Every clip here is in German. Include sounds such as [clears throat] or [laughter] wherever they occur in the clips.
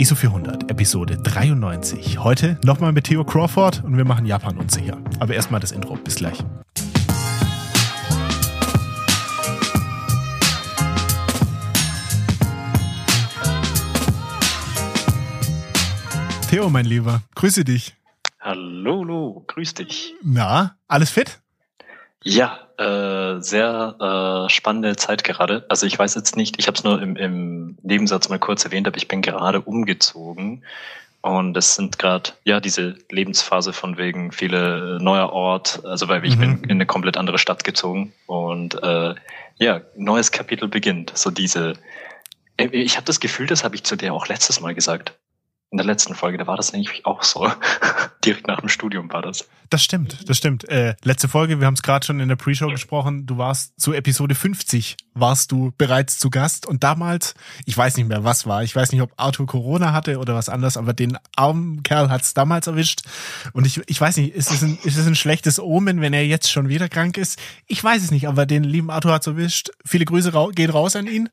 ISO 400, Episode 93. Heute nochmal mit Theo Crawford und wir machen Japan unsicher. Aber erstmal das Intro. Bis gleich. Theo, mein Lieber, grüße dich. Hallo, hallo, grüß dich. Na, alles fit? Ja, äh, sehr äh, spannende Zeit gerade. Also ich weiß jetzt nicht, ich habe es nur im, im Nebensatz mal kurz erwähnt, aber ich bin gerade umgezogen und es sind gerade ja diese Lebensphase von wegen viele äh, neuer Ort, also weil ich mhm. bin in eine komplett andere Stadt gezogen und äh, ja neues Kapitel beginnt. So diese, ich habe das Gefühl, das habe ich zu dir auch letztes Mal gesagt in der letzten Folge, da war das nämlich auch so. [laughs] Direkt nach dem Studium war das. Das stimmt, das stimmt. Äh, letzte Folge, wir haben es gerade schon in der Pre-Show gesprochen, du warst zu Episode 50, warst du bereits zu Gast und damals, ich weiß nicht mehr, was war, ich weiß nicht, ob Arthur Corona hatte oder was anderes, aber den armen Kerl hat's damals erwischt und ich, ich weiß nicht, ist es, ein, ist es ein schlechtes Omen, wenn er jetzt schon wieder krank ist? Ich weiß es nicht, aber den lieben Arthur hat's erwischt. Viele Grüße ra gehen raus an ihn.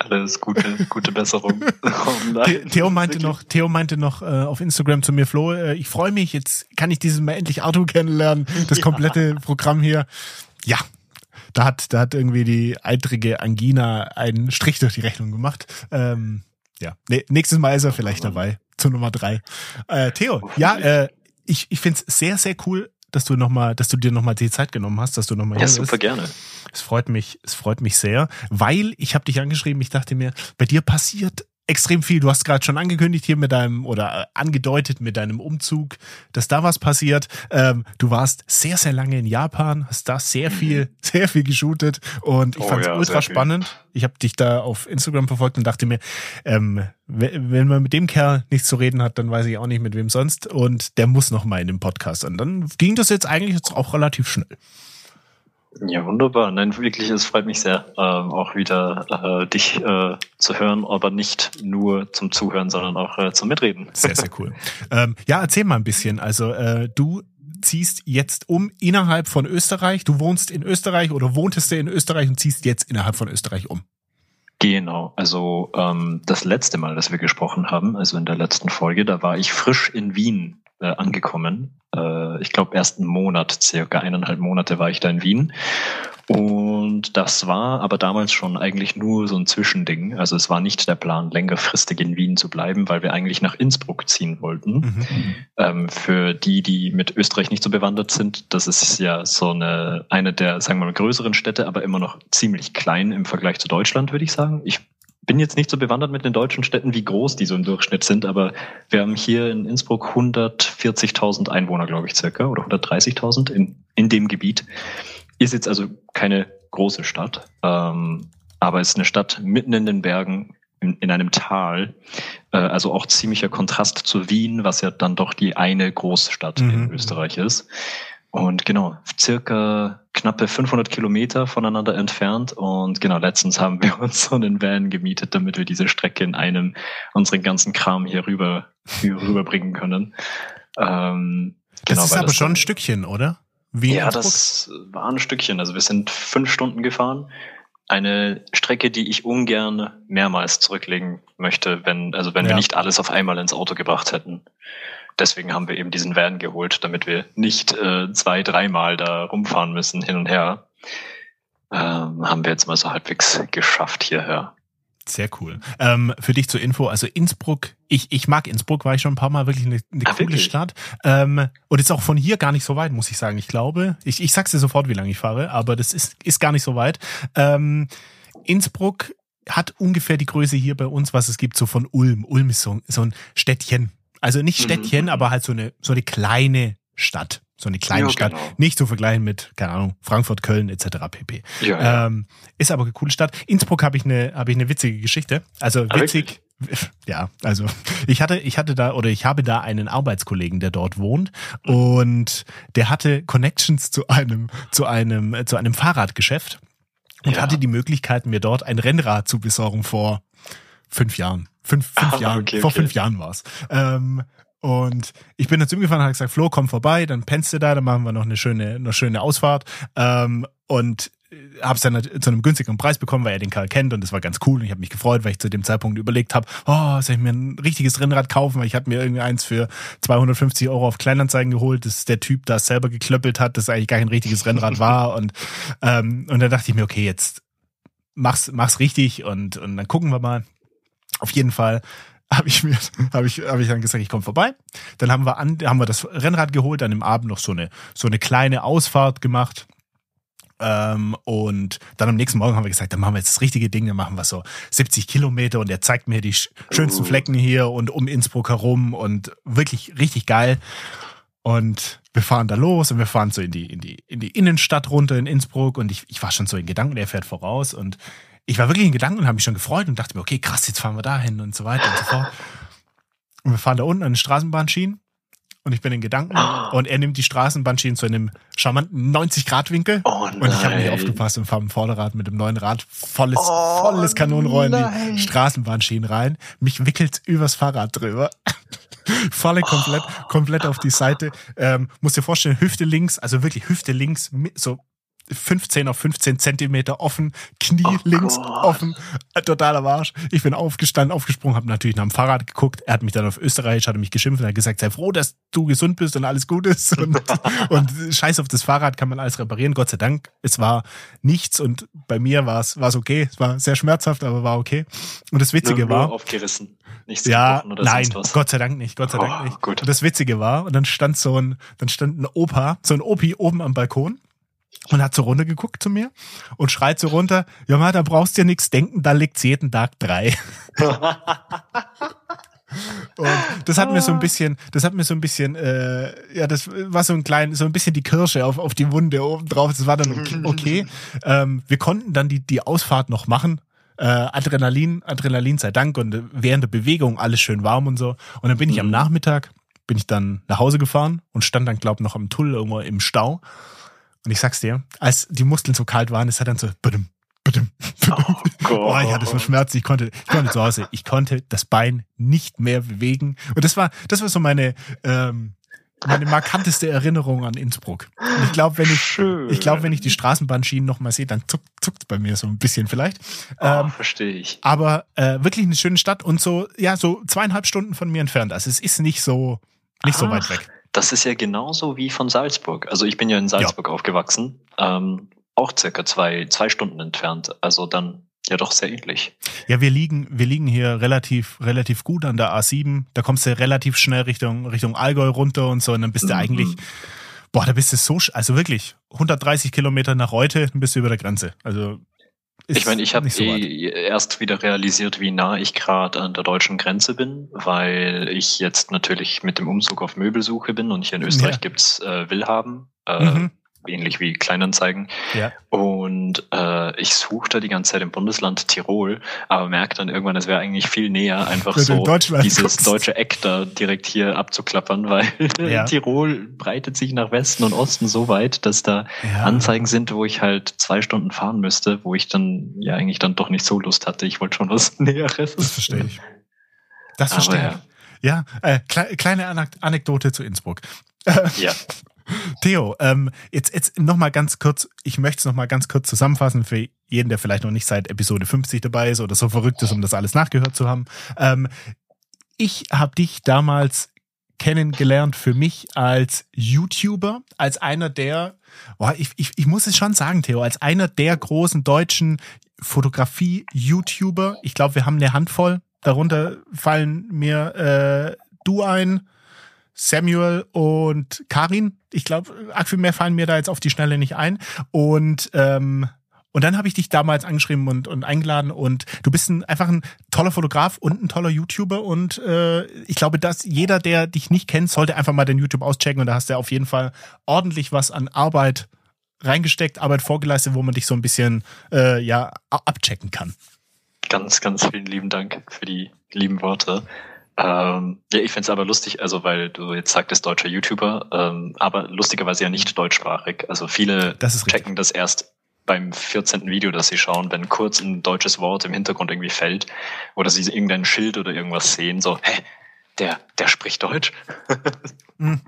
Alles gute, gute Besserung. [laughs] oh Theo meinte noch, Theo meinte noch äh, auf Instagram zu mir, Flo, äh, ich freue mich, jetzt kann ich dieses Mal endlich Arthur kennenlernen, das [laughs] komplette ja. Programm hier. Ja, da hat, da hat irgendwie die eitrige Angina einen Strich durch die Rechnung gemacht. Ähm, ja, nee, nächstes Mal ist er vielleicht dabei, zur Nummer drei. Äh, Theo, ja, äh, ich, ich finde es sehr, sehr cool, dass du noch mal, dass du dir nochmal die Zeit genommen hast, dass du nochmal Ja, super bist. gerne. Es freut mich, es freut mich sehr, weil ich habe dich angeschrieben, ich dachte mir, bei dir passiert extrem viel. Du hast gerade schon angekündigt hier mit deinem oder äh, angedeutet mit deinem Umzug, dass da was passiert. Ähm, du warst sehr, sehr lange in Japan, hast da sehr mhm. viel, [laughs] sehr viel geshootet und ich oh, fand es ja, ultra spannend. Viel. Ich habe dich da auf Instagram verfolgt und dachte mir, ähm, wenn man mit dem Kerl nichts zu reden hat, dann weiß ich auch nicht mit wem sonst und der muss noch mal in den Podcast. Und dann ging das jetzt eigentlich jetzt auch relativ schnell. Ja, wunderbar. Nein, wirklich, es freut mich sehr, ähm, auch wieder äh, dich äh, zu hören, aber nicht nur zum Zuhören, sondern auch äh, zum Mitreden. Sehr, sehr cool. ähm, ja, erzähl mal ein bisschen. Also äh, du ziehst jetzt um innerhalb von Österreich. Du wohnst in Österreich oder wohntest du in Österreich und ziehst jetzt innerhalb von Österreich um. Genau, also ähm, das letzte Mal, dass wir gesprochen haben, also in der letzten Folge, da war ich frisch in Wien äh, angekommen. Äh, ich glaube, erst einen Monat, circa eineinhalb Monate war ich da in Wien. Und das war aber damals schon eigentlich nur so ein Zwischending. Also es war nicht der Plan, längerfristig in Wien zu bleiben, weil wir eigentlich nach Innsbruck ziehen wollten. Mhm. Ähm, für die, die mit Österreich nicht so bewandert sind, das ist ja so eine, eine der, sagen wir mal, größeren Städte, aber immer noch ziemlich klein im Vergleich zu Deutschland, würde ich sagen. Ich bin jetzt nicht so bewandert mit den deutschen Städten, wie groß die so im Durchschnitt sind, aber wir haben hier in Innsbruck 140.000 Einwohner, glaube ich, circa, oder 130.000 in, in dem Gebiet. Ist jetzt also keine große Stadt, ähm, aber ist eine Stadt mitten in den Bergen, in, in einem Tal, äh, also auch ziemlicher Kontrast zu Wien, was ja dann doch die eine Großstadt mhm. in Österreich ist. Und genau, circa knappe 500 Kilometer voneinander entfernt. Und genau, letztens haben wir [laughs] uns so einen Van gemietet, damit wir diese Strecke in einem unseren ganzen Kram hier rüber, hier rüberbringen können. Ähm, das genau, ist aber das schon ein Stückchen, oder? Wie ja, das war ein Stückchen. Also wir sind fünf Stunden gefahren. Eine Strecke, die ich ungern mehrmals zurücklegen möchte, wenn, also wenn ja. wir nicht alles auf einmal ins Auto gebracht hätten deswegen haben wir eben diesen Van geholt, damit wir nicht äh, zwei, dreimal da rumfahren müssen, hin und her. Ähm, haben wir jetzt mal so halbwegs geschafft hierher. Sehr cool. Ähm, für dich zur Info, also Innsbruck, ich, ich mag Innsbruck, war ich schon ein paar Mal wirklich eine, eine Ach, coole wirklich? Stadt. Ähm, und ist auch von hier gar nicht so weit, muss ich sagen. Ich glaube, ich, ich sag's dir sofort, wie lange ich fahre, aber das ist, ist gar nicht so weit. Ähm, Innsbruck hat ungefähr die Größe hier bei uns, was es gibt, so von Ulm. Ulm ist so, so ein Städtchen. Also nicht mhm. Städtchen, mhm. aber halt so eine, so eine kleine Stadt. So eine kleine ja, Stadt. Genau. Nicht zu vergleichen mit, keine Ahnung, Frankfurt, Köln etc. pp. Ja, ja. Ähm, ist aber eine coole Stadt. Innsbruck habe ich eine, habe ich eine witzige Geschichte. Also ah, witzig. [laughs] Ja, also ich hatte, ich hatte da oder ich habe da einen Arbeitskollegen, der dort wohnt und der hatte Connections zu einem, zu einem, zu einem Fahrradgeschäft und ja. hatte die Möglichkeit, mir dort ein Rennrad zu besorgen vor fünf Jahren. Fünf, fünf ah, Jahren. Okay, vor okay. fünf Jahren war's. Ähm, und ich bin dazu gefahren und habe gesagt, Flo, komm vorbei, dann pennst du da, dann machen wir noch eine schöne, eine schöne Ausfahrt. Ähm, und habe es dann zu einem günstigeren Preis bekommen, weil er den Karl kennt und das war ganz cool und ich habe mich gefreut, weil ich zu dem Zeitpunkt überlegt habe, oh, soll ich mir ein richtiges Rennrad kaufen, weil ich hatte mir irgendwie eins für 250 Euro auf Kleinanzeigen geholt, das der Typ da selber geklöppelt hat, das eigentlich gar kein richtiges Rennrad war [laughs] und ähm, und dann dachte ich mir, okay, jetzt mach's mach's richtig und und dann gucken wir mal. Auf jeden Fall habe ich mir habe ich habe ich dann gesagt, ich komme vorbei. Dann haben wir an haben wir das Rennrad geholt, dann im Abend noch so eine so eine kleine Ausfahrt gemacht ähm, und dann am nächsten Morgen haben wir gesagt, dann machen wir jetzt das richtige Ding, dann machen wir so 70 Kilometer und er zeigt mir die schönsten oh. Flecken hier und um Innsbruck herum und wirklich richtig geil. Und wir fahren da los und wir fahren so in die, in die, in die Innenstadt runter in Innsbruck und ich, ich war schon so in Gedanken, er fährt voraus und ich war wirklich in Gedanken und habe mich schon gefreut und dachte mir, okay, krass, jetzt fahren wir dahin und so weiter und so fort. Und wir fahren da unten an den Straßenbahnschienen und ich bin in Gedanken oh. und er nimmt die Straßenbahnschienen zu einem charmanten 90-Grad-Winkel oh und ich habe nicht aufgepasst und fahre im Vorderrad mit dem neuen Rad volles, oh volles Kanonenrollen in die Straßenbahnschienen rein. Mich wickelt übers Fahrrad drüber. [laughs] Falle komplett, oh. komplett auf die Seite. Ähm, muss dir vorstellen, Hüfte links, also wirklich Hüfte links, so 15 auf 15 Zentimeter offen, Knie oh links Gott. offen, äh, totaler Marsch. Ich bin aufgestanden, aufgesprungen, habe natürlich nach dem Fahrrad geguckt. Er hat mich dann auf Österreich, hat mich geschimpft, er hat gesagt, sei froh, dass du gesund bist und alles gut ist. Und, [laughs] und scheiß auf das Fahrrad, kann man alles reparieren. Gott sei Dank, es war nichts und bei mir war es okay. Es war sehr schmerzhaft, aber war okay. Und das Witzige nur, nur war. aufgerissen. Nichts ja, nein, Gott sei Dank nicht, Gott sei Dank oh, nicht. Gut. Und das Witzige war, und dann stand so ein, dann stand ein Opa, so ein Opi oben am Balkon und hat so runter geguckt zu mir und schreit so runter, ja mal, da brauchst du ja nichts denken, da liegt's jeden Tag drei. [laughs] Und das hat mir so ein bisschen, das hat mir so ein bisschen, äh, ja, das war so ein klein, so ein bisschen die Kirsche auf, auf die Wunde oben drauf. Das war dann okay. [laughs] okay. Ähm, wir konnten dann die, die Ausfahrt noch machen. Äh, Adrenalin, Adrenalin sei Dank und während der Bewegung alles schön warm und so. Und dann bin ich am mhm. Nachmittag, bin ich dann nach Hause gefahren und stand dann, glaub noch am Tull irgendwo im Stau. Und ich sag's dir, als die Muskeln so kalt waren, es hat dann so, badum, badum, badum. Oh, Gott. oh, ich hatte so Schmerzen, ich konnte, ich konnte zu Hause, ich konnte das Bein nicht mehr bewegen. Und das war, das war so meine, ähm, meine markanteste Erinnerung an Innsbruck. Und ich glaube, wenn ich, Schön. ich glaube, wenn ich die Straßenbahnschienen noch mal sehe, dann zuckt, zuckt bei mir so ein bisschen vielleicht. Oh, ähm, verstehe ich. Aber äh, wirklich eine schöne Stadt und so, ja, so zweieinhalb Stunden von mir entfernt. Also es ist nicht so, nicht Ach. so weit weg. Das ist ja genauso wie von Salzburg. Also ich bin ja in Salzburg ja. aufgewachsen, ähm, auch circa zwei, zwei Stunden entfernt. Also dann ja doch sehr ähnlich. Ja, wir liegen, wir liegen hier relativ, relativ gut an der A7. Da kommst du relativ schnell Richtung, Richtung Allgäu runter und so. Und dann bist du mhm. eigentlich, boah, da bist du so, also wirklich 130 Kilometer nach heute, dann bist du über der Grenze. Also ich meine, ich habe so eh erst wieder realisiert, wie nah ich gerade an der deutschen Grenze bin, weil ich jetzt natürlich mit dem Umzug auf Möbelsuche bin und hier in Österreich ja. gibt's äh, Willhaben. Äh, mhm ähnlich wie Kleinanzeigen. Ja. Und äh, ich suchte die ganze Zeit im Bundesland Tirol, aber merke dann irgendwann, es wäre eigentlich viel näher, einfach so dieses guckst. deutsche Eck da direkt hier abzuklappern, weil [laughs] ja. Tirol breitet sich nach Westen und Osten so weit, dass da ja. Anzeigen sind, wo ich halt zwei Stunden fahren müsste, wo ich dann ja eigentlich dann doch nicht so Lust hatte. Ich wollte schon was [laughs] Näheres. Das verstehe ich. Das verstehe ich. Ja, äh, kleine Anekdote zu Innsbruck. Ja. [laughs] Theo, ähm, jetzt, jetzt noch mal ganz kurz, ich möchte es noch mal ganz kurz zusammenfassen für jeden, der vielleicht noch nicht seit Episode 50 dabei ist oder so verrückt ist, um das alles nachgehört zu haben. Ähm, ich habe dich damals kennengelernt für mich als YouTuber, als einer der, boah, ich, ich, ich muss es schon sagen, Theo, als einer der großen deutschen Fotografie-YouTuber. Ich glaube, wir haben eine Handvoll. Darunter fallen mir äh, du ein, Samuel und Karin. Ich glaube, viel mehr fallen mir da jetzt auf die Schnelle nicht ein. Und ähm, und dann habe ich dich damals angeschrieben und, und eingeladen und du bist ein, einfach ein toller Fotograf und ein toller YouTuber und äh, ich glaube, dass jeder, der dich nicht kennt, sollte einfach mal den YouTube auschecken und da hast du auf jeden Fall ordentlich was an Arbeit reingesteckt, Arbeit vorgeleistet, wo man dich so ein bisschen äh, ja abchecken kann. Ganz, ganz vielen lieben Dank für die lieben Worte. Ähm, ja, ich finde es aber lustig, also weil du jetzt sagtest deutscher YouTuber, ähm, aber lustigerweise ja nicht deutschsprachig. Also viele das checken das erst beim 14. Video, das sie schauen, wenn kurz ein deutsches Wort im Hintergrund irgendwie fällt oder sie irgendein Schild oder irgendwas sehen, so, hä, der, der spricht Deutsch. [laughs] Hm.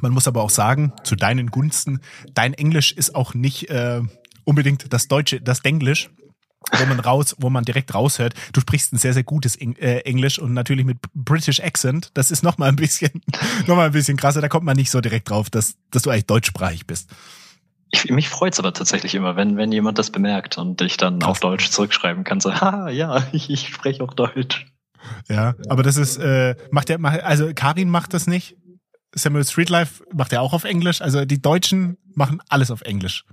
Man muss aber auch sagen, zu deinen Gunsten, dein Englisch ist auch nicht äh, unbedingt das Deutsche, das Denglisch wo man raus, wo man direkt raushört, du sprichst ein sehr, sehr gutes äh, Englisch und natürlich mit British Accent. Das ist nochmal ein bisschen, [laughs] nochmal ein bisschen krasser. Da kommt man nicht so direkt drauf, dass, dass du eigentlich deutschsprachig bist. Ich, mich freut's aber tatsächlich immer, wenn, wenn jemand das bemerkt und ich dann Krass. auf Deutsch zurückschreiben kann, so, ha, [laughs] ja, ich, [laughs] ich spreche auch Deutsch. Ja, aber das ist, äh, macht der, also Karin macht das nicht. Samuel Streetlife macht er auch auf Englisch. Also die Deutschen machen alles auf Englisch.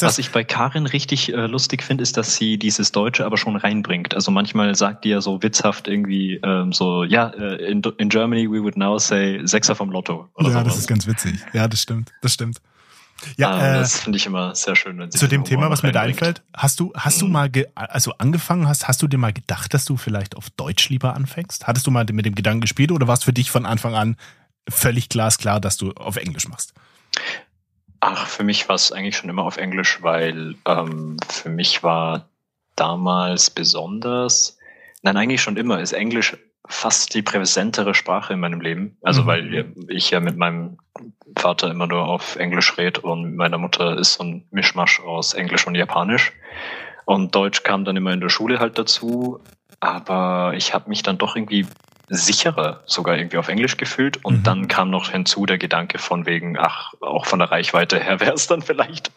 Was ich bei Karin richtig äh, lustig finde, ist, dass sie dieses Deutsche aber schon reinbringt. Also manchmal sagt die ja so witzhaft irgendwie ähm, so, ja, äh, in, in Germany we would now say Sechser vom Lotto. Ja, sowas. das ist ganz witzig. Ja, das stimmt, das stimmt. Ja, ah, äh, das finde ich immer sehr schön. Wenn sie zu dem Thema, was mir da einfällt, hast du, hast mhm. du mal, also angefangen hast, hast du dir mal gedacht, dass du vielleicht auf Deutsch lieber anfängst? Hattest du mal mit dem Gedanken gespielt oder war es für dich von Anfang an völlig glasklar, dass du auf Englisch machst? Ach, für mich war es eigentlich schon immer auf Englisch, weil ähm, für mich war damals besonders, nein, eigentlich schon immer, ist Englisch fast die präsentere Sprache in meinem Leben. Also mhm. weil ich ja mit meinem Vater immer nur auf Englisch rede und mit meiner Mutter ist so ein Mischmasch aus Englisch und Japanisch. Und Deutsch kam dann immer in der Schule halt dazu. Aber ich habe mich dann doch irgendwie sicherer sogar irgendwie auf Englisch gefühlt. Und mhm. dann kam noch hinzu der Gedanke von wegen, ach, auch von der Reichweite her [laughs] wäre es dann vielleicht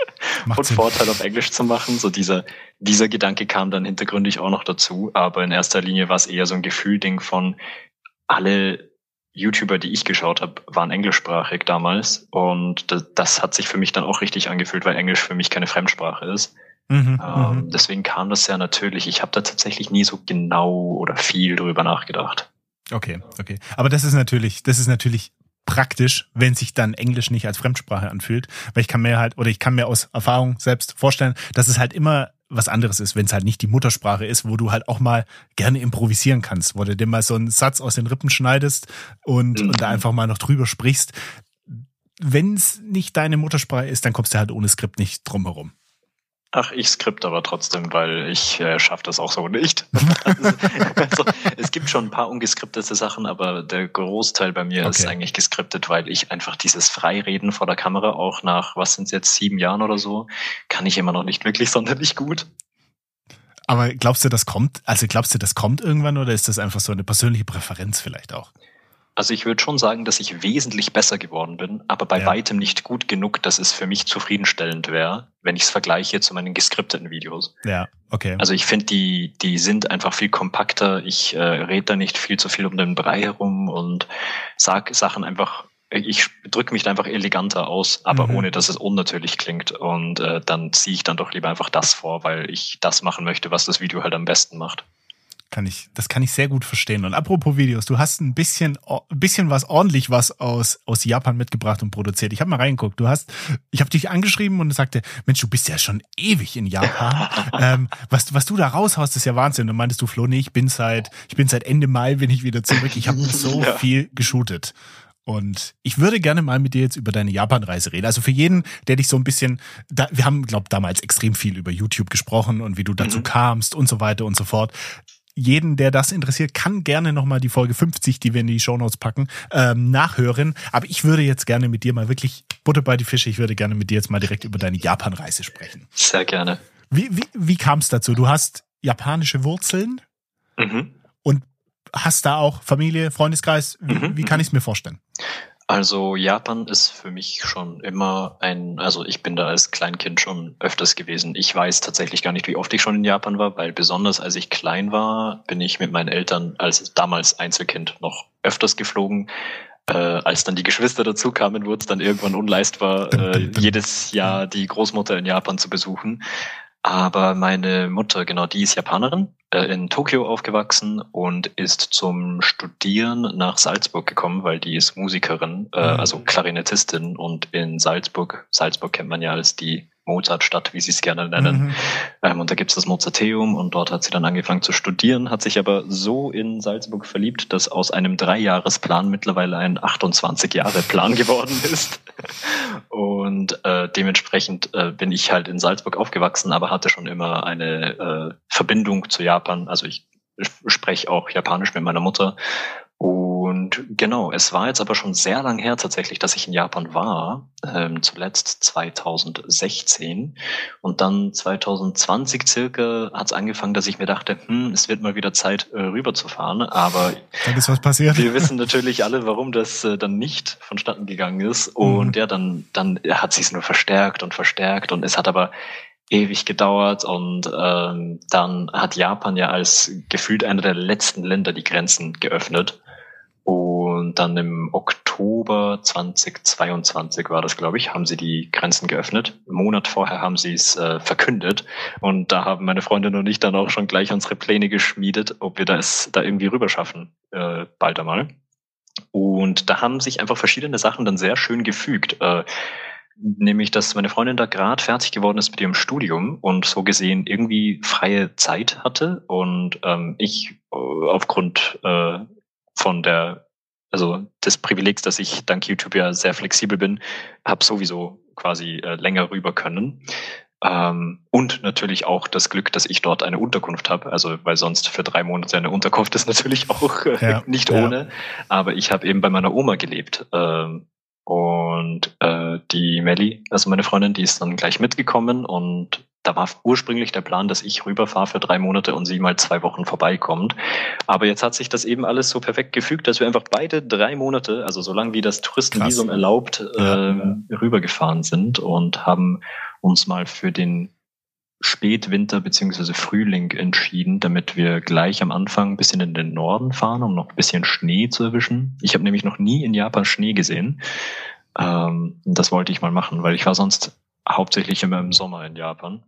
Macht von Sinn. Vorteil auf Englisch zu machen. So dieser, dieser Gedanke kam dann hintergründig auch noch dazu. Aber in erster Linie war es eher so ein Gefühlding von alle YouTuber, die ich geschaut habe, waren englischsprachig damals. Und das, das, hat sich für mich dann auch richtig angefühlt, weil Englisch für mich keine Fremdsprache ist. Mhm, ähm, mhm. deswegen kam das sehr natürlich. Ich habe da tatsächlich nie so genau oder viel drüber nachgedacht. Okay, okay. Aber das ist natürlich, das ist natürlich praktisch, wenn sich dann Englisch nicht als Fremdsprache anfühlt, weil ich kann mir halt oder ich kann mir aus Erfahrung selbst vorstellen, dass es halt immer was anderes ist, wenn es halt nicht die Muttersprache ist, wo du halt auch mal gerne improvisieren kannst, wo du dir mal so einen Satz aus den Rippen schneidest und, mhm. und da einfach mal noch drüber sprichst. Wenn es nicht deine Muttersprache ist, dann kommst du halt ohne Skript nicht drum herum. Ach, ich skript aber trotzdem, weil ich äh, schaffe das auch so nicht. [laughs] [laughs] also, es gibt schon ein paar ungeskriptete Sachen, aber der Großteil bei mir okay. ist eigentlich geskriptet, weil ich einfach dieses Freireden vor der Kamera auch nach, was sind es jetzt, sieben Jahren oder so, kann ich immer noch nicht wirklich [laughs] sonderlich gut. Aber glaubst du, das kommt, also glaubst du, das kommt irgendwann oder ist das einfach so eine persönliche Präferenz vielleicht auch? Also ich würde schon sagen, dass ich wesentlich besser geworden bin, aber bei ja. weitem nicht gut genug, dass es für mich zufriedenstellend wäre, wenn ich es vergleiche zu meinen geskripteten Videos. Ja, okay. Also ich finde, die, die sind einfach viel kompakter. Ich äh, rede da nicht viel zu viel um den Brei herum und sag Sachen einfach, ich drücke mich da einfach eleganter aus, aber mhm. ohne dass es unnatürlich klingt. Und äh, dann ziehe ich dann doch lieber einfach das vor, weil ich das machen möchte, was das Video halt am besten macht. Kann ich, das kann ich sehr gut verstehen. Und apropos Videos, du hast ein bisschen, ein bisschen was ordentlich was aus, aus Japan mitgebracht und produziert. Ich habe mal reingeguckt. Du hast, ich habe dich angeschrieben und sagte, Mensch, du bist ja schon ewig in Japan. [laughs] ähm, was, was du da raushaust, ist ja Wahnsinn. Und meintest du, Flo, nee, ich bin seit, ich bin seit Ende Mai bin ich wieder zurück. Ich habe so [laughs] ja. viel geshootet. Und ich würde gerne mal mit dir jetzt über deine Japan-Reise reden. Also für jeden, der dich so ein bisschen, da, wir haben, glaube damals extrem viel über YouTube gesprochen und wie du dazu mhm. kamst und so weiter und so fort jeden, der das interessiert, kann gerne nochmal die Folge 50, die wir in die Shownotes packen, ähm, nachhören. Aber ich würde jetzt gerne mit dir mal wirklich Butter bei die Fische. Ich würde gerne mit dir jetzt mal direkt über deine Japan-Reise sprechen. Sehr gerne. Wie, wie, wie kam es dazu? Du hast japanische Wurzeln mhm. und hast da auch Familie, Freundeskreis. Wie, mhm. wie kann ich es mir vorstellen? Also Japan ist für mich schon immer ein, also ich bin da als Kleinkind schon öfters gewesen. Ich weiß tatsächlich gar nicht, wie oft ich schon in Japan war, weil besonders als ich klein war, bin ich mit meinen Eltern als damals Einzelkind noch öfters geflogen. Äh, als dann die Geschwister dazu kamen, wurde es dann irgendwann unleistbar, äh, jedes Jahr die Großmutter in Japan zu besuchen. Aber meine Mutter, genau, die ist Japanerin, äh, in Tokio aufgewachsen und ist zum Studieren nach Salzburg gekommen, weil die ist Musikerin, äh, mhm. also Klarinettistin und in Salzburg, Salzburg kennt man ja als die Mozartstadt, wie sie es gerne nennen. Mhm. Ähm, und da gibt's das Mozarteum und dort hat sie dann angefangen zu studieren, hat sich aber so in Salzburg verliebt, dass aus einem Dreijahresplan mittlerweile ein 28-Jahre-Plan [laughs] geworden ist. Und äh, dementsprechend äh, bin ich halt in Salzburg aufgewachsen, aber hatte schon immer eine äh, Verbindung zu Japan. Also ich spreche auch Japanisch mit meiner Mutter. Und Und genau, es war jetzt aber schon sehr lang her tatsächlich, dass ich in Japan war. Ähm, zuletzt 2016. Und dann 2020 circa hat es angefangen, dass ich mir dachte, hm, es wird mal wieder Zeit, äh, rüberzufahren. Aber dann ist was passiert. wir wissen natürlich alle, warum das äh, dann nicht vonstatten gegangen ist. Und mhm. ja, dann, dann hat sich nur verstärkt und verstärkt. Und es hat aber ewig gedauert und ähm, dann hat Japan ja als gefühlt einer der letzten Länder die Grenzen geöffnet. Und dann im Oktober 2022 war das, glaube ich, haben sie die Grenzen geöffnet. Einen Monat vorher haben sie es äh, verkündet. Und da haben meine Freundin und ich dann auch schon gleich unsere Pläne geschmiedet, ob wir das da irgendwie rüber schaffen, äh, bald einmal. Und da haben sich einfach verschiedene Sachen dann sehr schön gefügt. Äh, nämlich, dass meine Freundin da gerade fertig geworden ist mit ihrem Studium und so gesehen irgendwie freie Zeit hatte und ähm, ich äh, aufgrund äh, von der, also des Privilegs, dass ich dank YouTube ja sehr flexibel bin, habe sowieso quasi äh, länger rüber können. Ähm, und natürlich auch das Glück, dass ich dort eine Unterkunft habe. Also, weil sonst für drei Monate eine Unterkunft ist [laughs] natürlich auch äh, ja, nicht ohne. Ja. Aber ich habe eben bei meiner Oma gelebt. Ähm, und äh, die Melli, also meine Freundin, die ist dann gleich mitgekommen und da war ursprünglich der Plan, dass ich rüberfahre für drei Monate und sie mal zwei Wochen vorbeikommt. Aber jetzt hat sich das eben alles so perfekt gefügt, dass wir einfach beide drei Monate, also solange wie das Touristenvisum Krass. erlaubt, ja, äh, ja. rübergefahren sind und haben uns mal für den Spätwinter beziehungsweise Frühling entschieden, damit wir gleich am Anfang ein bisschen in den Norden fahren, um noch ein bisschen Schnee zu erwischen. Ich habe nämlich noch nie in Japan Schnee gesehen. Ähm, das wollte ich mal machen, weil ich war sonst hauptsächlich immer im Sommer in Japan.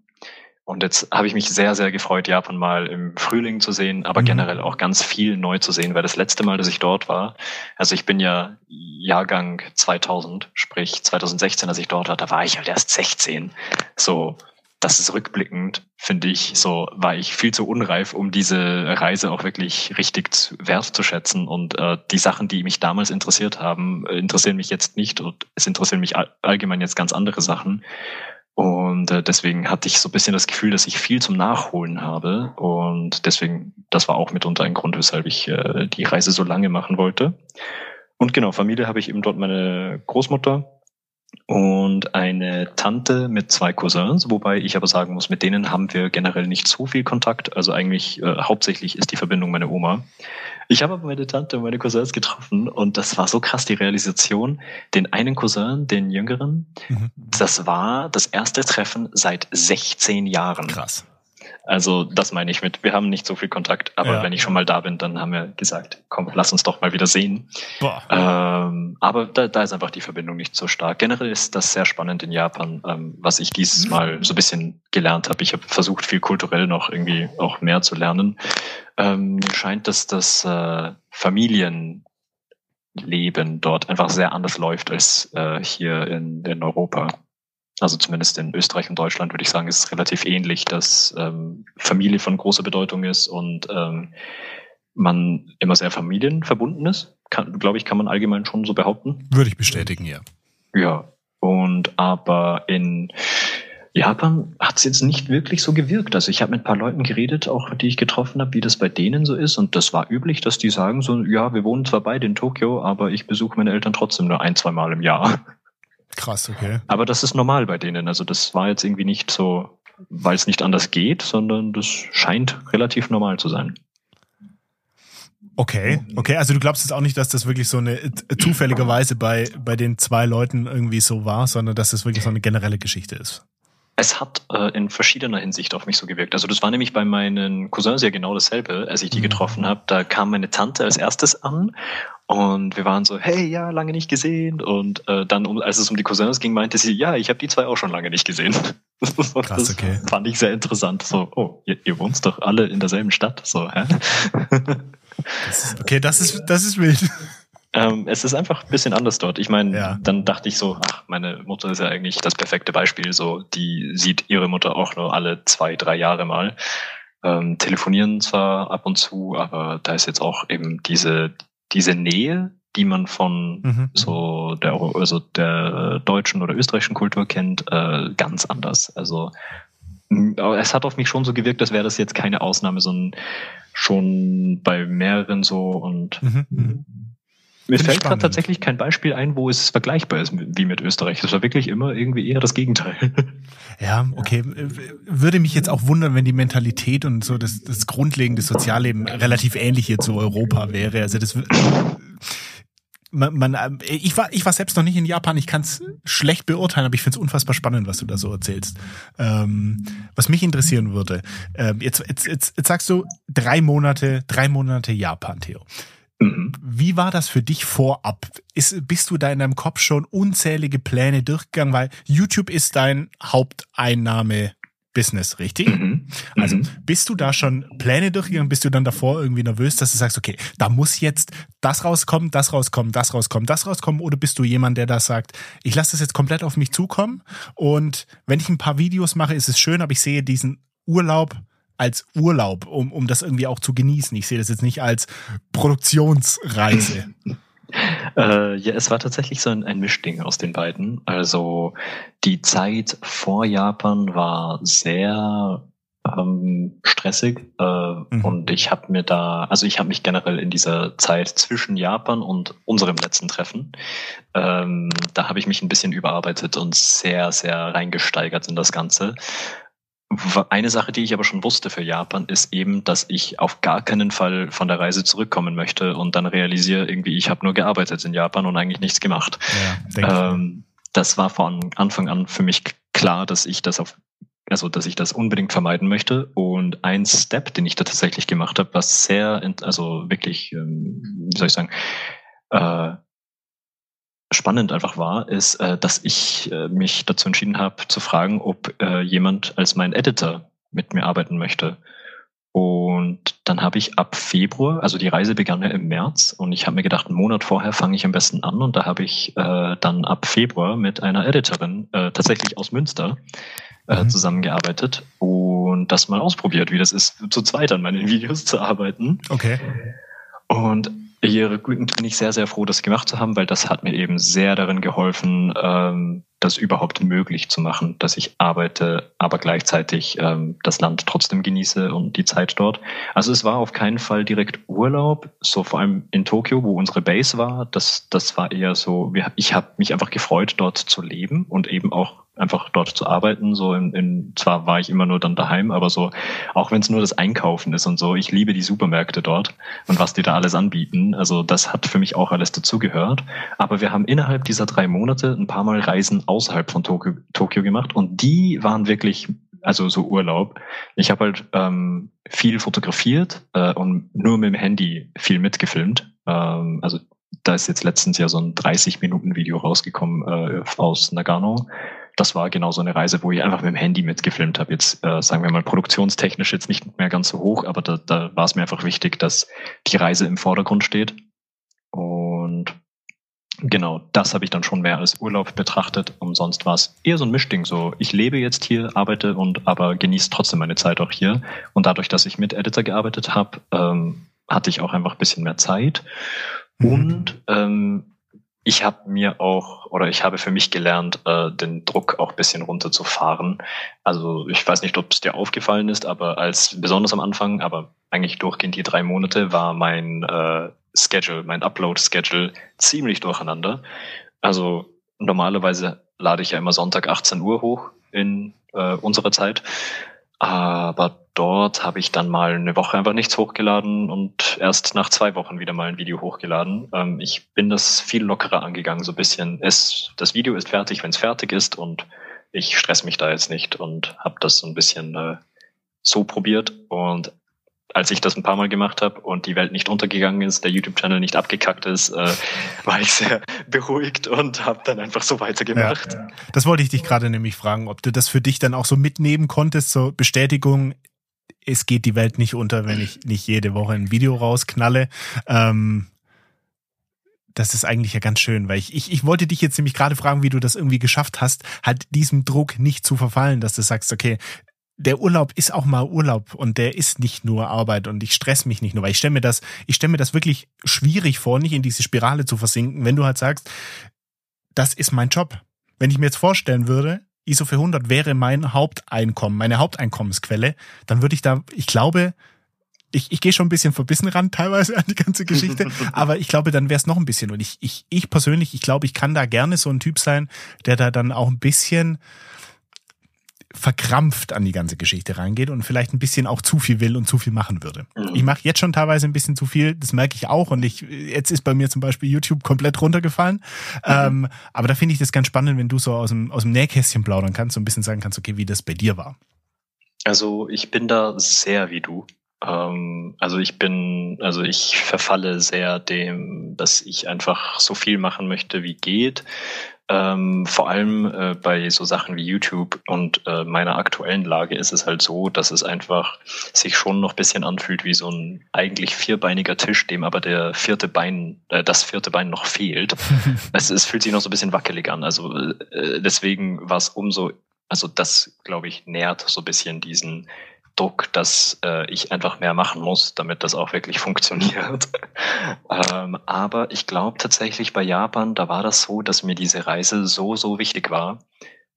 Und jetzt habe ich mich sehr, sehr gefreut, Japan mal im Frühling zu sehen, aber mhm. generell auch ganz viel neu zu sehen, weil das letzte Mal, dass ich dort war, also ich bin ja Jahrgang 2000, sprich 2016, als ich dort war, da war ich halt erst 16. So, das ist rückblickend, finde ich, so war ich viel zu unreif, um diese Reise auch wirklich richtig zu, wertzuschätzen. Und äh, die Sachen, die mich damals interessiert haben, interessieren mich jetzt nicht und es interessieren mich allgemein jetzt ganz andere Sachen. Und äh, deswegen hatte ich so ein bisschen das Gefühl, dass ich viel zum Nachholen habe. Und deswegen, das war auch mitunter ein Grund, weshalb ich äh, die Reise so lange machen wollte. Und genau, Familie habe ich eben dort meine Großmutter und eine Tante mit zwei Cousins, wobei ich aber sagen muss, mit denen haben wir generell nicht so viel Kontakt. Also eigentlich äh, hauptsächlich ist die Verbindung meine Oma. Ich habe aber meine Tante und meine Cousins getroffen und das war so krass, die Realisation. Den einen Cousin, den jüngeren, mhm. das war das erste Treffen seit 16 Jahren. Krass. Also das meine ich mit, wir haben nicht so viel Kontakt, aber ja. wenn ich schon mal da bin, dann haben wir gesagt, komm, lass uns doch mal wieder sehen. Ähm, aber da, da ist einfach die Verbindung nicht so stark. Generell ist das sehr spannend in Japan, ähm, was ich dieses mhm. Mal so ein bisschen gelernt habe. Ich habe versucht, viel kulturell noch irgendwie auch mehr zu lernen. Ähm, scheint, dass das äh, Familienleben dort einfach sehr anders läuft als äh, hier in, in Europa also zumindest in Österreich und Deutschland würde ich sagen, ist es relativ ähnlich, dass ähm, Familie von großer Bedeutung ist und ähm, man immer sehr familienverbunden ist. Glaube ich, kann man allgemein schon so behaupten. Würde ich bestätigen, ja. Ja. Und aber in Japan hat es jetzt nicht wirklich so gewirkt. Also ich habe mit ein paar Leuten geredet, auch die ich getroffen habe, wie das bei denen so ist. Und das war üblich, dass die sagen so, ja, wir wohnen zwar beide in Tokio, aber ich besuche meine Eltern trotzdem nur ein, zwei Mal im Jahr. Krass, okay. Aber das ist normal bei denen. Also das war jetzt irgendwie nicht so, weil es nicht anders geht, sondern das scheint relativ normal zu sein. Okay, okay. Also du glaubst jetzt auch nicht, dass das wirklich so eine zufälligerweise bei, bei den zwei Leuten irgendwie so war, sondern dass das wirklich so eine generelle Geschichte ist. Es hat äh, in verschiedener Hinsicht auf mich so gewirkt. Also das war nämlich bei meinen Cousins ja genau dasselbe, als ich die mhm. getroffen habe. Da kam meine Tante als erstes an und wir waren so, hey, ja, lange nicht gesehen. Und äh, dann, um, als es um die Cousins ging, meinte sie, ja, ich habe die zwei auch schon lange nicht gesehen. [laughs] Krass, okay. Das fand ich sehr interessant. So, oh, ihr, ihr wohnt doch alle in derselben Stadt. So, hä? Das ist, okay, das ist, das ist wild. Ähm, es ist einfach ein bisschen anders dort. Ich meine, ja. dann dachte ich so, ach, meine Mutter ist ja eigentlich das perfekte Beispiel. So, die sieht ihre Mutter auch nur alle zwei, drei Jahre mal. Ähm, telefonieren zwar ab und zu, aber da ist jetzt auch eben diese, diese Nähe, die man von mhm. so der, also der deutschen oder österreichischen Kultur kennt, äh, ganz anders. Also es hat auf mich schon so gewirkt, als wäre das jetzt keine Ausnahme, sondern schon bei mehreren so und mhm. Mir fällt gerade tatsächlich kein Beispiel ein, wo es vergleichbar ist wie mit Österreich. Das war wirklich immer irgendwie eher das Gegenteil. [laughs] Ja, okay. Würde mich jetzt auch wundern, wenn die Mentalität und so das, das grundlegende Sozialleben relativ ähnlich hier zu Europa wäre. Also das man, man, ich war ich war selbst noch nicht in Japan, ich kann es schlecht beurteilen, aber ich finde es unfassbar spannend, was du da so erzählst. Ähm, was mich interessieren würde, ähm, jetzt, jetzt, jetzt, jetzt sagst du drei Monate, drei Monate Japan, Theo. Mhm. Wie war das für dich vorab? Ist, bist du da in deinem Kopf schon unzählige Pläne durchgegangen? Weil YouTube ist dein Haupteinnahme Business, richtig? Mhm. Also mhm. bist du da schon Pläne durchgegangen? Bist du dann davor irgendwie nervös, dass du sagst, okay, da muss jetzt das rauskommen, das rauskommen, das rauskommen, das rauskommen? Oder bist du jemand, der da sagt, ich lasse das jetzt komplett auf mich zukommen und wenn ich ein paar Videos mache, ist es schön, aber ich sehe diesen Urlaub als Urlaub, um, um das irgendwie auch zu genießen. Ich sehe das jetzt nicht als Produktionsreise. [laughs] Äh, ja, es war tatsächlich so ein, ein Mischding aus den beiden. Also die Zeit vor Japan war sehr ähm, stressig äh, mhm. und ich habe mir da, also ich habe mich generell in dieser Zeit zwischen Japan und unserem letzten Treffen, ähm, da habe ich mich ein bisschen überarbeitet und sehr, sehr reingesteigert in das Ganze. Eine Sache, die ich aber schon wusste für Japan, ist eben, dass ich auf gar keinen Fall von der Reise zurückkommen möchte und dann realisiere irgendwie, ich habe nur gearbeitet in Japan und eigentlich nichts gemacht. Ja, ähm, das war von Anfang an für mich klar, dass ich das auf also dass ich das unbedingt vermeiden möchte. Und ein Step, den ich da tatsächlich gemacht habe, was sehr, also wirklich, ähm, wie soll ich sagen, äh, spannend einfach war, ist, äh, dass ich äh, mich dazu entschieden habe, zu fragen, ob äh, jemand als mein Editor mit mir arbeiten möchte. Und dann habe ich ab Februar, also die Reise begann ja im März und ich habe mir gedacht, einen Monat vorher fange ich am besten an und da habe ich äh, dann ab Februar mit einer Editorin äh, tatsächlich aus Münster äh, mhm. zusammengearbeitet und das mal ausprobiert, wie das ist, zu zweit an meinen [laughs] Videos zu arbeiten. Okay. Und hier rückblickend bin ich sehr, sehr froh, das gemacht zu haben, weil das hat mir eben sehr darin geholfen, ähm, das überhaupt möglich zu machen, dass ich arbeite, aber gleichzeitig ähm, das Land trotzdem genieße und die Zeit dort. Also es war auf keinen Fall direkt Urlaub, so vor allem in Tokio, wo unsere Base war. Das, das war eher so, ich habe mich einfach gefreut, dort zu leben und eben auch einfach dort zu arbeiten. So in, in zwar war ich immer nur dann daheim, aber so, auch wenn es nur das Einkaufen ist und so, ich liebe die Supermärkte dort und was die da alles anbieten. Also das hat für mich auch alles dazugehört. Aber wir haben innerhalb dieser drei Monate ein paar Mal Reisen außerhalb von Tokio, Tokio gemacht und die waren wirklich also so Urlaub. Ich habe halt ähm, viel fotografiert äh, und nur mit dem Handy viel mitgefilmt. Ähm, also da ist jetzt letztens ja so ein 30 Minuten Video rausgekommen äh, aus Nagano das war genau so eine Reise, wo ich einfach mit dem Handy mitgefilmt habe. Jetzt äh, sagen wir mal produktionstechnisch jetzt nicht mehr ganz so hoch, aber da, da war es mir einfach wichtig, dass die Reise im Vordergrund steht. Und genau, das habe ich dann schon mehr als Urlaub betrachtet. Umsonst war es eher so ein Mischding. So, ich lebe jetzt hier, arbeite und aber genieße trotzdem meine Zeit auch hier. Und dadurch, dass ich mit Editor gearbeitet habe, ähm, hatte ich auch einfach ein bisschen mehr Zeit. Mhm. Und ähm, ich habe mir auch oder ich habe für mich gelernt, äh, den Druck auch bisschen runterzufahren. Also ich weiß nicht, ob es dir aufgefallen ist, aber als besonders am Anfang, aber eigentlich durchgehend die drei Monate war mein äh, Schedule, mein Upload-Schedule ziemlich durcheinander. Also normalerweise lade ich ja immer Sonntag 18 Uhr hoch in äh, unserer Zeit. Aber dort habe ich dann mal eine Woche einfach nichts hochgeladen und erst nach zwei Wochen wieder mal ein Video hochgeladen. Ähm, ich bin das viel lockerer angegangen, so ein bisschen. Es, das Video ist fertig, wenn es fertig ist und ich stress mich da jetzt nicht und habe das so ein bisschen äh, so probiert. Und als ich das ein paar Mal gemacht habe und die Welt nicht untergegangen ist, der YouTube-Channel nicht abgekackt ist, äh, war ich sehr [laughs] beruhigt und habe dann einfach so weitergemacht. Ja, das wollte ich dich gerade nämlich fragen, ob du das für dich dann auch so mitnehmen konntest, so Bestätigung, es geht die Welt nicht unter, wenn ich nicht jede Woche ein Video rausknalle. Ähm, das ist eigentlich ja ganz schön, weil ich, ich, ich wollte dich jetzt nämlich gerade fragen, wie du das irgendwie geschafft hast, halt diesem Druck nicht zu verfallen, dass du sagst, okay, der Urlaub ist auch mal Urlaub und der ist nicht nur Arbeit und ich stress mich nicht nur, weil ich stelle mir das, ich stelle mir das wirklich schwierig vor, nicht in diese Spirale zu versinken, wenn du halt sagst, das ist mein Job. Wenn ich mir jetzt vorstellen würde, ISO 400 wäre mein Haupteinkommen, meine Haupteinkommensquelle, dann würde ich da, ich glaube, ich, ich gehe schon ein bisschen verbissen ran teilweise an die ganze Geschichte, [laughs] aber ich glaube, dann wäre es noch ein bisschen. Und ich, ich, ich persönlich, ich glaube, ich kann da gerne so ein Typ sein, der da dann auch ein bisschen verkrampft an die ganze Geschichte reingeht und vielleicht ein bisschen auch zu viel will und zu viel machen würde. Mhm. Ich mache jetzt schon teilweise ein bisschen zu viel, das merke ich auch und ich jetzt ist bei mir zum Beispiel YouTube komplett runtergefallen. Mhm. Ähm, aber da finde ich das ganz spannend, wenn du so aus dem aus dem Nähkästchen plaudern kannst, so ein bisschen sagen kannst, okay, wie das bei dir war. Also ich bin da sehr wie du. Ähm, also ich bin, also ich verfalle sehr dem, dass ich einfach so viel machen möchte, wie geht. Ähm, vor allem äh, bei so Sachen wie YouTube und äh, meiner aktuellen Lage ist es halt so, dass es einfach sich schon noch bisschen anfühlt wie so ein eigentlich vierbeiniger Tisch, dem aber der vierte Bein, äh, das vierte Bein noch fehlt. [laughs] es, es fühlt sich noch so ein bisschen wackelig an. Also äh, deswegen war es umso, also das glaube ich nährt so ein bisschen diesen Druck, dass äh, ich einfach mehr machen muss, damit das auch wirklich [laughs] funktioniert. [laughs] ähm, aber ich glaube tatsächlich bei Japan, da war das so, dass mir diese Reise so, so wichtig war,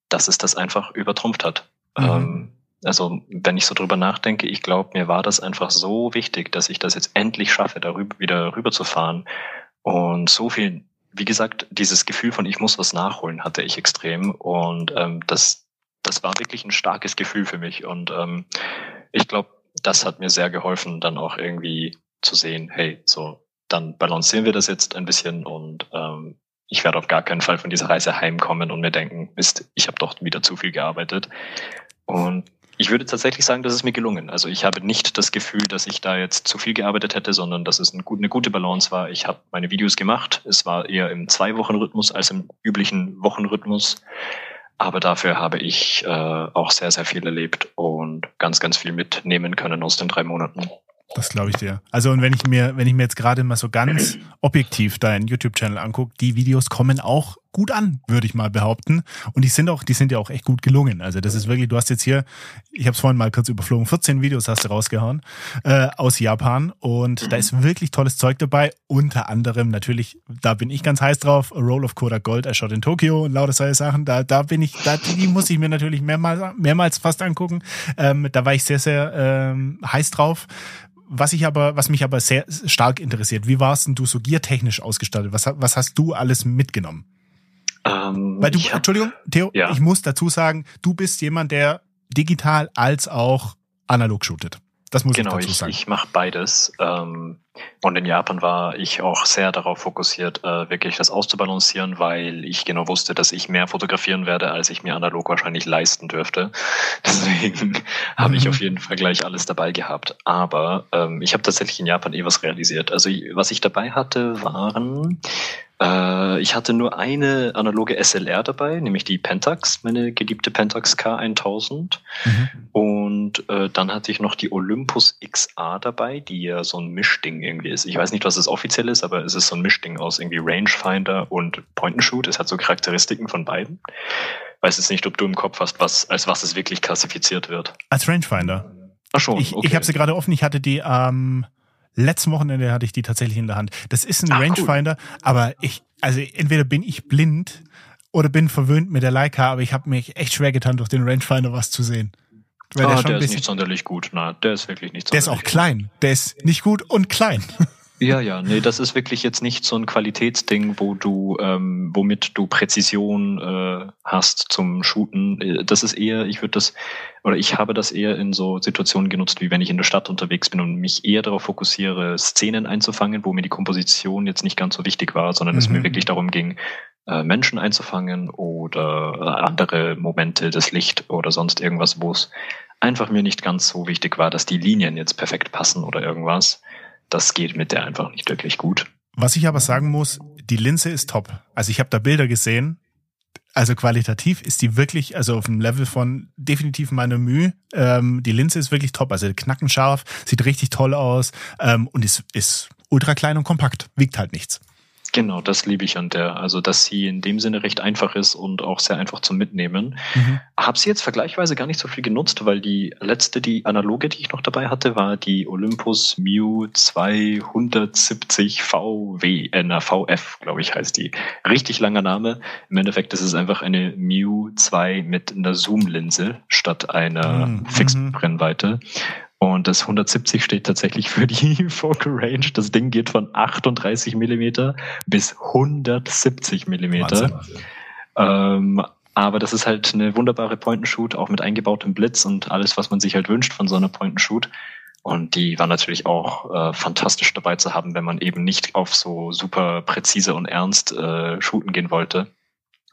dass es das einfach übertrumpft hat. Mhm. Ähm, also wenn ich so drüber nachdenke, ich glaube, mir war das einfach so wichtig, dass ich das jetzt endlich schaffe, darüber wieder rüber zu fahren. Und so viel, wie gesagt, dieses Gefühl von ich muss was nachholen hatte ich extrem. Und ähm, das, das war wirklich ein starkes Gefühl für mich. Und ähm, ich glaube, das hat mir sehr geholfen, dann auch irgendwie zu sehen, hey, so, dann balancieren wir das jetzt ein bisschen und ähm, ich werde auf gar keinen Fall von dieser Reise heimkommen und mir denken, Mist, ich habe doch wieder zu viel gearbeitet. Und ich würde tatsächlich sagen, das ist mir gelungen. Also ich habe nicht das Gefühl, dass ich da jetzt zu viel gearbeitet hätte, sondern dass es eine gute Balance war. Ich habe meine Videos gemacht. Es war eher im Zwei-Wochen-Rhythmus als im üblichen Wochenrhythmus. Aber dafür habe ich äh, auch sehr, sehr viel erlebt und ganz, ganz viel mitnehmen können aus den drei Monaten. Das glaube ich dir. Also und wenn ich mir, wenn ich mir jetzt gerade mal so ganz [clears throat] objektiv deinen YouTube-Channel angucke, die Videos kommen auch gut an, würde ich mal behaupten. Und die sind auch, die sind ja auch echt gut gelungen. Also das ist wirklich, du hast jetzt hier, ich habe es vorhin mal kurz überflogen, 14 Videos hast du rausgehauen äh, aus Japan und mhm. da ist wirklich tolles Zeug dabei. Unter anderem natürlich, da bin ich ganz heiß drauf, A Roll of Kodak Gold, I Shot in Tokyo und lauter solche Sachen. Da, da bin ich, da, die muss ich mir natürlich mehrmals, mehrmals fast angucken. Ähm, da war ich sehr, sehr ähm, heiß drauf was ich aber, was mich aber sehr stark interessiert, wie warst denn du so giertechnisch ausgestattet? Was, was hast du alles mitgenommen? Ähm, Weil du, hab, Entschuldigung, Theo, ja. ich muss dazu sagen, du bist jemand, der digital als auch analog shootet. Das muss genau, ich dazu sagen. Ich, ich mache beides. Ähm, und in Japan war ich auch sehr darauf fokussiert, äh, wirklich das auszubalancieren, weil ich genau wusste, dass ich mehr fotografieren werde, als ich mir analog wahrscheinlich leisten dürfte. [laughs] Deswegen habe ich mhm. auf jeden Fall gleich alles dabei gehabt. Aber ähm, ich habe tatsächlich in Japan eh was realisiert. Also was ich dabei hatte, waren äh, ich hatte nur eine analoge SLR dabei, nämlich die Pentax, meine geliebte Pentax K1000. Mhm. Und äh, dann hatte ich noch die Olympus XA dabei, die ja so ein Mischding irgendwie ist. Ich weiß nicht, was das offiziell ist, aber es ist so ein Mischding aus irgendwie Rangefinder und Point-and-Shoot. Es hat so Charakteristiken von beiden. Weiß jetzt nicht, ob du im Kopf hast, was, als was es wirklich klassifiziert wird. Als Rangefinder. Ach schon. Ich, okay. ich habe sie gerade offen. Ich hatte die ähm, Letzten Wochenende hatte ich die tatsächlich in der Hand. Das ist ein Ach, Rangefinder, cool. aber ich, also entweder bin ich blind oder bin verwöhnt mit der Leica, aber ich habe mich echt schwer getan, durch den Rangefinder was zu sehen. Weil ah, der, der ist nicht sonderlich gut. Na, der ist wirklich nicht sonderlich Der ist auch klein. Der ist nicht gut und klein. [laughs] Ja, ja, nee, das ist wirklich jetzt nicht so ein Qualitätsding, wo du, ähm, womit du Präzision äh, hast zum Shooten. Äh, das ist eher, ich würde das, oder ich habe das eher in so Situationen genutzt, wie wenn ich in der Stadt unterwegs bin und mich eher darauf fokussiere, Szenen einzufangen, wo mir die Komposition jetzt nicht ganz so wichtig war, sondern mhm. es mir mhm. wirklich darum ging, Menschen einzufangen oder andere Momente, das Licht oder sonst irgendwas, wo es einfach mir nicht ganz so wichtig war, dass die Linien jetzt perfekt passen oder irgendwas das geht mit der einfach nicht wirklich gut. Was ich aber sagen muss, die Linse ist top. Also ich habe da Bilder gesehen. Also qualitativ ist die wirklich, also auf dem Level von definitiv meine Mühe. Ähm, die Linse ist wirklich top. Also knackenscharf, sieht richtig toll aus ähm, und ist, ist ultra klein und kompakt. Wiegt halt nichts. Genau, das liebe ich an der. Also, dass sie in dem Sinne recht einfach ist und auch sehr einfach zum Mitnehmen. Mhm. Habe sie jetzt vergleichsweise gar nicht so viel genutzt, weil die letzte, die analoge, die ich noch dabei hatte, war die Olympus Mew 270 VW, äh, VF, glaube ich, heißt die. Richtig langer Name. Im Endeffekt ist es einfach eine Mew 2 mit einer Zoom-Linse statt einer mhm. fixen Brennweite. Und das 170 steht tatsächlich für die [laughs] Focal Range. Das Ding geht von 38 Millimeter bis 170 Millimeter. Ähm, aber das ist halt eine wunderbare Point-and-Shoot, auch mit eingebautem Blitz und alles, was man sich halt wünscht von so einer Point-and-Shoot. Und die war natürlich auch äh, fantastisch dabei zu haben, wenn man eben nicht auf so super präzise und ernst äh, shooten gehen wollte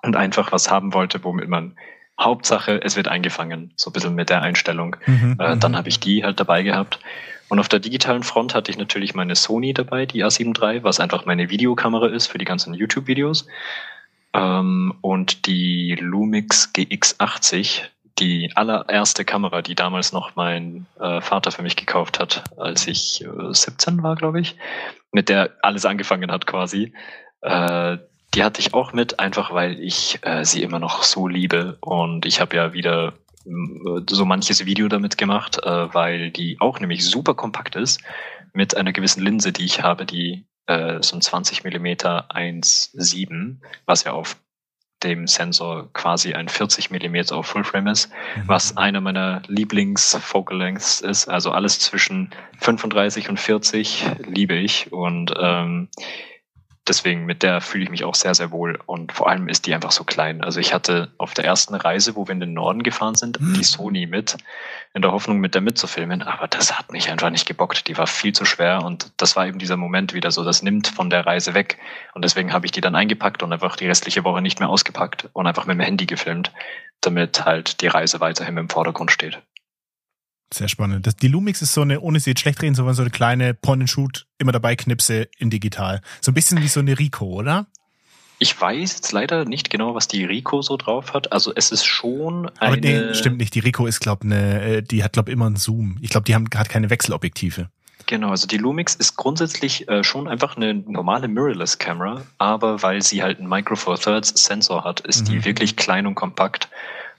und einfach was haben wollte, womit man Hauptsache, es wird eingefangen, so ein bisschen mit der Einstellung. Mhm, äh, dann mhm. habe ich die halt dabei gehabt. Und auf der digitalen Front hatte ich natürlich meine Sony dabei, die A7 III, was einfach meine Videokamera ist für die ganzen YouTube-Videos. Ähm, und die Lumix GX80, die allererste Kamera, die damals noch mein äh, Vater für mich gekauft hat, als ich äh, 17 war, glaube ich, mit der alles angefangen hat quasi. Äh, die hatte ich auch mit, einfach weil ich äh, sie immer noch so liebe. Und ich habe ja wieder äh, so manches Video damit gemacht, äh, weil die auch nämlich super kompakt ist, mit einer gewissen Linse, die ich habe, die äh, so ein 20 Millimeter 1,7, was ja auf dem Sensor quasi ein 40 Millimeter auf Fullframe ist, mhm. was einer meiner Lieblings-Focal Lengths ist. Also alles zwischen 35 und 40 liebe ich und ähm, deswegen mit der fühle ich mich auch sehr, sehr wohl. Und vor allem ist die einfach so klein. Also ich hatte auf der ersten Reise, wo wir in den Norden gefahren sind, die Sony mit, in der Hoffnung, mit der mitzufilmen. Aber das hat mich einfach nicht gebockt. Die war viel zu schwer. Und das war eben dieser Moment wieder so, das nimmt von der Reise weg. Und deswegen habe ich die dann eingepackt und einfach die restliche Woche nicht mehr ausgepackt und einfach mit dem Handy gefilmt, damit halt die Reise weiterhin im Vordergrund steht. Sehr spannend. Das, die Lumix ist so eine, ohne sie jetzt schlecht reden, sondern so eine kleine Point-and-Shoot, immer dabei Knipse in digital. So ein bisschen wie so eine Rico, oder? Ich weiß jetzt leider nicht genau, was die Rico so drauf hat. Also es ist schon eine... Aber nee, stimmt nicht. Die Rico ist, glaube eine, äh, die hat, glaube immer einen Zoom. Ich glaube, die haben, hat keine Wechselobjektive. Genau, also die Lumix ist grundsätzlich äh, schon einfach eine normale Mirrorless-Kamera, aber weil sie halt einen Micro Four Thirds Sensor hat, ist mhm. die wirklich klein und kompakt.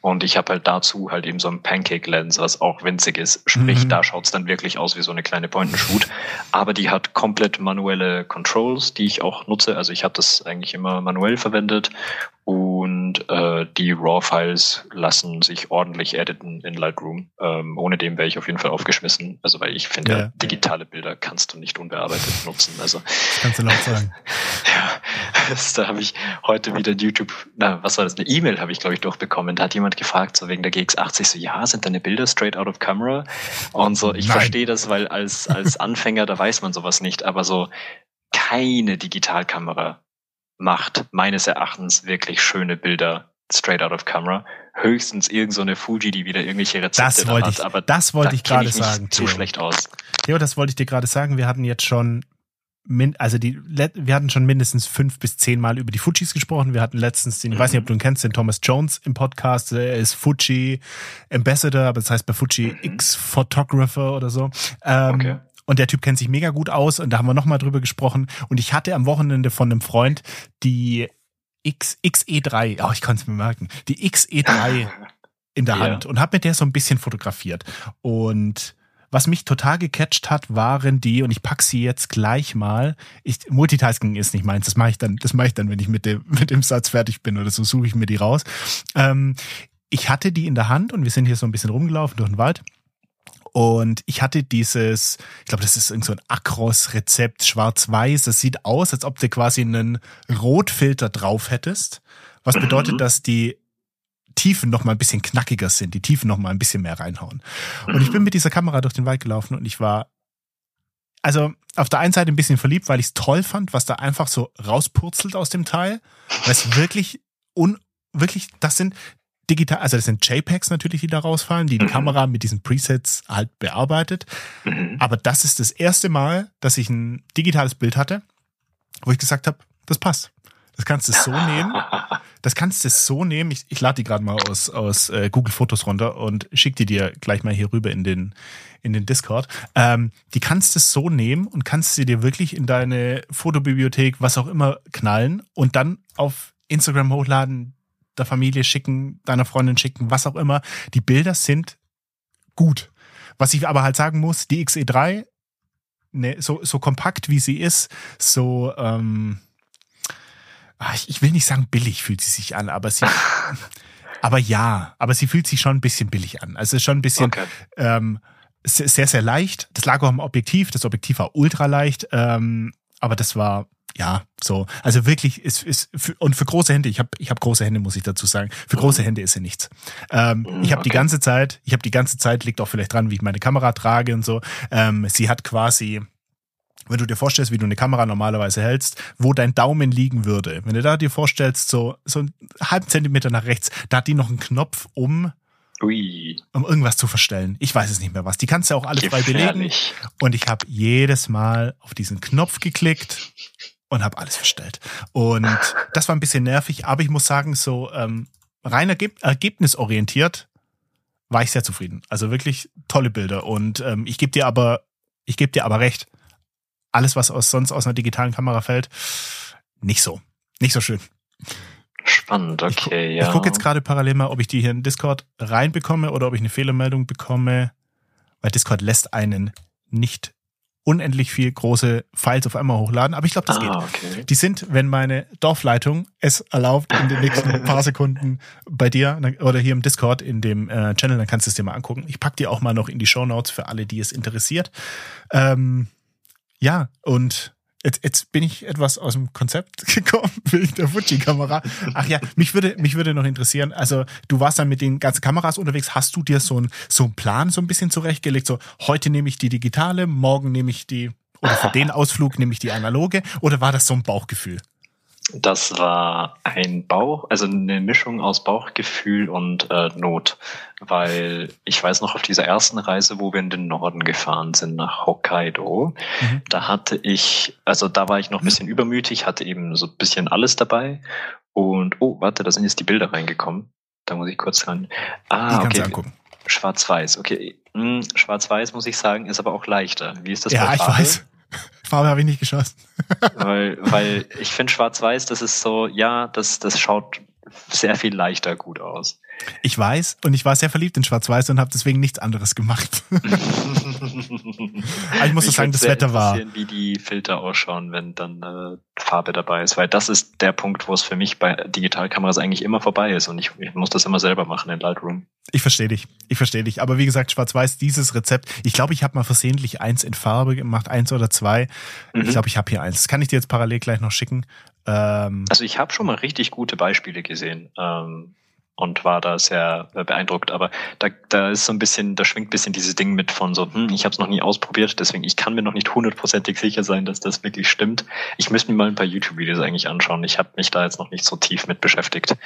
Und ich habe halt dazu halt eben so ein Pancake-Lens, was auch winzig ist. Sprich, mhm. da schaut's dann wirklich aus wie so eine kleine Point-and-Shoot. Aber die hat komplett manuelle Controls, die ich auch nutze. Also ich habe das eigentlich immer manuell verwendet und äh, die RAW-Files lassen sich ordentlich editen in Lightroom. Ähm, ohne dem wäre ich auf jeden Fall aufgeschmissen. Also weil ich finde, ja. digitale Bilder kannst du nicht unbearbeitet [laughs] nutzen. Also das kannst du laut sagen. [laughs] ja, da habe ich heute wieder YouTube, na, was war das, eine E-Mail habe ich, glaube ich, durchbekommen. Da hat jemand gefragt, so wegen der GX80, so, ja, sind deine Bilder straight out of camera? Und so, ich verstehe das, weil als, als Anfänger, da weiß man sowas nicht, aber so keine Digitalkamera macht meines Erachtens wirklich schöne Bilder straight out of camera. Höchstens irgendeine so Fuji, die wieder irgendwelche Rezepte das wollte hat, ich, aber das wollte da ich gerade sagen. Zu Theo. schlecht aus. Theo, das wollte ich dir gerade sagen. Wir hatten jetzt schon also die, wir hatten schon mindestens fünf bis zehn Mal über die Fujis gesprochen. Wir hatten letztens den, ich weiß nicht, ob du ihn kennst, den Thomas Jones im Podcast. Er ist Fuji Ambassador, aber das heißt bei Fuji mhm. X Photographer oder so. Ähm, okay. Und der Typ kennt sich mega gut aus und da haben wir nochmal drüber gesprochen. Und ich hatte am Wochenende von einem Freund die X, XE3, oh, ich kann es mir merken, die XE3 [laughs] in der Hand und habe mit der so ein bisschen fotografiert. Und was mich total gecatcht hat, waren die, und ich pack sie jetzt gleich mal. Ich, Multitasking ist nicht meins, das mache ich dann, das mache ich dann, wenn ich mit dem, [laughs] mit dem Satz fertig bin oder so, suche ich mir die raus. Ähm, ich hatte die in der Hand und wir sind hier so ein bisschen rumgelaufen durch den Wald und ich hatte dieses, ich glaube, das ist irgend so ein Akros-Rezept, schwarz-weiß. Das sieht aus, als ob du quasi einen Rotfilter drauf hättest. Was bedeutet, mhm. dass die Tiefen noch mal ein bisschen knackiger sind, die Tiefen noch mal ein bisschen mehr reinhauen. Und ich bin mit dieser Kamera durch den Wald gelaufen und ich war also auf der einen Seite ein bisschen verliebt, weil ich es toll fand, was da einfach so rauspurzelt aus dem Teil. Weil es wirklich un, wirklich, das sind, digital, also das sind JPEGs natürlich, die da rausfallen, die die mhm. Kamera mit diesen Presets halt bearbeitet. Mhm. Aber das ist das erste Mal, dass ich ein digitales Bild hatte, wo ich gesagt habe, das passt. Das kannst du so nehmen. [laughs] Das kannst du so nehmen. Ich, ich lade die gerade mal aus, aus äh, Google Fotos runter und schick die dir gleich mal hier rüber in den, in den Discord. Ähm, die kannst du so nehmen und kannst sie dir wirklich in deine Fotobibliothek, was auch immer, knallen und dann auf Instagram hochladen, der Familie schicken, deiner Freundin schicken, was auch immer. Die Bilder sind gut. Was ich aber halt sagen muss, die XE3, ne, so, so kompakt wie sie ist, so, ähm, ah, ich, ich will nicht sagen billig fühlt sie sich an, aber sie, [laughs] aber ja, aber sie fühlt sich schon ein bisschen billig an. Also schon ein bisschen, okay. ähm, sehr, sehr leicht. Das lag auch am Objektiv. Das Objektiv war ultra leicht. Ähm, aber das war ja, so. Also wirklich ist, ist für, und für große Hände, ich habe ich hab große Hände, muss ich dazu sagen. Für mhm. große Hände ist sie nichts. Ähm, mhm, ich habe okay. die ganze Zeit, ich habe die ganze Zeit, liegt auch vielleicht dran, wie ich meine Kamera trage und so. Ähm, sie hat quasi, wenn du dir vorstellst, wie du eine Kamera normalerweise hältst, wo dein Daumen liegen würde, wenn du da dir vorstellst, so, so einen halben Zentimeter nach rechts, da hat die noch einen Knopf um, Ui. um irgendwas zu verstellen. Ich weiß es nicht mehr was. Die kannst du auch alle frei belegen. Und ich habe jedes Mal auf diesen Knopf geklickt und habe alles verstellt. Und das war ein bisschen nervig, aber ich muss sagen, so ähm, rein ergeb ergebnisorientiert war ich sehr zufrieden. Also wirklich tolle Bilder. Und ähm, ich gebe dir aber, ich gebe dir aber recht. Alles, was aus, sonst aus einer digitalen Kamera fällt, nicht so. Nicht so schön. Spannend, okay, ich, ja. Ich gucke jetzt gerade parallel mal, ob ich die hier in Discord reinbekomme oder ob ich eine Fehlermeldung bekomme, weil Discord lässt einen nicht unendlich viel große Files auf einmal hochladen, aber ich glaube, das ah, geht. Okay. Die sind, wenn meine Dorfleitung es erlaubt, in den nächsten [laughs] paar Sekunden bei dir oder hier im Discord in dem äh, Channel, dann kannst du es dir mal angucken. Ich pack dir auch mal noch in die Show Notes für alle, die es interessiert. Ähm, ja, und Jetzt, jetzt bin ich etwas aus dem Konzept [laughs] gekommen wegen der Fuji-Kamera. Ach ja, mich würde, mich würde noch interessieren, also du warst dann mit den ganzen Kameras unterwegs, hast du dir so, ein, so einen Plan so ein bisschen zurechtgelegt, so heute nehme ich die digitale, morgen nehme ich die, oder für den Ausflug nehme ich die analoge, oder war das so ein Bauchgefühl? Das war ein Bauch, also eine Mischung aus Bauchgefühl und äh, Not, weil ich weiß noch auf dieser ersten Reise, wo wir in den Norden gefahren sind nach Hokkaido, mhm. da hatte ich, also da war ich noch ein bisschen übermütig, hatte eben so ein bisschen alles dabei und oh, warte, da sind jetzt die Bilder reingekommen. Da muss ich kurz ran. Ah, okay. Schwarz-Weiß, okay. Hm, Schwarz-Weiß muss ich sagen, ist aber auch leichter. Wie ist das? Ja, ich weiß. Farbe habe ich nicht geschossen. weil, [laughs] weil ich finde Schwarz-Weiß, das ist so, ja, das, das schaut sehr viel leichter gut aus. Ich weiß und ich war sehr verliebt in Schwarz-Weiß und habe deswegen nichts anderes gemacht. [laughs] Aber ich muss Mich sagen, das Wetter war. wie die Filter ausschauen, wenn dann äh, Farbe dabei ist, weil das ist der Punkt, wo es für mich bei Digitalkameras eigentlich immer vorbei ist und ich, ich muss das immer selber machen in Lightroom. Ich verstehe dich, ich verstehe dich. Aber wie gesagt, Schwarz-Weiß, dieses Rezept, ich glaube, ich habe mal versehentlich eins in Farbe gemacht, eins oder zwei. Mhm. Ich glaube, ich habe hier eins. Das kann ich dir jetzt parallel gleich noch schicken. Ähm, also ich habe schon mal richtig gute Beispiele gesehen. Ähm, und war da sehr beeindruckt. Aber da, da ist so ein bisschen, da schwingt ein bisschen dieses Ding mit von so, hm, ich habe es noch nie ausprobiert, deswegen ich kann mir noch nicht hundertprozentig sicher sein, dass das wirklich stimmt. Ich müsste mir mal ein paar YouTube-Videos eigentlich anschauen. Ich habe mich da jetzt noch nicht so tief mit beschäftigt,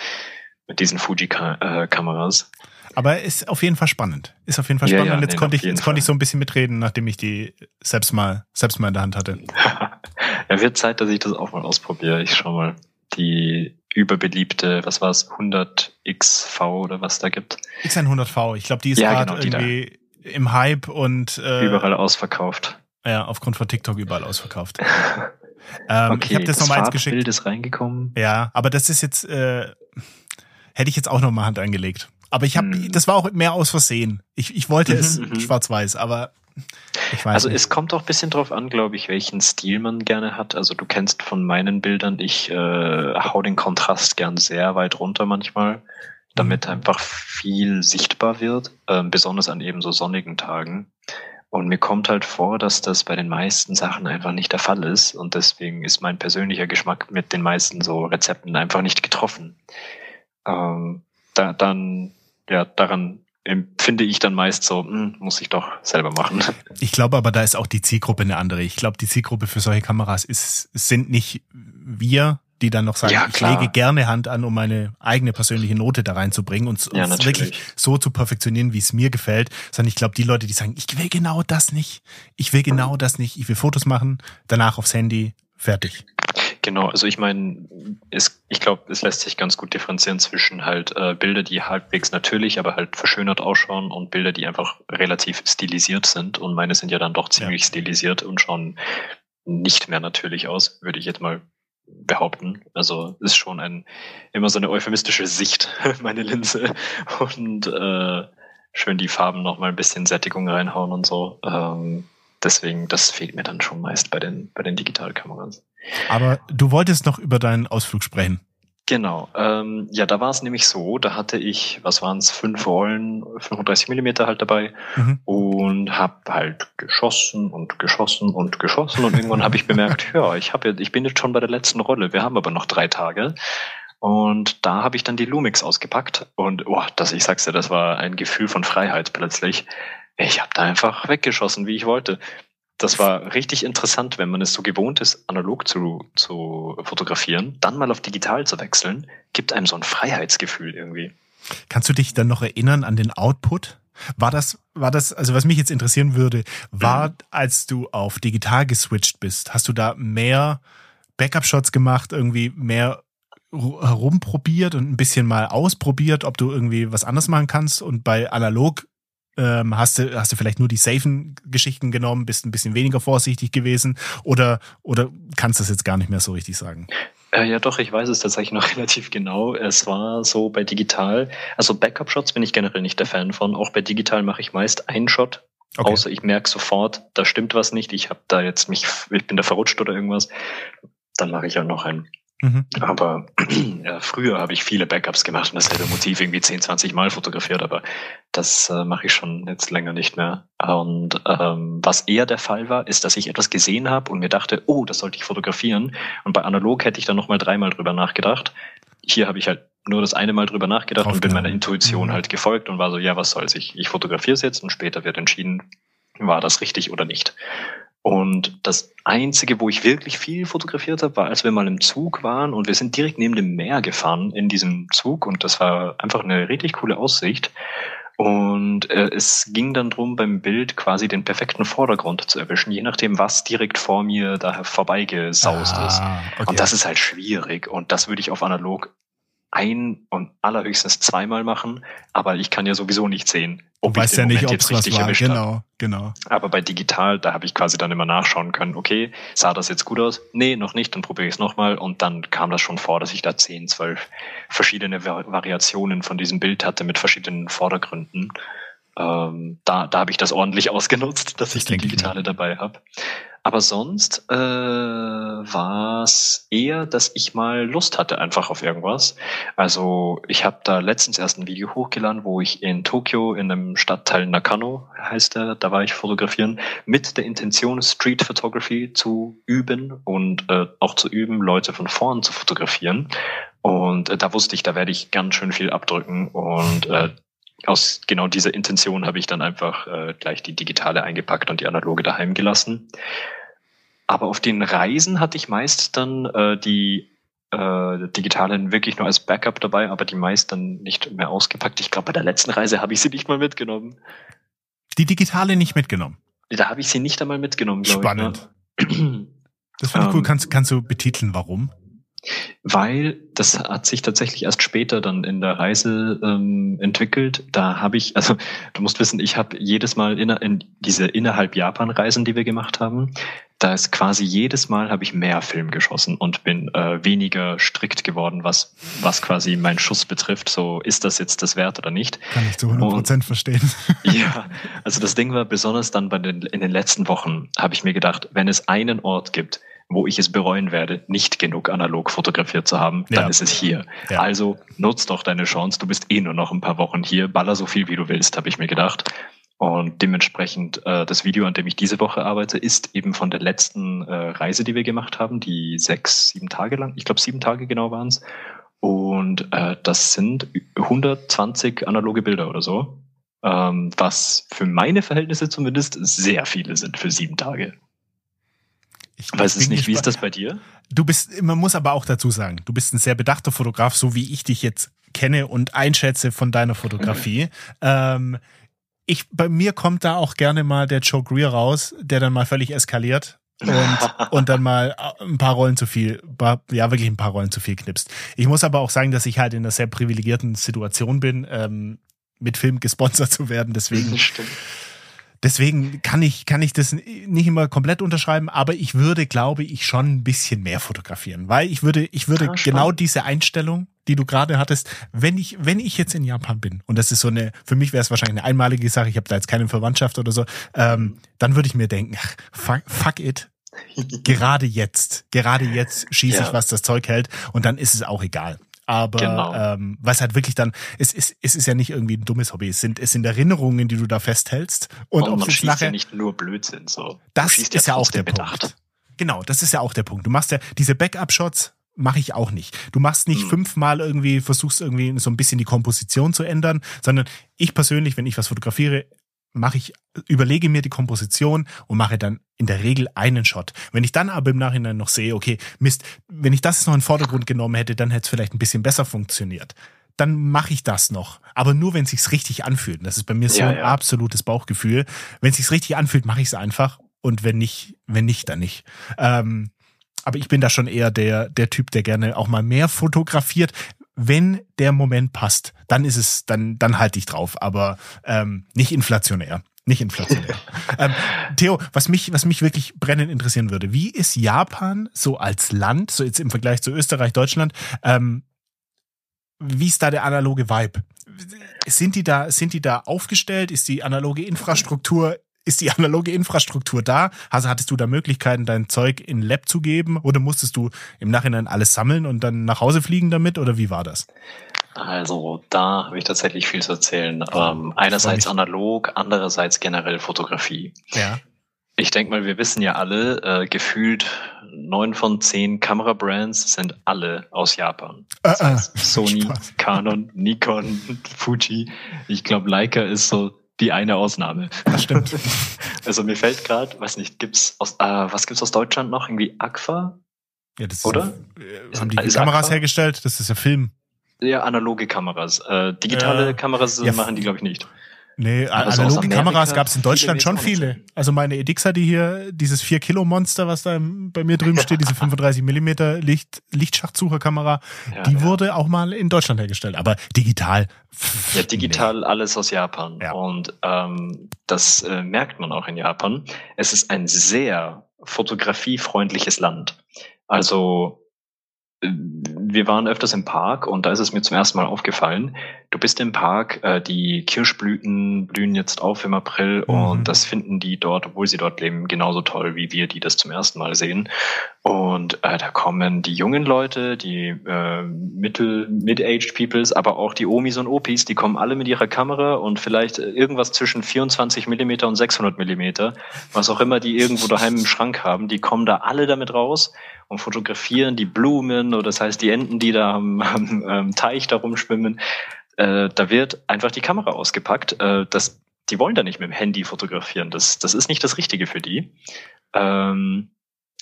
mit diesen Fuji-Kameras. Aber ist auf jeden Fall spannend. Ist auf jeden Fall spannend. Ja, ja, und jetzt, nee, konnte ich, jetzt konnte ich so ein bisschen mitreden, nachdem ich die selbst mal, selbst mal in der Hand hatte. [laughs] ja, wird Zeit, dass ich das auch mal ausprobiere. Ich schau mal die überbeliebte, was war es, 100XV oder was da gibt. X100V, ich glaube, die ist ja, gerade genau, irgendwie da. im Hype und äh, überall ausverkauft. Ja, aufgrund von TikTok überall ausverkauft. [laughs] ähm, okay, ich habe das, das nochmal eins geschickt. Bild ist reingekommen. Ja, aber das ist jetzt, äh, hätte ich jetzt auch noch mal Hand angelegt. Aber ich habe, hm. das war auch mehr aus Versehen. Ich, ich wollte es mhm, mhm. schwarz-weiß, aber also nicht. es kommt auch ein bisschen drauf an, glaube ich, welchen Stil man gerne hat. Also du kennst von meinen Bildern, ich äh, hau den Kontrast gern sehr weit runter manchmal, damit mhm. einfach viel sichtbar wird, äh, besonders an eben so sonnigen Tagen. Und mir kommt halt vor, dass das bei den meisten Sachen einfach nicht der Fall ist. Und deswegen ist mein persönlicher Geschmack mit den meisten so Rezepten einfach nicht getroffen. Ähm, da, dann, ja, daran empfinde ich dann meist so, hm, muss ich doch selber machen. Ich glaube aber, da ist auch die Zielgruppe eine andere. Ich glaube, die Zielgruppe für solche Kameras ist, sind nicht wir, die dann noch sagen, ja, ich lege gerne Hand an, um meine eigene persönliche Note da reinzubringen und ja, es wirklich so zu perfektionieren, wie es mir gefällt, sondern ich glaube, die Leute, die sagen, ich will genau das nicht, ich will genau das nicht, ich will Fotos machen, danach aufs Handy, fertig. Genau, also ich meine, ich glaube, es lässt sich ganz gut differenzieren zwischen halt äh, Bilder, die halbwegs natürlich, aber halt verschönert ausschauen und Bilder, die einfach relativ stilisiert sind. Und meine sind ja dann doch ziemlich ja. stilisiert und schauen nicht mehr natürlich aus, würde ich jetzt mal behaupten. Also ist schon ein immer so eine euphemistische Sicht, [laughs] meine Linse. Und äh, schön die Farben noch mal ein bisschen Sättigung reinhauen und so. Ähm, deswegen, das fehlt mir dann schon meist bei den, bei den Digitalkameras. Aber du wolltest noch über deinen Ausflug sprechen. Genau. Ähm, ja, da war es nämlich so, da hatte ich, was waren es, fünf Rollen, 35 Millimeter halt dabei mhm. und habe halt geschossen und geschossen und geschossen und irgendwann habe ich bemerkt, [laughs] ja, ich habe, ich bin jetzt schon bei der letzten Rolle. Wir haben aber noch drei Tage. Und da habe ich dann die Lumix ausgepackt und oh, das, ich sag's dir, das war ein Gefühl von Freiheit plötzlich. Ich habe da einfach weggeschossen, wie ich wollte das war richtig interessant, wenn man es so gewohnt ist, analog zu, zu fotografieren, dann mal auf digital zu wechseln, gibt einem so ein Freiheitsgefühl irgendwie. Kannst du dich dann noch erinnern an den Output? War das, war das, also was mich jetzt interessieren würde, war, mhm. als du auf digital geswitcht bist, hast du da mehr Backup-Shots gemacht, irgendwie mehr herumprobiert und ein bisschen mal ausprobiert, ob du irgendwie was anderes machen kannst und bei analog ähm, hast du hast du vielleicht nur die safen Geschichten genommen, bist ein bisschen weniger vorsichtig gewesen oder oder kannst du das jetzt gar nicht mehr so richtig sagen? Äh, ja, doch, ich weiß es tatsächlich noch [laughs] relativ genau. Es war so bei digital, also Backup-Shots bin ich generell nicht der Fan von. Auch bei digital mache ich meist einen Shot, okay. außer ich merke sofort, da stimmt was nicht. Ich habe da jetzt mich, [laughs] ich bin da verrutscht oder irgendwas. Dann mache ich ja noch einen. Mhm. Aber [clears throat] ja, früher habe ich viele Backups gemacht und dasselbe Motiv irgendwie 10, 20 Mal fotografiert, aber das äh, mache ich schon jetzt länger nicht mehr. Und ähm, was eher der Fall war, ist, dass ich etwas gesehen habe und mir dachte, oh, das sollte ich fotografieren. Und bei analog hätte ich dann nochmal dreimal drüber nachgedacht. Hier habe ich halt nur das eine Mal drüber nachgedacht Aufgenommen. und bin meiner Intuition mhm. halt gefolgt und war so, ja, was soll's, ich, ich fotografiere es jetzt und später wird entschieden, war das richtig oder nicht. Und das Einzige, wo ich wirklich viel fotografiert habe, war, als wir mal im Zug waren und wir sind direkt neben dem Meer gefahren in diesem Zug und das war einfach eine richtig coole Aussicht. Und äh, es ging dann drum, beim Bild quasi den perfekten Vordergrund zu erwischen, je nachdem, was direkt vor mir da vorbeigesaust ah, ist. Okay. Und das ist halt schwierig. Und das würde ich auf analog ein und allerhöchstens zweimal machen, aber ich kann ja sowieso nicht sehen, ob du ich den ja Moment nicht, jetzt richtig war. erwischt genau, habe. Genau. Aber bei digital, da habe ich quasi dann immer nachschauen können, okay, sah das jetzt gut aus? Nee, noch nicht, dann probiere ich es nochmal und dann kam das schon vor, dass ich da zehn, zwölf verschiedene Variationen von diesem Bild hatte mit verschiedenen Vordergründen. Ähm, da da habe ich das ordentlich [laughs] ausgenutzt, dass ich die digitale ich dabei habe. Aber sonst äh, war es eher, dass ich mal Lust hatte einfach auf irgendwas. Also ich habe da letztens erst ein Video hochgeladen, wo ich in Tokio in einem Stadtteil Nakano heißt der, da war ich fotografieren, mit der Intention Street Photography zu üben und äh, auch zu üben, Leute von vorn zu fotografieren. Und äh, da wusste ich, da werde ich ganz schön viel abdrücken und äh, aus genau dieser Intention habe ich dann einfach äh, gleich die digitale eingepackt und die analoge daheim gelassen. Aber auf den Reisen hatte ich meist dann äh, die äh, digitalen wirklich nur als Backup dabei, aber die meist dann nicht mehr ausgepackt. Ich glaube, bei der letzten Reise habe ich sie nicht mal mitgenommen. Die digitale nicht mitgenommen? Da habe ich sie nicht einmal mitgenommen, glaube ich. Ne? Spannend. [clears throat] Das finde ich cool. Ähm, kannst, kannst du betiteln, warum? Weil das hat sich tatsächlich erst später dann in der Reise ähm, entwickelt. Da habe ich, also du musst wissen, ich habe jedes Mal in, in diese innerhalb Japan-Reisen, die wir gemacht haben, da ist quasi jedes Mal habe ich mehr Film geschossen und bin äh, weniger strikt geworden, was, was quasi mein Schuss betrifft. So, ist das jetzt das wert oder nicht? Kann ich zu 100 Prozent verstehen. [laughs] [laughs] ja, also das Ding war besonders dann bei den, in den letzten Wochen, habe ich mir gedacht, wenn es einen Ort gibt, wo ich es bereuen werde, nicht genug analog fotografiert zu haben, dann ja. ist es hier. Ja. Also nutz doch deine Chance. Du bist eh nur noch ein paar Wochen hier. Baller so viel, wie du willst, habe ich mir gedacht. Und dementsprechend äh, das Video, an dem ich diese Woche arbeite, ist eben von der letzten äh, Reise, die wir gemacht haben, die sechs, sieben Tage lang. Ich glaube, sieben Tage genau waren es. Und äh, das sind 120 analoge Bilder oder so. Ähm, was für meine Verhältnisse zumindest sehr viele sind für sieben Tage. Ich weiß es nicht, wie ist das bei dir? Du bist, man muss aber auch dazu sagen, du bist ein sehr bedachter Fotograf, so wie ich dich jetzt kenne und einschätze von deiner Fotografie. [laughs] ähm, ich, bei mir kommt da auch gerne mal der Joe Greer raus, der dann mal völlig eskaliert und, [laughs] und dann mal ein paar Rollen zu viel, ja wirklich ein paar Rollen zu viel knipst. Ich muss aber auch sagen, dass ich halt in einer sehr privilegierten Situation bin, ähm, mit Film gesponsert zu werden. Deswegen [laughs] Stimmt. Deswegen kann ich, kann ich das nicht immer komplett unterschreiben, aber ich würde, glaube ich, schon ein bisschen mehr fotografieren, weil ich würde, ich würde ja, genau diese Einstellung, die du gerade hattest, wenn ich, wenn ich jetzt in Japan bin und das ist so eine, für mich wäre es wahrscheinlich eine einmalige Sache, ich habe da jetzt keine Verwandtschaft oder so, ähm, dann würde ich mir denken, ach, fuck, fuck it, [laughs] gerade jetzt, gerade jetzt schieße ja. ich, was das Zeug hält und dann ist es auch egal. Aber genau. ähm, was halt wirklich dann, es ist, es ist ja nicht irgendwie ein dummes Hobby, es sind, es sind Erinnerungen, die du da festhältst. Und, und man schießt nachher, ja nicht nur Blödsinn. So. Das ist ja, ja auch der bedacht. Punkt. Genau, das ist ja auch der Punkt. Du machst ja diese Backup-Shots, mache ich auch nicht. Du machst nicht hm. fünfmal irgendwie, versuchst irgendwie so ein bisschen die Komposition zu ändern, sondern ich persönlich, wenn ich was fotografiere, mache ich, überlege mir die Komposition und mache dann in der Regel einen Shot. Wenn ich dann aber im Nachhinein noch sehe, okay, Mist, wenn ich das jetzt noch in den Vordergrund genommen hätte, dann hätte es vielleicht ein bisschen besser funktioniert. Dann mache ich das noch. Aber nur, wenn es sich richtig anfühlt. Das ist bei mir so ja, ein ja. absolutes Bauchgefühl. Wenn es sich richtig anfühlt, mache ich es einfach. Und wenn nicht, wenn nicht, dann nicht. Ähm, aber ich bin da schon eher der, der Typ, der gerne auch mal mehr fotografiert wenn der Moment passt, dann ist es, dann, dann halte ich drauf, aber ähm, nicht inflationär. Nicht inflationär. [laughs] ähm, Theo, was mich, was mich wirklich brennend interessieren würde, wie ist Japan so als Land, so jetzt im Vergleich zu Österreich, Deutschland, ähm, wie ist da der analoge Vibe? Sind die da, sind die da aufgestellt? Ist die analoge Infrastruktur ist die analoge Infrastruktur da? Also hattest du da Möglichkeiten, dein Zeug in Lab zu geben oder musstest du im Nachhinein alles sammeln und dann nach Hause fliegen damit oder wie war das? Also da habe ich tatsächlich viel zu erzählen. Ähm, einerseits analog, andererseits generell Fotografie. Ja. Ich denke mal, wir wissen ja alle, äh, gefühlt neun von zehn Kamerabrands sind alle aus Japan. Das äh, heißt Sony, [laughs] Spaß. Canon, Nikon, Fuji. Ich glaube, Leica ist so die eine Ausnahme. Das stimmt. [laughs] Also mir fällt gerade, weiß nicht, gibt's aus, äh, was gibt's aus Deutschland noch? Irgendwie Aqua? Ja, das Oder? Ist, äh, haben die ist Kameras Aqua? hergestellt? Das ist ja Film. Ja, analoge Kameras. Äh, digitale äh, Kameras ja, machen die, glaube ich, nicht. Nee, also analoge Kameras gab es in Deutschland schon viele. Also meine Edixa, die hier, dieses 4-Kilo-Monster, was da bei mir drüben steht, diese [laughs] 35 Millimeter Licht, Lichtschachtsucherkamera, ja, die ja. wurde auch mal in Deutschland hergestellt. Aber digital. Ja, digital nee. alles aus Japan. Ja. Und ähm, das äh, merkt man auch in Japan. Es ist ein sehr fotografiefreundliches Land. Also wir waren öfters im Park und da ist es mir zum ersten Mal aufgefallen. Du bist im Park, äh, die Kirschblüten blühen jetzt auf im April mhm. und das finden die dort, obwohl sie dort leben, genauso toll wie wir, die das zum ersten Mal sehen. Und äh, da kommen die jungen Leute, die äh, mittel, mid-aged Peoples, aber auch die Omis und Opis, die kommen alle mit ihrer Kamera und vielleicht irgendwas zwischen 24 Millimeter und 600 Millimeter, was auch immer die irgendwo daheim im Schrank haben, die kommen da alle damit raus und fotografieren die Blumen oder das heißt die Enten, die da am, am, am Teich da rumschwimmen. Äh, da wird einfach die Kamera ausgepackt. Äh, das, die wollen da nicht mit dem Handy fotografieren. Das, das ist nicht das Richtige für die. Ähm,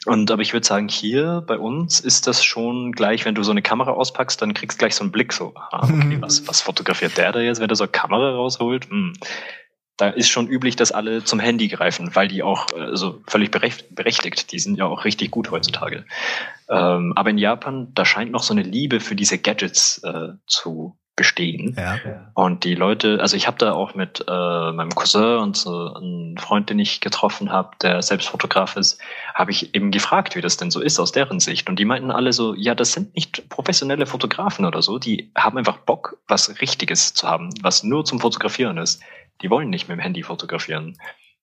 und aber ich würde sagen, hier bei uns ist das schon gleich, wenn du so eine Kamera auspackst, dann kriegst du gleich so einen Blick so, ah, okay, [laughs] was, was fotografiert der da jetzt, wenn er so eine Kamera rausholt? Hm. Da ist schon üblich, dass alle zum Handy greifen, weil die auch also völlig berechtigt, die sind ja auch richtig gut heutzutage. Ähm, aber in Japan, da scheint noch so eine Liebe für diese Gadgets äh, zu bestehen. Ja. Und die Leute, also ich habe da auch mit äh, meinem Cousin und so einem Freund, den ich getroffen habe, der selbst Fotograf ist, habe ich eben gefragt, wie das denn so ist aus deren Sicht. Und die meinten alle so, ja, das sind nicht professionelle Fotografen oder so, die haben einfach Bock, was Richtiges zu haben, was nur zum Fotografieren ist. Die wollen nicht mit dem Handy fotografieren.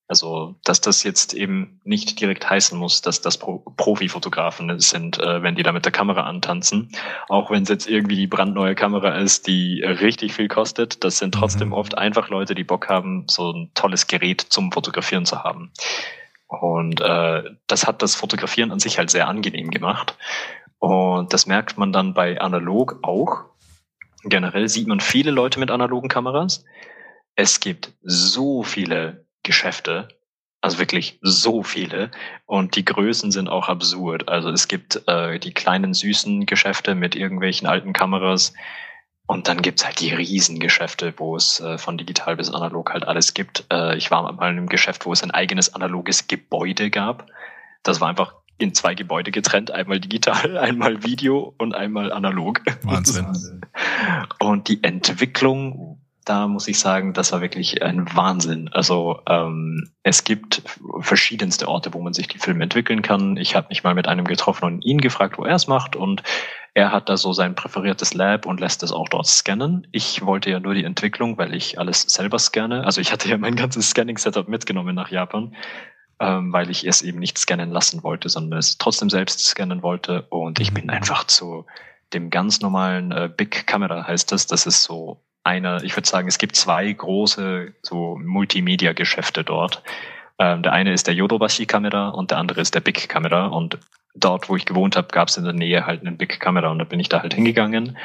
Also, dass das jetzt eben nicht direkt heißen muss, dass das Pro Profifotografen sind, äh, wenn die da mit der Kamera antanzen. Auch wenn es jetzt irgendwie die brandneue Kamera ist, die richtig viel kostet. Das sind trotzdem mhm. oft einfach Leute, die Bock haben, so ein tolles Gerät zum Fotografieren zu haben. Und äh, das hat das Fotografieren an sich halt sehr angenehm gemacht. Und das merkt man dann bei analog auch. Generell sieht man viele Leute mit analogen Kameras. Es gibt so viele Geschäfte. Also wirklich so viele. Und die Größen sind auch absurd. Also es gibt äh, die kleinen süßen Geschäfte mit irgendwelchen alten Kameras. Und dann gibt's halt die Riesengeschäfte, wo es äh, von digital bis analog halt alles gibt. Äh, ich war mal in einem Geschäft, wo es ein eigenes analoges Gebäude gab. Das war einfach in zwei Gebäude getrennt, einmal digital, [laughs] einmal Video und einmal analog. Wahnsinn. [laughs] Und die Entwicklung da muss ich sagen, das war wirklich ein Wahnsinn. Also ähm, es gibt verschiedenste Orte, wo man sich die Filme entwickeln kann. Ich habe mich mal mit einem getroffen und ihn gefragt, wo er es macht und er hat da so sein präferiertes Lab und lässt es auch dort scannen. Ich wollte ja nur die Entwicklung, weil ich alles selber scanne. Also ich hatte ja mein ganzes Scanning-Setup mitgenommen nach Japan, ähm, weil ich es eben nicht scannen lassen wollte, sondern es trotzdem selbst scannen wollte. Und ich bin mhm. einfach zu dem ganz normalen äh, Big Camera heißt das. Das ist so eine, ich würde sagen, es gibt zwei große so Multimedia-Geschäfte dort. Ähm, der eine ist der Yodobashi-Kamera und der andere ist der Big Kamera. Und dort, wo ich gewohnt habe, gab es in der Nähe halt einen Big Kamera. Und da bin ich da halt hingegangen,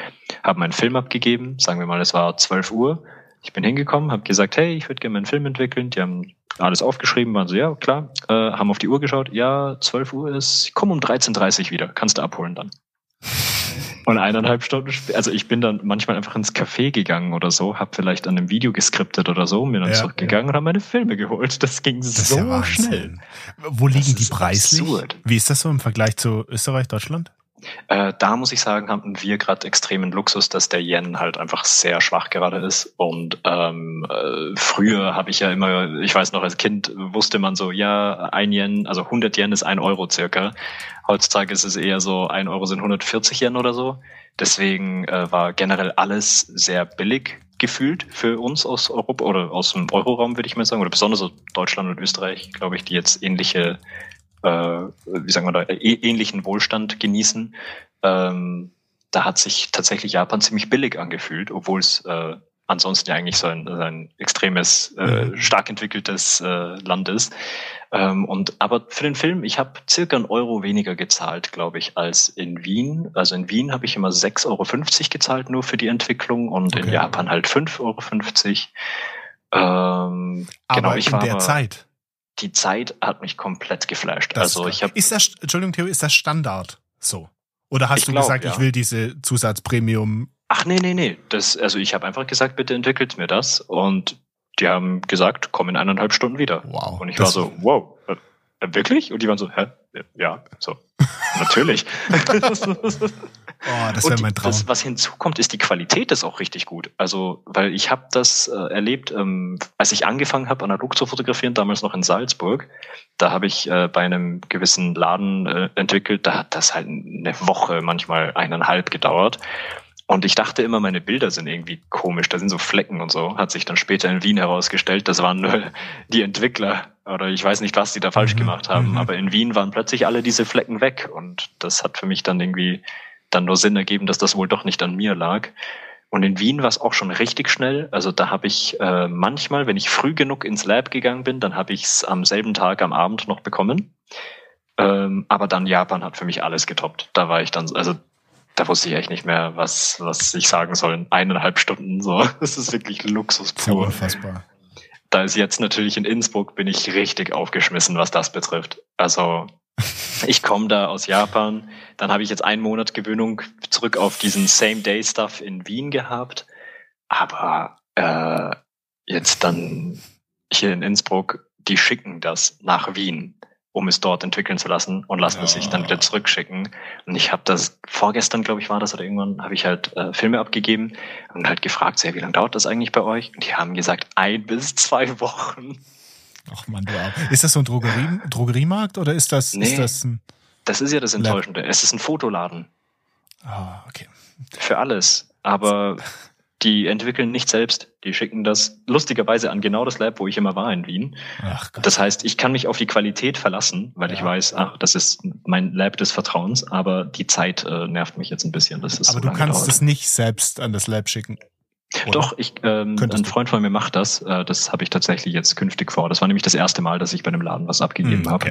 habe meinen Film abgegeben. Sagen wir mal, es war 12 Uhr. Ich bin hingekommen, habe gesagt, hey, ich würde gerne meinen Film entwickeln. Die haben alles aufgeschrieben, waren so, ja, klar. Äh, haben auf die Uhr geschaut, ja, 12 Uhr ist, komm um 13.30 Uhr wieder, kannst du abholen dann. Und eineinhalb Stunden später, also ich bin dann manchmal einfach ins Café gegangen oder so, habe vielleicht an einem Video geskriptet oder so, mir dann ja, zurückgegangen ja. und habe meine Filme geholt. Das ging das so ja schnell. Wo liegen die preislich? Absurd. Wie ist das so im Vergleich zu Österreich, Deutschland? Äh, da muss ich sagen, haben wir gerade extremen Luxus, dass der Yen halt einfach sehr schwach gerade ist. Und ähm, äh, früher habe ich ja immer, ich weiß noch, als Kind wusste man so, ja, ein Yen, also 100 Yen ist ein Euro circa. Heutzutage ist es eher so, ein Euro sind 140 Yen oder so. Deswegen äh, war generell alles sehr billig gefühlt für uns aus Europa oder aus dem Euroraum, würde ich mal sagen, oder besonders aus Deutschland und Österreich, glaube ich, die jetzt ähnliche äh, wie sagen wir da, äh, ähnlichen Wohlstand genießen. Ähm, da hat sich tatsächlich Japan ziemlich billig angefühlt, obwohl es äh, ansonsten ja eigentlich so ein, ein extremes, äh, mhm. stark entwickeltes äh, Land ist. Ähm, und aber für den Film, ich habe circa einen Euro weniger gezahlt, glaube ich, als in Wien. Also in Wien habe ich immer 6,50 Euro gezahlt nur für die Entwicklung und okay. in Japan halt 5,50 Euro. Ähm, aber genau, ich in war der Zeit die Zeit hat mich komplett geflasht. Das also ich habe. Ist das, Entschuldigung, Theo, ist das Standard so? Oder hast du glaub, gesagt, ja. ich will diese Zusatzpremium? Ach nee, nee, nee. Das, also ich habe einfach gesagt, bitte entwickelt mir das. Und die haben gesagt, komm in eineinhalb Stunden wieder. Wow. Und ich war so, wow, wirklich? Und die waren so, hä? Ja, so. Natürlich. [laughs] Oh, das wäre mein Traum. Das, was hinzukommt, ist die Qualität ist auch richtig gut. Also, weil ich habe das äh, erlebt, ähm, als ich angefangen habe, analog zu fotografieren, damals noch in Salzburg. Da habe ich äh, bei einem gewissen Laden äh, entwickelt. Da hat das halt eine Woche, manchmal eineinhalb gedauert. Und ich dachte immer, meine Bilder sind irgendwie komisch, da sind so Flecken und so. Hat sich dann später in Wien herausgestellt, das waren nur die Entwickler oder ich weiß nicht, was die da falsch mhm. gemacht haben. Mhm. Aber in Wien waren plötzlich alle diese Flecken weg und das hat für mich dann irgendwie dann nur Sinn ergeben, dass das wohl doch nicht an mir lag. Und in Wien war es auch schon richtig schnell. Also da habe ich äh, manchmal, wenn ich früh genug ins Lab gegangen bin, dann habe ich es am selben Tag am Abend noch bekommen. Ähm, aber dann Japan hat für mich alles getoppt. Da war ich dann, also da wusste ich echt nicht mehr, was, was ich sagen soll. Eineinhalb Stunden so. [laughs] Das ist wirklich Luxus pur. Unfassbar. Da ist jetzt natürlich in Innsbruck, bin ich richtig aufgeschmissen, was das betrifft. Also [laughs] ich komme da aus Japan. Dann habe ich jetzt einen Monat Gewöhnung zurück auf diesen Same-Day-Stuff in Wien gehabt. Aber äh, jetzt dann hier in Innsbruck, die schicken das nach Wien, um es dort entwickeln zu lassen und lassen ja. es sich dann wieder zurückschicken. Und ich habe das vorgestern, glaube ich, war das oder irgendwann, habe ich halt äh, Filme abgegeben und halt gefragt, sehr, wie lange dauert das eigentlich bei euch? Und die haben gesagt, ein bis zwei Wochen. Ach man, du. Ist das so ein Drogerie, Drogeriemarkt oder ist das, nee, ist das ein. Das ist ja das Enttäuschende. Es ist ein Fotoladen. Ah, okay. Für alles. Aber [laughs] die entwickeln nicht selbst. Die schicken das lustigerweise an genau das Lab, wo ich immer war in Wien. Ach Gott. Das heißt, ich kann mich auf die Qualität verlassen, weil ja. ich weiß, ach, das ist mein Lab des Vertrauens, aber die Zeit äh, nervt mich jetzt ein bisschen. Das ist aber so du kannst es nicht selbst an das Lab schicken. Oder? Doch, ich, ähm, ein Freund von mir macht das. Äh, das habe ich tatsächlich jetzt künftig vor. Das war nämlich das erste Mal, dass ich bei einem Laden was abgegeben mm, okay.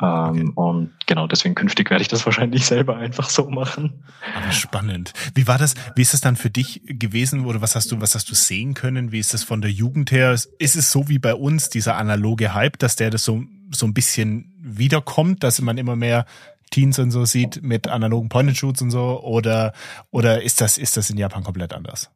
habe. Ähm, okay. Und genau, deswegen künftig werde ich das [laughs] wahrscheinlich selber einfach so machen. Aber spannend. Wie war das? Wie ist es dann für dich gewesen? Oder was hast du, was hast du sehen können? Wie ist das von der Jugend her? Ist es so wie bei uns, dieser analoge Hype, dass der das so, so ein bisschen wiederkommt, dass man immer mehr Teens und so sieht mit analogen Point-and-Shoots und so? Oder, oder ist das, ist das in Japan komplett anders?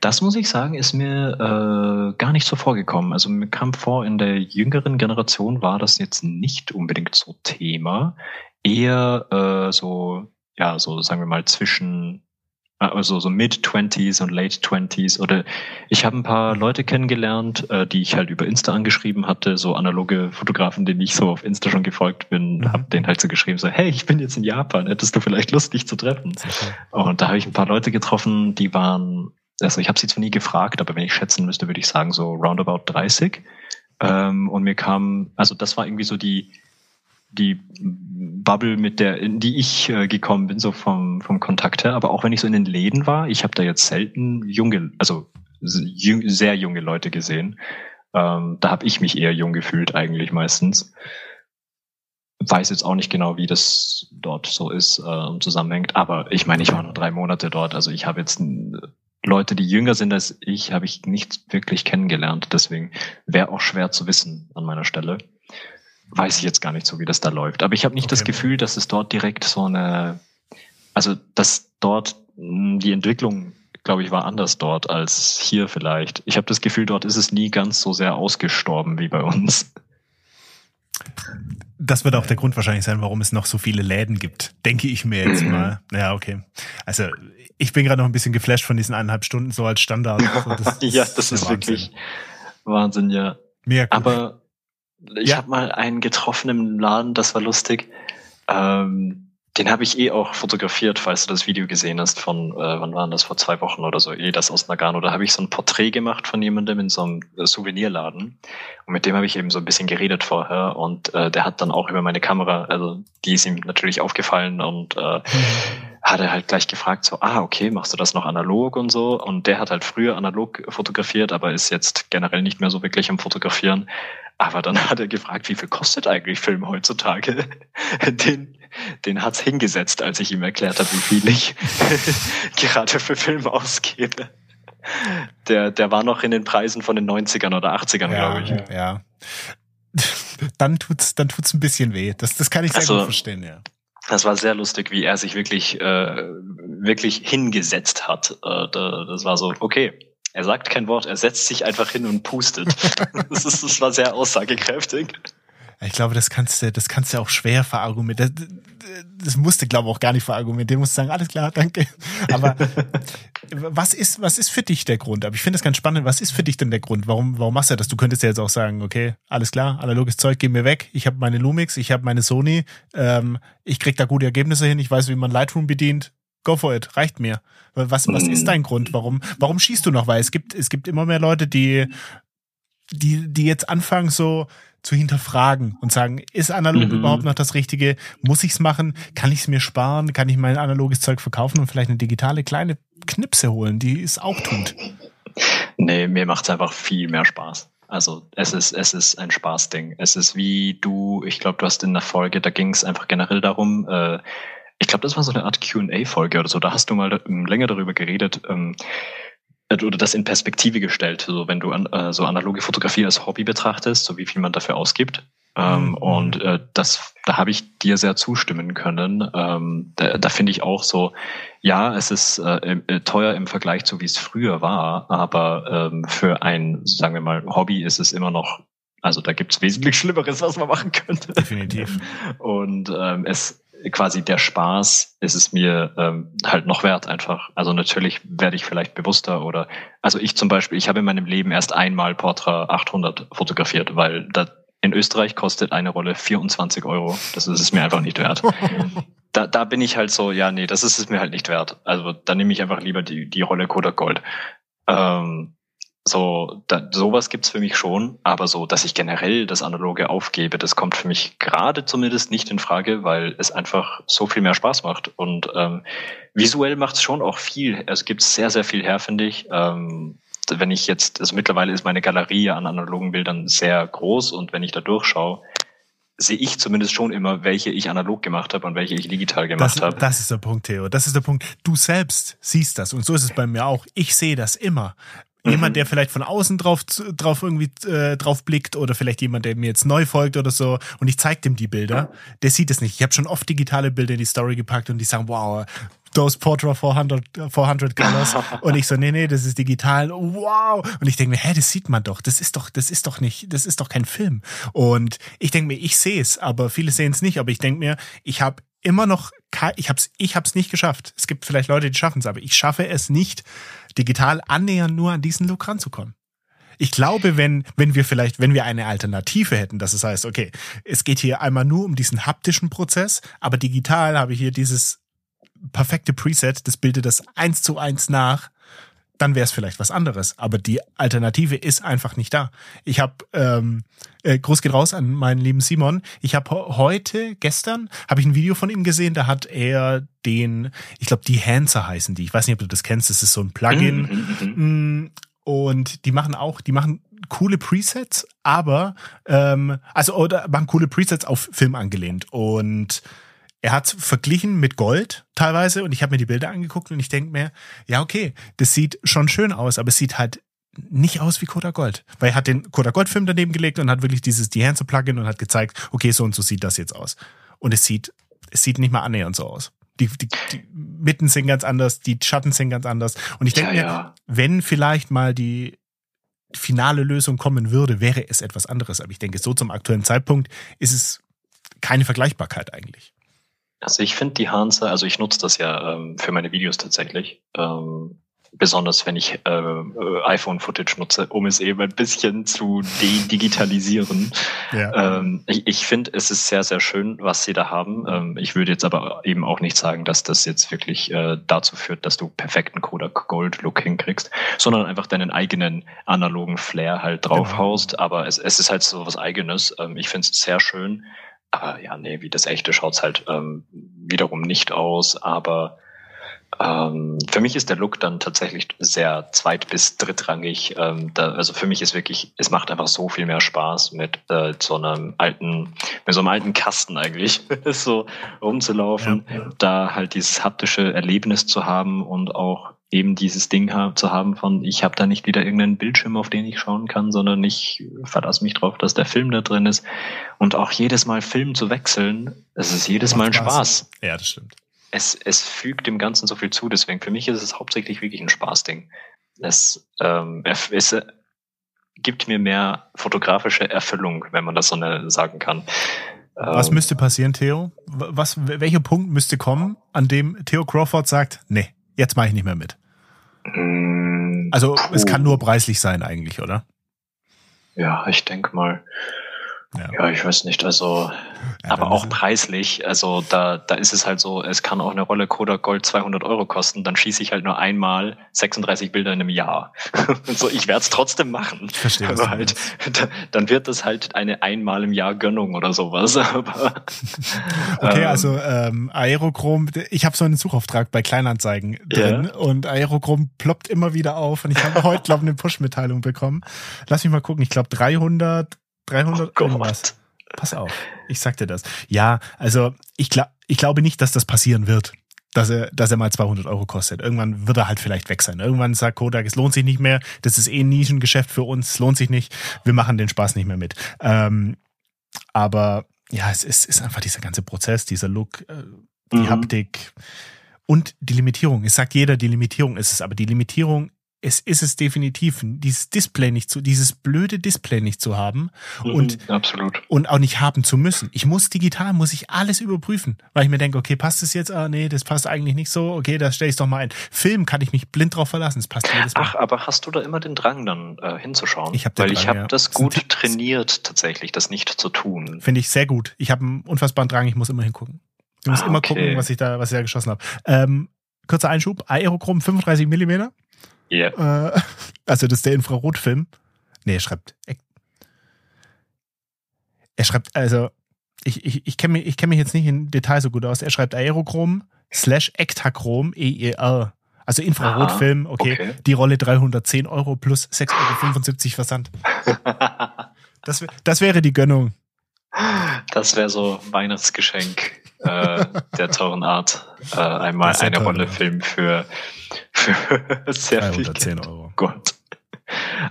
Das muss ich sagen, ist mir äh, gar nicht so vorgekommen. Also mir kam vor, in der jüngeren Generation war das jetzt nicht unbedingt so Thema. Eher äh, so, ja, so sagen wir mal zwischen äh, also so Mid-Twenties und Late-Twenties oder ich habe ein paar Leute kennengelernt, äh, die ich halt über Insta angeschrieben hatte, so analoge Fotografen, denen ich so auf Insta schon gefolgt bin, mhm. habe denen halt so geschrieben, so hey, ich bin jetzt in Japan, hättest du vielleicht Lust, dich zu treffen? Und da habe ich ein paar Leute getroffen, die waren also ich habe sie zwar nie gefragt, aber wenn ich schätzen müsste, würde ich sagen so roundabout 30. Ähm, und mir kam, also das war irgendwie so die, die Bubble, mit der, in die ich äh, gekommen bin, so vom, vom Kontakt her. Aber auch wenn ich so in den Läden war, ich habe da jetzt selten junge, also sehr junge Leute gesehen. Ähm, da habe ich mich eher jung gefühlt eigentlich meistens. Weiß jetzt auch nicht genau, wie das dort so ist äh, zusammenhängt. Aber ich meine, ich war nur drei Monate dort. Also ich habe jetzt Leute, die jünger sind als ich, habe ich nicht wirklich kennengelernt. Deswegen wäre auch schwer zu wissen an meiner Stelle. Weiß ich jetzt gar nicht so, wie das da läuft. Aber ich habe nicht okay. das Gefühl, dass es dort direkt so eine, also dass dort hm, die Entwicklung glaube ich, war anders dort als hier vielleicht. Ich habe das Gefühl, dort ist es nie ganz so sehr ausgestorben wie bei uns. Das wird auch der Grund wahrscheinlich sein, warum es noch so viele Läden gibt, denke ich mir jetzt mal. Ja, okay. Also ich bin gerade noch ein bisschen geflasht von diesen eineinhalb Stunden so als Standard. [laughs] Das ja, das ist, wirklich Wahnsinn, ja. Mehr gut. Aber ich ja. habe mal einen getroffen im Laden, das war lustig. Ähm, den habe ich eh auch fotografiert, falls du das Video gesehen hast von, äh, wann waren das, vor zwei Wochen oder so, eh das aus Nagano. Da habe ich so ein Porträt gemacht von jemandem in so einem äh, Souvenirladen. Und mit dem habe ich eben so ein bisschen geredet vorher. Und äh, der hat dann auch über meine Kamera, also die ist ihm natürlich aufgefallen und äh, hat er halt gleich gefragt, so, ah, okay, machst du das noch analog und so? Und der hat halt früher analog fotografiert, aber ist jetzt generell nicht mehr so wirklich am Fotografieren. Aber dann hat er gefragt, wie viel kostet eigentlich Film heutzutage? [laughs] Den, den hat's hingesetzt, als ich ihm erklärt habe, wie viel ich [laughs] gerade für Filme ausgebe. Der, der war noch in den Preisen von den 90ern oder 80ern, ja, glaube ich. Ja. Dann tut's, dann tut's ein bisschen weh. Das, das kann ich sehr also, gut verstehen, ja. Das war sehr lustig, wie er sich wirklich, äh, wirklich hingesetzt hat. Äh, das war so, okay, er sagt kein Wort, er setzt sich einfach hin und pustet. [laughs] das, ist, das war sehr aussagekräftig. Ich glaube, das kannst du, das kannst du auch schwer verargumentieren. Das, das musste, glaube ich, auch gar nicht verargumentieren. Du musst sagen, alles klar, danke. Aber [laughs] was ist, was ist für dich der Grund? Aber ich finde es ganz spannend. Was ist für dich denn der Grund? Warum, warum machst du das? Du könntest ja jetzt auch sagen, okay, alles klar, analoges Zeug, geh mir weg. Ich habe meine Lumix, ich habe meine Sony. Ähm, ich krieg da gute Ergebnisse hin. Ich weiß, wie man Lightroom bedient go for it, reicht mir. Was, was ist mhm. dein Grund? Warum, warum schießt du noch? Weil es gibt, es gibt immer mehr Leute, die, die, die jetzt anfangen so zu hinterfragen und sagen, ist analog mhm. überhaupt noch das Richtige? Muss ich's machen? Kann ich's mir sparen? Kann ich mein analoges Zeug verkaufen und vielleicht eine digitale kleine Knipse holen, die es auch tut? Nee, mir macht's einfach viel mehr Spaß. Also es ist, es ist ein Spaßding. Es ist wie du, ich glaube, du hast in der Folge, da ging es einfach generell darum, äh, ich glaube, das war so eine Art QA-Folge oder so. Da hast du mal ähm, länger darüber geredet, ähm, äh, oder das in Perspektive gestellt. So, wenn du an, äh, so analoge Fotografie als Hobby betrachtest, so wie viel man dafür ausgibt. Ähm, mhm. Und äh, das, da habe ich dir sehr zustimmen können. Ähm, da da finde ich auch so, ja, es ist äh, äh, teuer im Vergleich zu wie es früher war, aber ähm, für ein, sagen wir mal, Hobby ist es immer noch also da gibt's wesentlich Schlimmeres, was man machen könnte. Definitiv. [laughs] Und ähm, es quasi der Spaß ist es mir ähm, halt noch wert einfach. Also natürlich werde ich vielleicht bewusster oder also ich zum Beispiel, ich habe in meinem Leben erst einmal Portra 800 fotografiert, weil da in Österreich kostet eine Rolle 24 Euro. Das ist es mir einfach nicht wert. [laughs] Da, da bin ich halt so, ja, nee, das ist es mir halt nicht wert. Also da nehme ich einfach lieber die, die Rolle Kodak Gold. Ähm, so, da, sowas gibt's für mich schon, aber so, dass ich generell das Analoge aufgebe, das kommt für mich gerade zumindest nicht in Frage, weil es einfach so viel mehr Spaß macht. Und ähm, visuell macht's schon auch viel. Es gibt sehr, sehr viel her, finde ich. Ähm, wenn ich jetzt, also mittlerweile ist meine Galerie an analogen Bildern sehr groß und wenn ich da durchschaue, sehe ich zumindest schon immer, welche ich analog gemacht habe und welche ich digital gemacht habe. Das ist der Punkt, Theo. Das ist der Punkt. Du selbst siehst das und so ist es bei mir auch. Ich sehe das immer. Jemand, mhm. der vielleicht von außen drauf, drauf irgendwie äh, drauf blickt oder vielleicht jemand, der mir jetzt neu folgt oder so und ich zeig dem die Bilder, der sieht es nicht. Ich habe schon oft digitale Bilder in die Story gepackt und die sagen, wow, those Portra 400, 400 Colors. [laughs] und ich so, nee, nee, das ist digital. Wow. Und ich denke mir, hä, das sieht man doch. Das ist doch, das ist doch nicht, das ist doch kein Film. Und ich denke mir, ich sehe es, aber viele sehen es nicht. Aber ich denke mir, ich habe immer noch, ich hab's, ich hab's nicht geschafft. Es gibt vielleicht Leute, die schaffen es, aber ich schaffe es nicht, digital annähernd nur an diesen Look ranzukommen. Ich glaube, wenn, wenn wir vielleicht, wenn wir eine Alternative hätten, dass es heißt, okay, es geht hier einmal nur um diesen haptischen Prozess, aber digital habe ich hier dieses perfekte Preset, das bildet das eins zu eins nach, dann wäre es vielleicht was anderes. Aber die Alternative ist einfach nicht da. Ich habe ähm, äh, Gruß geht raus an meinen lieben Simon. Ich habe heute, gestern, habe ich ein Video von ihm gesehen. Da hat er den, ich glaube, die Hanser heißen die. Ich weiß nicht, ob du das kennst. Das ist so ein Plugin. Mhm, mhm, mhm. Mm, und die machen auch, die machen coole Presets, aber ähm, also oder machen coole Presets auf Film angelehnt und er hat verglichen mit Gold teilweise und ich habe mir die Bilder angeguckt und ich denke mir, ja, okay, das sieht schon schön aus, aber es sieht halt nicht aus wie Koda Gold. Weil er hat den Koda Gold Film daneben gelegt und hat wirklich dieses Dehancer Plugin und hat gezeigt, okay, so und so sieht das jetzt aus. Und es sieht, es sieht nicht mal annähernd so aus. Die, die, die Mitten sind ganz anders, die Schatten sind ganz anders. Und ich denke ja, mir, ja. wenn vielleicht mal die finale Lösung kommen würde, wäre es etwas anderes. Aber ich denke, so zum aktuellen Zeitpunkt ist es keine Vergleichbarkeit eigentlich. Also ich finde die Hansa, also ich nutze das ja ähm, für meine Videos tatsächlich. Ähm, besonders wenn ich äh, äh, iPhone-Footage nutze, um es eben ein bisschen zu de-digitalisieren. Ja. Ähm, ich ich finde, es ist sehr, sehr schön, was sie da haben. Ähm, ich würde jetzt aber eben auch nicht sagen, dass das jetzt wirklich äh, dazu führt, dass du perfekten Kodak Gold-Look hinkriegst, sondern einfach deinen eigenen analogen Flair halt draufhaust. Genau. Aber es, es ist halt so was Eigenes. Ähm, ich finde es sehr schön. Aber ja, nee, wie das echte schaut's halt ähm, wiederum nicht aus. Aber ähm, für mich ist der Look dann tatsächlich sehr zweit- bis drittrangig. Ähm, da, also für mich ist wirklich, es macht einfach so viel mehr Spaß mit äh, so einem alten, mit so einem alten Kasten eigentlich, [laughs] so rumzulaufen, ja, ja. da halt dieses haptische Erlebnis zu haben und auch eben dieses Ding zu haben von, ich habe da nicht wieder irgendeinen Bildschirm, auf den ich schauen kann, sondern ich verlasse mich drauf, dass der Film da drin ist. Und auch jedes Mal Film zu wechseln, es ist jedes Mal ein Spaß. Spaß. Ja, das stimmt. Es, es fügt dem Ganzen so viel zu, deswegen für mich ist es hauptsächlich wirklich ein Spaßding. Es, ähm, es äh, gibt mir mehr fotografische Erfüllung, wenn man das so sagen kann. Was ähm, müsste passieren, Theo? Was, welcher Punkt müsste kommen, an dem Theo Crawford sagt, nee, jetzt mache ich nicht mehr mit. Mm, also puh. es kann nur preislich sein eigentlich, oder? Ja, ich denke mal. Ja. ja, ich weiß nicht. Also, ja, aber auch preislich. Also da, da ist es halt so, es kann auch eine Rolle Kodak Gold 200 Euro kosten. Dann schieße ich halt nur einmal 36 Bilder in einem Jahr. [laughs] so, ich werde es trotzdem machen. Ich verstehe. Aber halt, da, dann wird das halt eine einmal im Jahr Gönnung oder sowas. [laughs] Aber, [laughs] okay, ähm, also ähm, Aerochrom. Ich habe so einen Suchauftrag bei Kleinanzeigen drin ja. und Aerochrom ploppt immer wieder auf. Und ich habe heute glaube ich eine Push-Mitteilung bekommen. Lass mich mal gucken. Ich glaube 300 300 oh irgendwas. Pass auf, ich sag dir das. Ja, also ich, glaub, ich glaube nicht, dass das passieren wird, dass er, dass er mal 200 Euro kostet. Irgendwann wird er halt vielleicht weg sein. Irgendwann sagt Kodak, es lohnt sich nicht mehr. Das ist eh ein Nischengeschäft für uns, es lohnt sich nicht. Wir machen den Spaß nicht mehr mit. Ähm, aber ja, es ist, ist einfach dieser ganze Prozess, dieser Look, äh, die mhm. Haptik und die Limitierung. Es sagt jeder, die Limitierung ist es, aber die Limitierung es ist es definitiv, dieses Display nicht zu, dieses blöde Display nicht zu haben mhm, und, absolut. und auch nicht haben zu müssen. Ich muss digital, muss ich alles überprüfen, weil ich mir denke, okay, passt es jetzt? Ah, nee, das passt eigentlich nicht so. Okay, das stelle ich doch mal ein. Film kann ich mich blind drauf verlassen, es passt jedes Mal. Ach, aber hast du da immer den Drang dann äh, hinzuschauen? Ich hab weil Drang, ich habe ja. das gut das trainiert tatsächlich, das nicht zu tun. Finde ich sehr gut. Ich habe einen unfassbaren Drang, ich muss immer hingucken. Ich muss ah, immer okay. gucken, was ich da, was ich da geschossen habe. Ähm, kurzer Einschub, Aerochrom 35 Millimeter. Ja. Yeah. Äh, [laughs] also das ist der Infrarotfilm. Nee, er schreibt. Er schreibt, also, ich, ich, ich kenne mich, ich kenn mich jetzt nicht in Detail so gut aus. Er schreibt Aerochrom slash Ektachrom EER. Also Infrarotfilm, okay. okay. Die Rolle 310 Euro plus 6,75 Euro Versand. [laughs] das, das wäre die Gönnung. Das wäre so Weihnachtsgeschenk äh, der teuren Art. Äh, einmal eine Rolle Film für für [laughs] sehr viel Geld. Euro. Gott.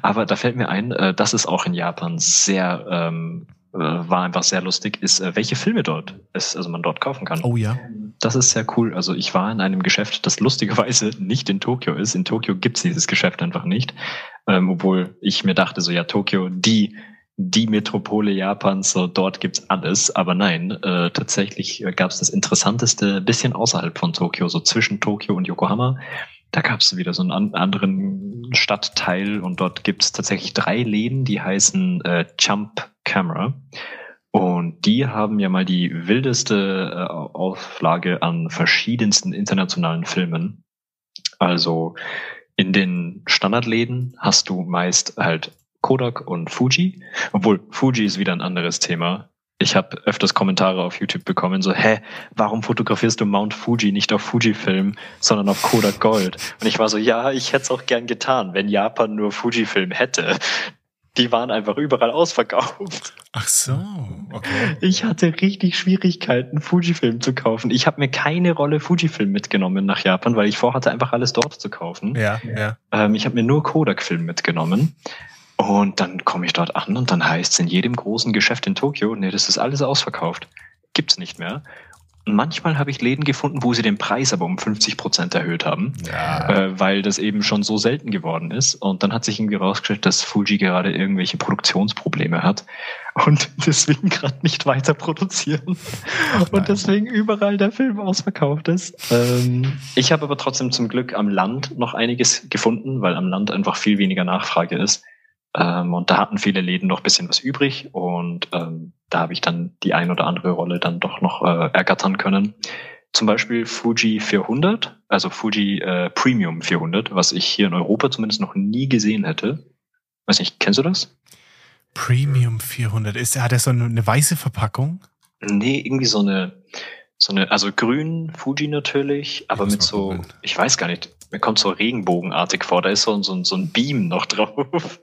Aber da fällt mir ein, äh, das ist auch in Japan sehr, ähm, äh, war einfach sehr lustig, ist, äh, welche Filme dort es, also man dort kaufen kann. Oh ja. Das ist sehr cool. Also ich war in einem Geschäft, das lustigerweise nicht in Tokio ist. In Tokio gibt's dieses Geschäft einfach nicht. Ähm, obwohl ich mir dachte, so ja, Tokio, die die Metropole Japans, so dort gibt's alles. Aber nein, äh, tatsächlich gab's das Interessanteste bisschen außerhalb von Tokio, so zwischen Tokio und Yokohama. Da gab's wieder so einen anderen Stadtteil und dort gibt's tatsächlich drei Läden, die heißen äh, Jump Camera. Und die haben ja mal die wildeste äh, Auflage an verschiedensten internationalen Filmen. Also in den Standardläden hast du meist halt Kodak und Fuji, obwohl Fuji ist wieder ein anderes Thema. Ich habe öfters Kommentare auf YouTube bekommen, so, hä, warum fotografierst du Mount Fuji nicht auf Fujifilm, sondern auf Kodak Gold? Und ich war so, ja, ich hätte es auch gern getan, wenn Japan nur Fujifilm hätte. Die waren einfach überall ausverkauft. Ach so, okay. Ich hatte richtig Schwierigkeiten, Fujifilm zu kaufen. Ich habe mir keine Rolle Fujifilm mitgenommen nach Japan, weil ich vorhatte, einfach alles dort zu kaufen. Ja, ja. Ähm, ich habe mir nur Kodak-Film mitgenommen. Und dann komme ich dort an und dann heißt es in jedem großen Geschäft in Tokio, nee, das ist alles ausverkauft. Gibt's nicht mehr. Und manchmal habe ich Läden gefunden, wo sie den Preis aber um 50 Prozent erhöht haben, Ja. äh, weil das eben schon so selten geworden ist. Und dann hat sich irgendwie rausgestellt, dass Fuji gerade irgendwelche Produktionsprobleme hat und [laughs] deswegen gerade nicht weiter produzieren. nein. und deswegen überall der Film ausverkauft ist. Ähm, ich habe aber trotzdem zum Glück am Land noch einiges gefunden, weil am Land einfach viel weniger Nachfrage ist. Ähm, und da hatten viele Läden noch ein bisschen was übrig und ähm, da habe ich dann die ein oder andere Rolle dann doch noch äh, ergattern können. Zum Beispiel Fuji 400, also Fuji äh, Premium 400, was ich hier in Europa zumindest noch nie gesehen hätte. Weiß nicht, kennst du das? Premium 400. Ist, hat er so eine, eine weiße Verpackung? Nee, irgendwie so eine, so eine, also grün Fuji natürlich, aber mit so, ich weiß gar nicht, mir kommt so regenbogenartig vor, da ist so, so, so ein Beam noch drauf.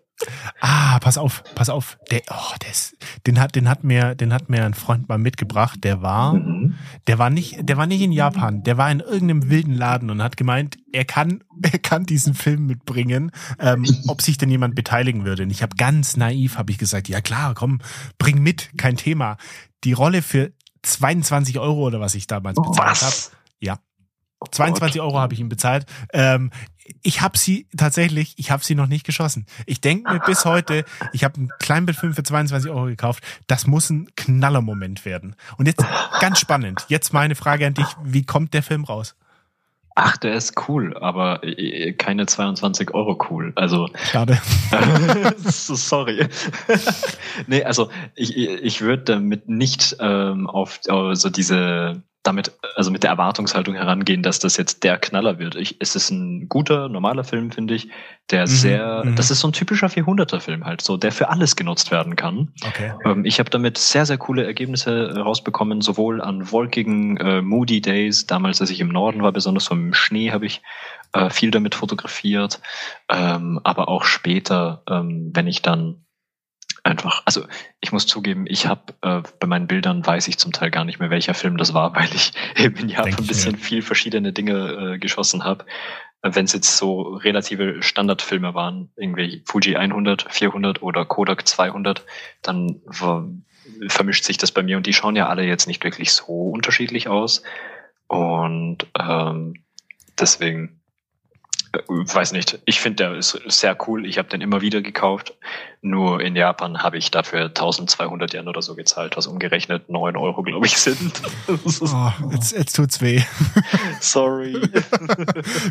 Ah, pass auf, pass auf. Der, oh, der ist, den hat, den hat mir, den hat mir ein Freund mal mitgebracht. Der war, Mhm. der war nicht, der war nicht in Japan. Der war in irgendeinem wilden Laden und hat gemeint, er kann, [laughs] er kann diesen Film mitbringen, ähm, ob sich denn jemand beteiligen würde. Und ich habe ganz naiv, habe ich gesagt, ja klar, komm, bring mit, kein Thema. Die Rolle für 22 Euro oder was ich damals bezahlt habe. Ja. Oh 22 Gott. Euro habe ich ihm bezahlt. Ähm, ich habe sie tatsächlich, ich habe sie noch nicht geschossen. Ich denke mir bis heute, ich habe einen Kleinbildfilm für 22 Euro gekauft. Das muss ein Knallermoment werden. Und jetzt ganz spannend. Jetzt meine Frage an dich: Wie kommt der Film raus? Ach, der ist cool, aber äh, keine 22 Euro cool. Also Schade. so, [laughs] sorry. nee, also ich, ich würde damit nicht ähm, auf also diese damit also mit der Erwartungshaltung herangehen, dass das jetzt der Knaller wird. Ich, es ist ein guter normaler Film, finde ich, der Mhm, sehr, mhm. das ist so ein typischer 400er Film halt, so der für alles genutzt werden kann. Okay. Ähm, ich habe damit sehr, sehr coole Ergebnisse äh, rausbekommen, sowohl an wolkigen, äh, moody Days, damals, als ich im Norden war, besonders vom Schnee habe ich äh, viel damit fotografiert, ähm, aber auch später, ähm, wenn ich dann einfach, also ich muss zugeben, ich habe äh, bei meinen Bildern weiß ich zum Teil gar nicht mehr, welcher Film das war, [laughs] weil ich eben in Japan Denk ein bisschen viel verschiedene Dinge äh, geschossen habe. Wenn es jetzt so relative Standardfilme waren, irgendwie Fuji 100, 400 oder Kodak 200, dann vermischt sich das bei mir und die schauen ja alle jetzt nicht wirklich so unterschiedlich aus. Und ähm, deswegen, äh, weiß nicht, ich finde, der ist sehr cool. Ich habe den immer wieder gekauft. Nur in Japan habe ich dafür 1200 Yen oder so gezahlt, was umgerechnet 9 Euro, glaube ich, sind. [laughs] Oh, jetzt, jetzt tut's weh. [laughs] Sorry.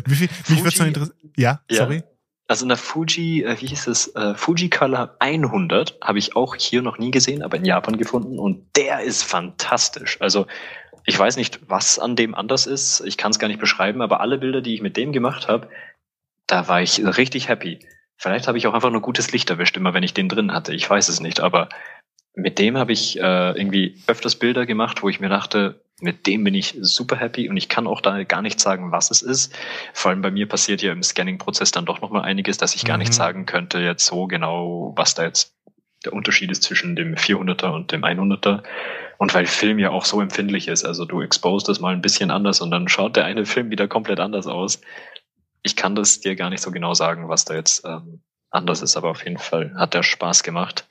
Wie [laughs] viel, mich wird's noch interessieren. Ja, Ja. sorry. Also in der Fuji, äh, wie hieß es, äh, Fuji Color 100 habe ich auch hier noch nie gesehen, aber in Japan gefunden und der ist fantastisch. Also ich weiß nicht, was an dem anders ist. Ich kann es gar nicht beschreiben, aber alle Bilder, die ich mit dem gemacht habe, da war ich richtig happy. Vielleicht habe ich auch einfach nur gutes Licht erwischt, immer wenn ich den drin hatte. Ich weiß es nicht, aber mit dem habe ich äh, irgendwie öfters Bilder gemacht, wo ich mir dachte, mit dem bin ich super happy und ich kann auch da gar nicht sagen, was es ist. Vor allem bei mir passiert ja im Scanning-Prozess dann doch nochmal einiges, dass ich gar nicht Mhm. sagen könnte jetzt so genau, was da jetzt der Unterschied ist zwischen dem 400er und dem 100er. Und weil Film ja auch so empfindlich ist, also du exposed das mal ein bisschen anders und dann schaut der eine Film wieder komplett anders aus. Ich kann das dir gar nicht so genau sagen, was da jetzt ähm, anders ist, aber auf jeden Fall hat der Spaß gemacht.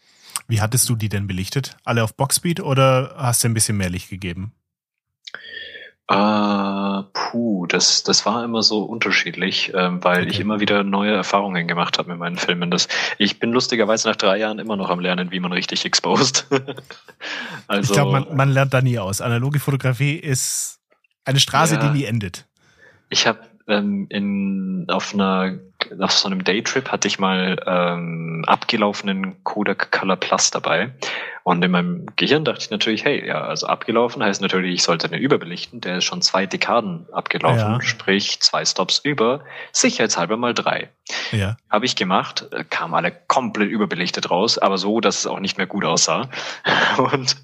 Wie hattest du die denn belichtet? Alle auf Boxspeed oder hast du ein bisschen mehr Licht gegeben? Äh, puh, das, das war immer so unterschiedlich, ähm, weil Okay. ich immer wieder neue Erfahrungen gemacht habe mit meinen Filmen. Das, ich bin lustigerweise nach drei Jahren immer noch am Lernen, wie man richtig exposed. [laughs] also, ich glaube, man, man lernt da nie aus. Analoge Fotografie ist eine Straße, Ja. die nie endet. Ich habe ähm, in auf einer auf so einem Daytrip hatte ich mal ähm, abgelaufenen Kodak Color Plus dabei Und in meinem Gehirn dachte ich natürlich, hey, ja, also abgelaufen heißt natürlich, ich sollte den überbelichten. Der ist schon zwei Dekaden abgelaufen, ja. sprich zwei Stops über, sicherheitshalber mal drei. Ja. Habe ich gemacht, äh, kam alle komplett überbelichtet raus, aber so, dass es auch nicht mehr gut aussah. [laughs] Und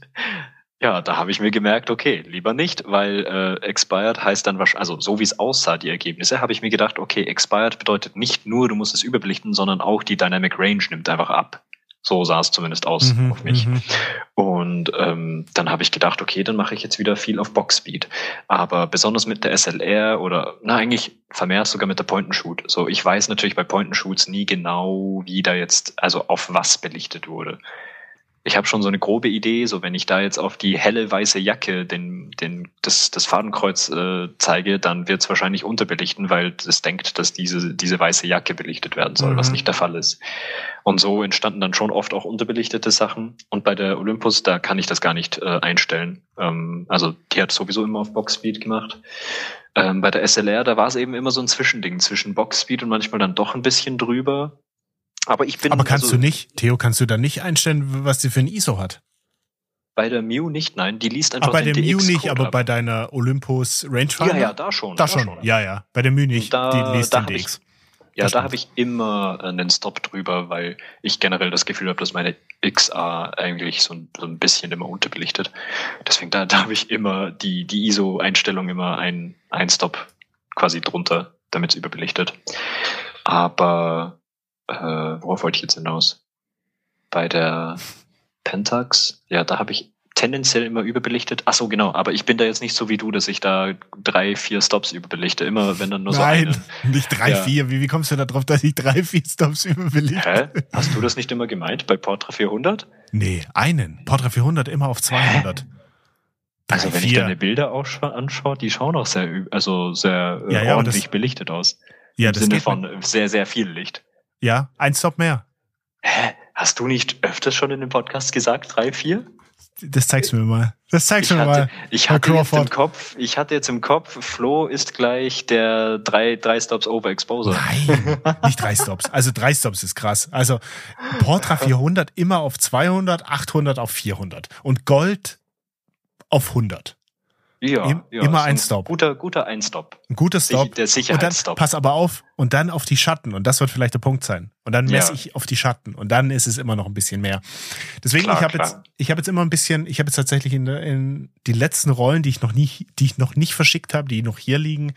ja, da habe ich mir gemerkt, okay, lieber nicht, weil äh, expired heißt dann wahrscheinlich, also so wie es aussah, die Ergebnisse, habe ich mir gedacht, okay, expired bedeutet nicht nur, du musst es überbelichten, sondern auch die Dynamic Range nimmt einfach ab. So sah es zumindest aus mhm, auf mich. Mhm. Und ähm, dann habe ich gedacht, okay, dann mache ich jetzt wieder viel auf Box-Speed. Aber besonders mit der SLR oder na eigentlich vermehrt sogar mit der Point-and-Shoot. So, ich weiß natürlich bei Point-and-Shoots nie genau, wie da jetzt, also auf was belichtet wurde ich habe schon so eine grobe Idee, so wenn ich da jetzt auf die helle weiße Jacke den, den, das, das Fadenkreuz äh, zeige, dann wird es wahrscheinlich unterbelichten, weil es denkt, dass diese, diese weiße Jacke belichtet werden soll, mhm. was nicht der Fall ist. Und so entstanden dann schon oft auch unterbelichtete Sachen. Und bei der Olympus, da kann ich das gar nicht äh, einstellen. Ähm, also die hat sowieso immer auf Boxspeed gemacht. Ähm, bei der SLR, da war es eben immer so ein Zwischending zwischen Boxspeed und manchmal dann doch ein bisschen drüber. Aber ich bin. Aber kannst also, du nicht, Theo, kannst du da nicht einstellen, was sie für ein ISO hat? Bei der Mew nicht, nein, die liest einfach Ach, bei der Mew nicht, aber ab. bei deiner Olympus Rangefinder? Ja, ja, da schon. Da, da schon. schon, ja, ja. Bei der Mew nicht, da, die liest den DX. Ich, ja, da habe ich immer einen Stop drüber, weil ich generell das Gefühl habe, dass meine XA eigentlich so ein, so ein bisschen immer unterbelichtet. Deswegen da, da habe ich immer die, die ISO-Einstellung immer ein, ein Stop quasi drunter, damit es überbelichtet. Aber äh, worauf wollte ich jetzt hinaus? Bei der Pentax, ja, da habe ich tendenziell immer überbelichtet. Ach so, genau. Aber ich bin da jetzt nicht so wie du, dass ich da drei, vier Stops überbelichte. Immer, wenn dann nur Nein, so eine. [laughs] nicht drei, ja. vier. Wie, wie kommst du da drauf, dass ich drei, vier Stops überbelichte? Hä? Hast du das nicht immer gemeint bei Portra 400? Nee, einen. Portra 400 immer auf 200. Hä? Also wenn vier. ich deine Bilder auch anschaue, die schauen auch sehr, also sehr äh, ja, ja, ordentlich das, belichtet aus. Ja, Im das Sinne von sehr, sehr viel Licht. Ja, ein Stop mehr. Hä? Hast du nicht öfters schon in dem Podcast gesagt, drei, vier? Das zeigst du mir mal. Das zeigst du mir mal. Ich hatte jetzt im Kopf, ich hatte jetzt im Kopf, Flo ist gleich der drei, drei Stops over Exposure. Nein, nicht drei Stops. Also drei Stops ist krass. Also Portra [laughs] 400 immer auf 200, 800 auf 400 und Gold auf 100. Ja, Im, ja immer ein Stop. Guter, guter Einstop. Ein guter Stop. Der Sicherheitsstop. Und dann, pass aber auf, und dann auf die Schatten. Und das wird vielleicht der Punkt sein. Und dann messe ja. ich auf die Schatten. Und dann ist es immer noch ein bisschen mehr. Deswegen, klar, ich habe jetzt, ich habe jetzt immer ein bisschen, ich habe jetzt tatsächlich in, in die letzten Rollen, die ich noch nie, die ich noch nicht verschickt habe, die noch hier liegen,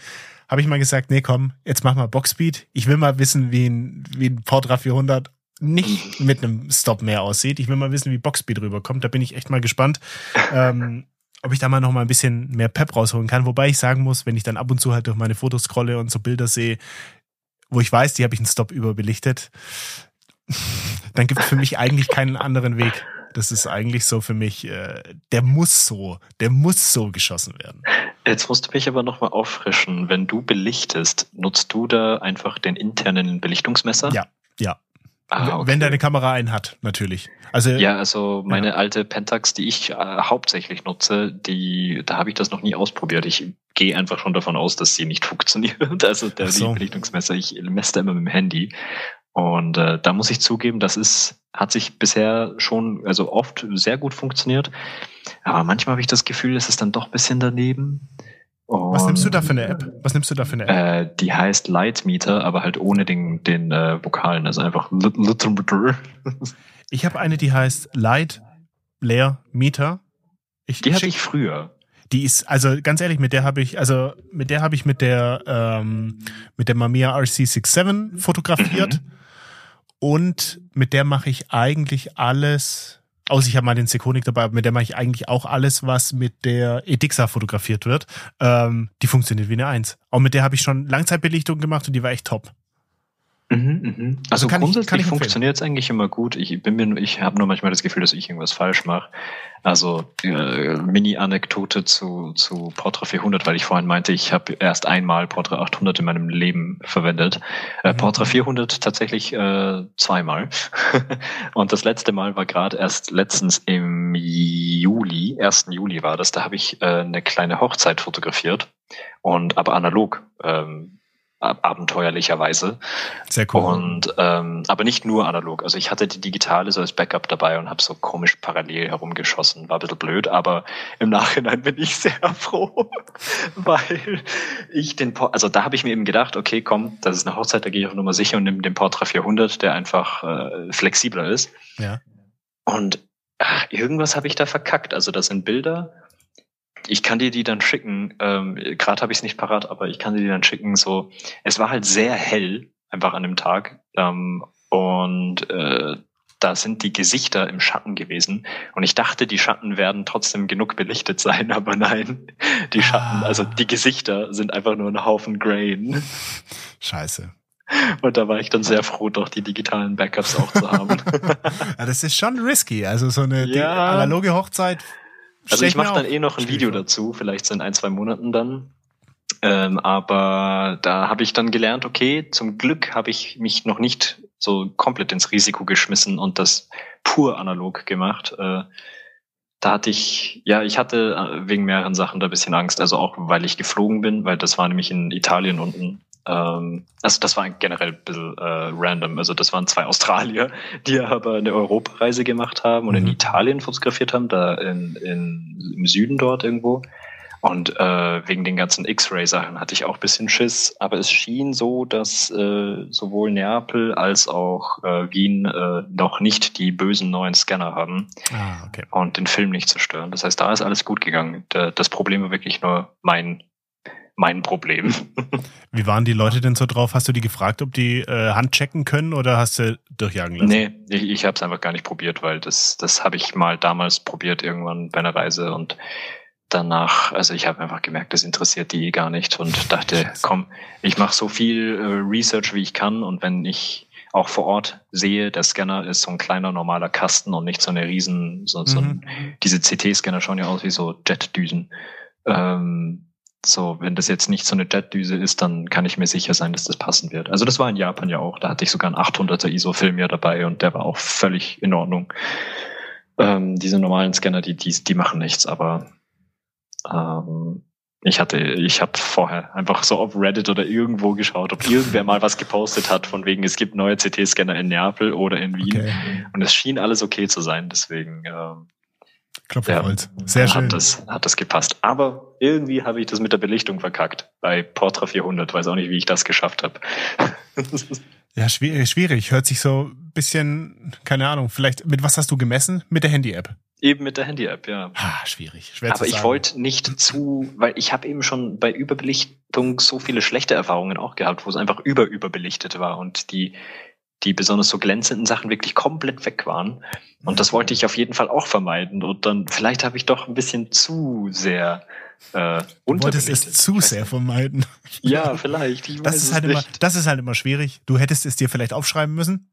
habe ich mal gesagt, nee, komm, jetzt mach mal Boxspeed. Ich will mal wissen, wie ein, wie ein Portra 400 nicht mit einem Stop mehr aussieht. Ich will mal wissen, wie Boxspeed rüberkommt. Da bin ich echt mal gespannt. [laughs] ähm, ob ich da mal noch mal ein bisschen mehr Pep rausholen kann. Wobei ich sagen muss, wenn ich dann ab und zu halt durch meine Fotos scrolle und so Bilder sehe, wo ich weiß, die habe ich einen Stop überbelichtet, [laughs] dann gibt es für mich eigentlich keinen anderen Weg. Das ist eigentlich so für mich, äh, der muss so, der muss so geschossen werden. Jetzt musst du mich aber nochmal auffrischen. Wenn du belichtest, nutzt du da einfach den internen Belichtungsmesser? Ja, ja. Ah, okay. Wenn deine Kamera einen hat, natürlich. Also ja, also meine ja. alte Pentax, die ich äh, hauptsächlich nutze, die, da habe ich das noch nie ausprobiert. Ich gehe einfach schon davon aus, dass sie nicht [laughs] funktioniert. Also der so. Belichtungsmesser, ich messe da immer mit dem Handy. Und äh, da muss ich zugeben, das ist, hat sich bisher schon, also oft sehr gut funktioniert. Aber manchmal habe ich das Gefühl, es ist dann doch ein bisschen daneben. Und, Was nimmst du da für eine App? Was nimmst du da für eine App? Äh, die heißt Lightmeter, aber halt ohne den, den äh, Vokalen, also einfach Little Ich habe eine, die heißt Light Leer Meter. Ich, die hatte ich früher. Die ist, also ganz ehrlich, mit der habe ich, also mit der habe ich mit der ähm, mit der Mamiya RC67 fotografiert mhm. und mit der mache ich eigentlich alles Außer ich habe mal den Sekonik dabei, mit der mache ich eigentlich auch alles, was mit der Edixa fotografiert wird. Ähm, die funktioniert wie eine Eins. Auch mit der habe ich schon Langzeitbelichtung gemacht und die war echt top. Mhm, mhm. Also, also grundsätzlich funktioniert es eigentlich immer gut. Ich bin mir, ich habe nur manchmal das Gefühl, dass ich irgendwas falsch mache. Also äh, Mini-Anekdote zu, zu Portra 400, weil ich vorhin meinte, ich habe erst einmal Portra 800 in meinem Leben verwendet. Äh, mhm. Portra 400 tatsächlich äh, zweimal. [laughs] Und das letzte Mal war gerade erst letztens im Juli, 1. Juli war das. Da habe ich äh, eine kleine Hochzeit fotografiert und aber analog. Ähm, abenteuerlicherweise. Sehr cool. Und ähm, aber nicht nur analog. Also ich hatte die digitale so als Backup dabei und habe so komisch parallel herumgeschossen. War ein bisschen blöd, aber im Nachhinein bin ich [laughs] sehr froh, weil ich den Port, also da habe ich mir eben gedacht, okay, komm, das ist eine Hochzeit, da gehe ich auf Nummer sicher und nehme den Portra 400, der einfach äh, flexibler ist. Ja. Und ach, irgendwas habe ich da verkackt. Also das sind Bilder ich kann dir die dann schicken. Ähm, Gerade habe ich es nicht parat, aber ich kann dir die dann schicken. So, es war halt sehr hell einfach an dem Tag ähm, und äh, da sind die Gesichter im Schatten gewesen und ich dachte, die Schatten werden trotzdem genug belichtet sein, [laughs] aber nein, die Schatten, ah. also die Gesichter sind einfach nur ein Haufen Grain. Scheiße. Und da war ich dann sehr froh, doch die digitalen Backups auch zu haben. [laughs] ja, das ist schon risky. Also so eine ja. analoge Hochzeit also ich mache dann eh noch ein Video dazu, vielleicht so in ein, zwei Monaten dann. Ähm, aber da habe ich dann gelernt, okay, zum Glück habe ich mich noch nicht so komplett ins Risiko geschmissen und das pur analog gemacht. Äh, da hatte ich, ja, ich hatte äh, wegen mehreren Sachen da ein bisschen Angst. Also auch, weil ich geflogen bin, weil das war nämlich in Italien unten ähm, also das war generell ein bisschen äh, random. Also das waren zwei Australier, [laughs] die aber eine Europareise gemacht haben und mhm. in Italien fotografiert haben, da in, in, im Süden dort irgendwo. Und äh, wegen den ganzen X-Ray-Sachen hatte ich auch ein bisschen Schiss. Aber es schien so, dass äh, sowohl Neapel als auch äh, Wien äh, noch nicht die bösen neuen Scanner haben ah, okay. und den Film nicht zerstören. Das heißt, da ist alles gut gegangen. Das Problem war wirklich nur mein mein Problem. [laughs] Wie waren die Leute denn so drauf? Hast du die gefragt, ob die äh, Hand checken können oder hast du durchjagen lassen? Nee, ich, ich habe es einfach gar nicht probiert, weil das, das habe ich mal damals probiert irgendwann bei einer Reise und danach, also ich habe einfach gemerkt, das interessiert die gar nicht und dachte, Scheiße. komm, ich mache so viel äh, Research, wie ich kann und wenn ich auch vor Ort sehe, der Scanner ist so ein kleiner normaler Kasten und nicht so eine riesen, so, mhm. so ein, diese CT-Scanner schauen ja aus wie so Jetdüsen. Ähm, so, wenn das jetzt nicht so eine Jetdüse ist, dann kann ich mir sicher sein, dass das passen wird. Also das war in Japan ja auch. Da hatte ich sogar einen 800er ISO-Film ja dabei und der war auch völlig in Ordnung. Ähm, diese normalen Scanner, die, die, die machen nichts, aber ähm, ich hatte, ich habe vorher einfach so auf Reddit oder irgendwo geschaut, ob irgendwer mal was gepostet hat, von wegen, es gibt neue CT-Scanner in Neapel oder in Wien. Okay. Und es schien alles okay zu sein, deswegen ähm, Klopferholz. Ja, Sehr schön. Hat das, hat das gepasst. Aber irgendwie habe ich das mit der Belichtung verkackt. Bei Portra 400. Weiß auch nicht, wie ich das geschafft habe. [laughs] ja, schwierig, schwierig. Hört sich so ein bisschen, keine Ahnung, vielleicht, mit was hast du gemessen? Mit der Handy-App? Eben mit der Handy-App, ja. Ah, schwierig. Schwer Aber ich wollte nicht zu, weil ich habe eben schon bei Überbelichtung so viele schlechte Erfahrungen auch gehabt, wo es einfach überüberbelichtet war und die die besonders so glänzenden Sachen wirklich komplett weg waren. Und das wollte ich auf jeden Fall auch vermeiden. Und dann, vielleicht habe ich doch ein bisschen zu sehr äh, du wolltest es zu sehr vermeiden. [laughs] Ja, vielleicht. Ich das, ist halt nicht. immer, das ist halt immer schwierig. Du hättest es dir vielleicht aufschreiben müssen.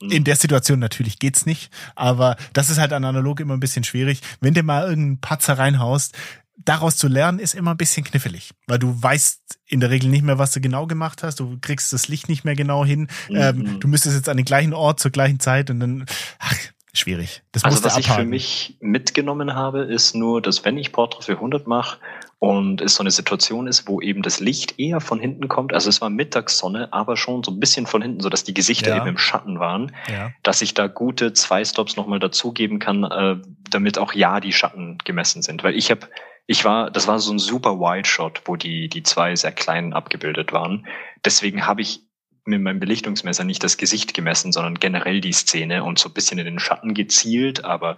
Mhm. In der Situation natürlich geht's nicht, aber das ist halt an analog immer ein bisschen schwierig. Wenn du mal irgendeinen Patzer reinhaust, daraus zu lernen ist immer ein bisschen knifflig, weil du weißt in der Regel nicht mehr, was du genau gemacht hast. Du kriegst das Licht nicht mehr genau hin. Mhm. Ähm, du müsstest jetzt an den gleichen Ort zur gleichen Zeit und dann, ach, schwierig. Das also was ich für mich mitgenommen habe, ist nur, dass wenn ich Portrait für 100 mache und es so eine Situation ist, wo eben das Licht eher von hinten kommt, also es war Mittagssonne, aber schon so ein bisschen von hinten, so dass die Gesichter ja. eben im Schatten waren, ja. dass ich da gute zwei Stops nochmal dazugeben kann, äh, damit auch ja die Schatten gemessen sind. Weil ich habe ich war, das war so ein super Wide Shot, wo die, die zwei sehr kleinen abgebildet waren. Deswegen habe ich mit meinem Belichtungsmesser nicht das Gesicht gemessen, sondern generell die Szene und so ein bisschen in den Schatten gezielt, aber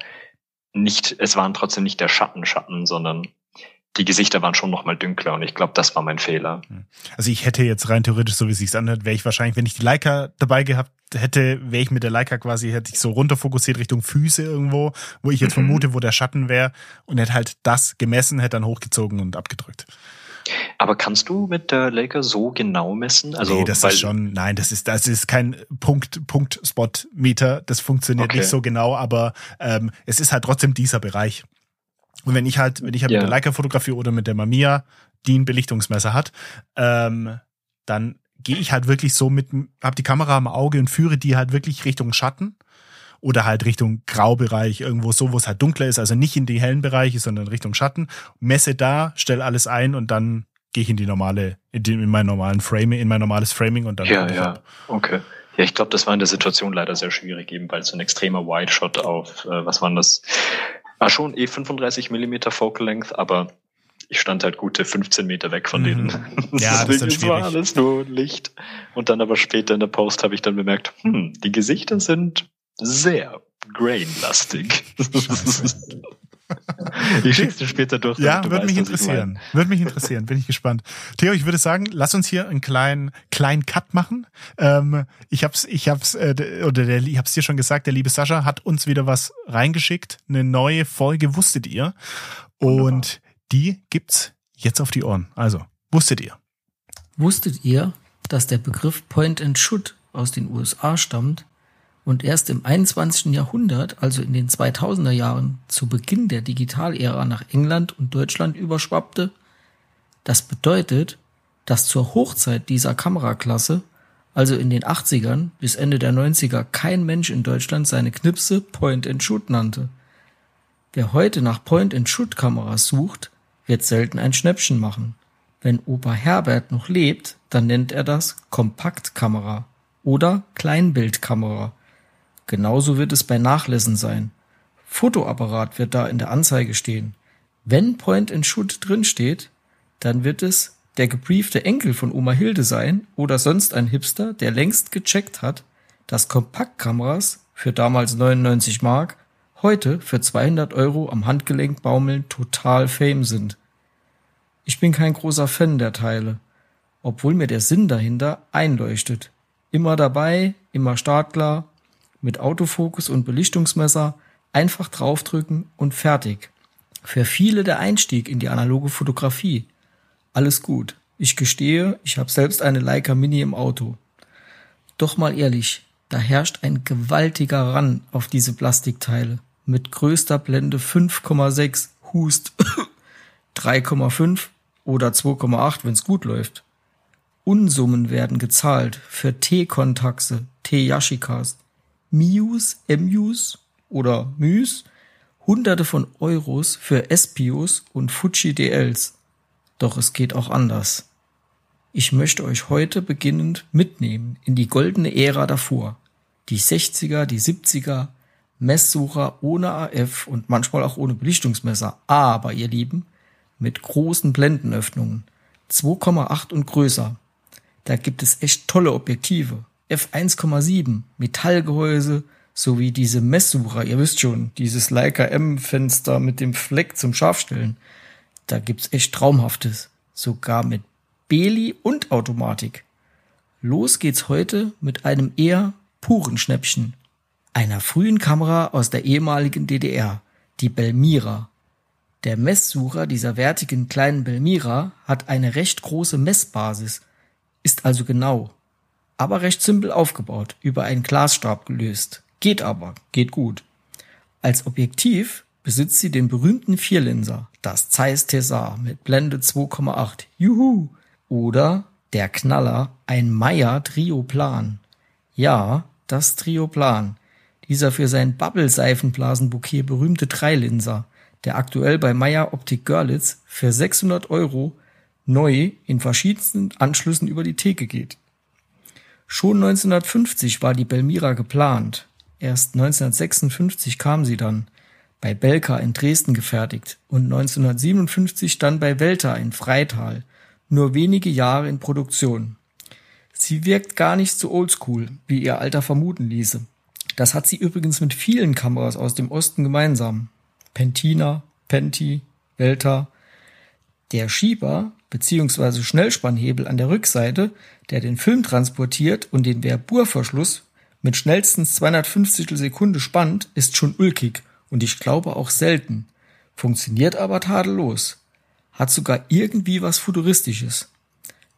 nicht, es waren trotzdem nicht der Schattenschatten, sondern die Gesichter waren schon noch mal dünkler und ich glaube, das war mein Fehler. Also ich hätte jetzt rein theoretisch, so wie es sich anhört, wäre ich wahrscheinlich, wenn ich die Leica dabei gehabt hätte, wäre ich mit der Leica quasi, hätte ich so runterfokussiert Richtung Füße irgendwo, wo ich jetzt mhm. vermute, wo der Schatten wäre und hätte halt das gemessen, hätte dann hochgezogen und abgedrückt. Aber kannst du mit der Leica so genau messen? Also, nee, das ist schon, nein, das ist, das ist kein Punkt, Punkt, Spot, Meter. Das funktioniert okay. nicht so genau, aber ähm, es ist halt trotzdem dieser Bereich. Und wenn ich halt, wenn ich halt ja. mit der Leica fotografiere oder mit der Mamiya, die ein Belichtungsmesser hat, ähm, dann gehe ich halt wirklich so mit, hab die Kamera am Auge und führe die halt wirklich Richtung Schatten oder halt Richtung Graubereich, irgendwo so, wo es halt dunkler ist, also nicht in die hellen Bereiche, sondern Richtung Schatten, messe da, stell alles ein und dann gehe ich in die normale, in, die, in mein normalen Frame, in mein normales Framing und dann. Ja, ja, ab. okay. Ja, ich glaube, das war in der Situation leider sehr schwierig, eben weil so ein extremer Wide Shot auf, äh, was waren das? War schon eh 35 Millimeter Focal Length, aber ich stand halt gute 15 Meter weg von denen. Mhm. [laughs] Ja, das ist dann schwierig. war alles nur Licht. Und dann aber später in der Post habe ich dann bemerkt, hm, die Gesichter sind sehr grain-lastig. [laughs] [laughs] ich schick's dir später durch. Ja, würde mich interessieren. Würde mich interessieren, bin ich gespannt. Theo, ich würde sagen, lass uns hier einen kleinen, kleinen Cut machen. Ähm, ich hab's, ich hab's, äh, oder der, ich hab's dir schon gesagt, der liebe Sascha hat uns wieder was reingeschickt. Eine neue Folge, wusstet ihr? Und Wunderbar. die gibt's jetzt auf die Ohren. Also, wusstet ihr? Wusstet ihr, dass der Begriff Point and Shoot aus den USA stammt und erst im 21. Jahrhundert, also in den 2000er Jahren, zu Beginn der Digitalära nach England und Deutschland überschwappte. Das bedeutet, dass zur Hochzeit dieser Kameraklasse, also in den 80ern bis Ende der 90er, kein Mensch in Deutschland seine Knipse Point and Shoot nannte. Wer heute nach Point and Shoot Kameras sucht, wird selten ein Schnäppchen machen. Wenn Opa Herbert noch lebt, dann nennt er das Kompaktkamera oder Kleinbildkamera Genauso wird es bei Nachlässen sein. Fotoapparat wird da in der Anzeige stehen. Wenn Point and Shoot drin steht, dann wird es der gebriefte Enkel von Oma Hilde sein oder sonst ein Hipster, der längst gecheckt hat, dass Kompaktkameras für damals 99 Mark heute für 200 Euro am Handgelenk baumeln total fame sind. Ich bin kein großer Fan der Teile, obwohl mir der Sinn dahinter einleuchtet. Immer dabei, immer startklar, mit Autofokus und Belichtungsmesser einfach draufdrücken und fertig. Für viele der Einstieg in die analoge Fotografie. Alles gut. Ich gestehe, ich habe selbst eine Leica Mini im Auto. Doch mal ehrlich, da herrscht ein gewaltiger Ran auf diese Plastikteile. Mit größter Blende 5,6 Hust [coughs] 3,5 oder 2,8, wenn's gut läuft. Unsummen werden gezahlt für T-Kontaxe, T-Yashikas, Mius, Mus oder Mys Hunderte von Euros für Espios und Fuji DLs. Doch es geht auch anders. Ich möchte euch heute beginnend mitnehmen in die goldene Ära davor. Die 60er, die 70er, Messsucher ohne AF und manchmal auch ohne Belichtungsmesser. Aber, ihr Lieben, mit großen Blendenöffnungen. 2,8 und größer. Da gibt es echt tolle Objektive. F1,7, Metallgehäuse sowie diese Messsucher, ihr wisst schon, dieses Leica M-Fenster mit dem Fleck zum Scharfstellen. Da gibt's echt Traumhaftes. Sogar mit Beli und Automatik. Los geht's heute mit einem eher puren Schnäppchen. Einer frühen Kamera aus der ehemaligen DDR, die Belmira. Der Messsucher dieser wertigen kleinen Belmira hat eine recht große Messbasis, ist also genau aber recht simpel aufgebaut, über einen Glasstab gelöst. Geht aber, geht gut. Als Objektiv besitzt sie den berühmten Vierlinser, das Zeiss Tessar mit Blende 2,8. Juhu! Oder der Knaller, ein Meyer Trioplan. Ja, das Trioplan. Dieser für sein Bubble-Seifenblasenbouquet berühmte Dreilinser, der aktuell bei Meyer Optik Görlitz für 600 Euro neu in verschiedensten Anschlüssen über die Theke geht. Schon 1950 war die Belmira geplant. Erst 1956 kam sie dann, bei Belka in Dresden gefertigt und 1957 dann bei Welta in Freital, nur wenige Jahre in Produktion. Sie wirkt gar nicht so oldschool, wie ihr Alter vermuten ließe. Das hat sie übrigens mit vielen Kameras aus dem Osten gemeinsam. Pentina, Penti, Welta. Der Schieber bzw. Schnellspannhebel an der Rückseite, der den Film transportiert und den Verbur-Verschluss mit schnellstens 250 Sekunde spannt, ist schon ulkig und ich glaube auch selten. Funktioniert aber tadellos. Hat sogar irgendwie was Futuristisches.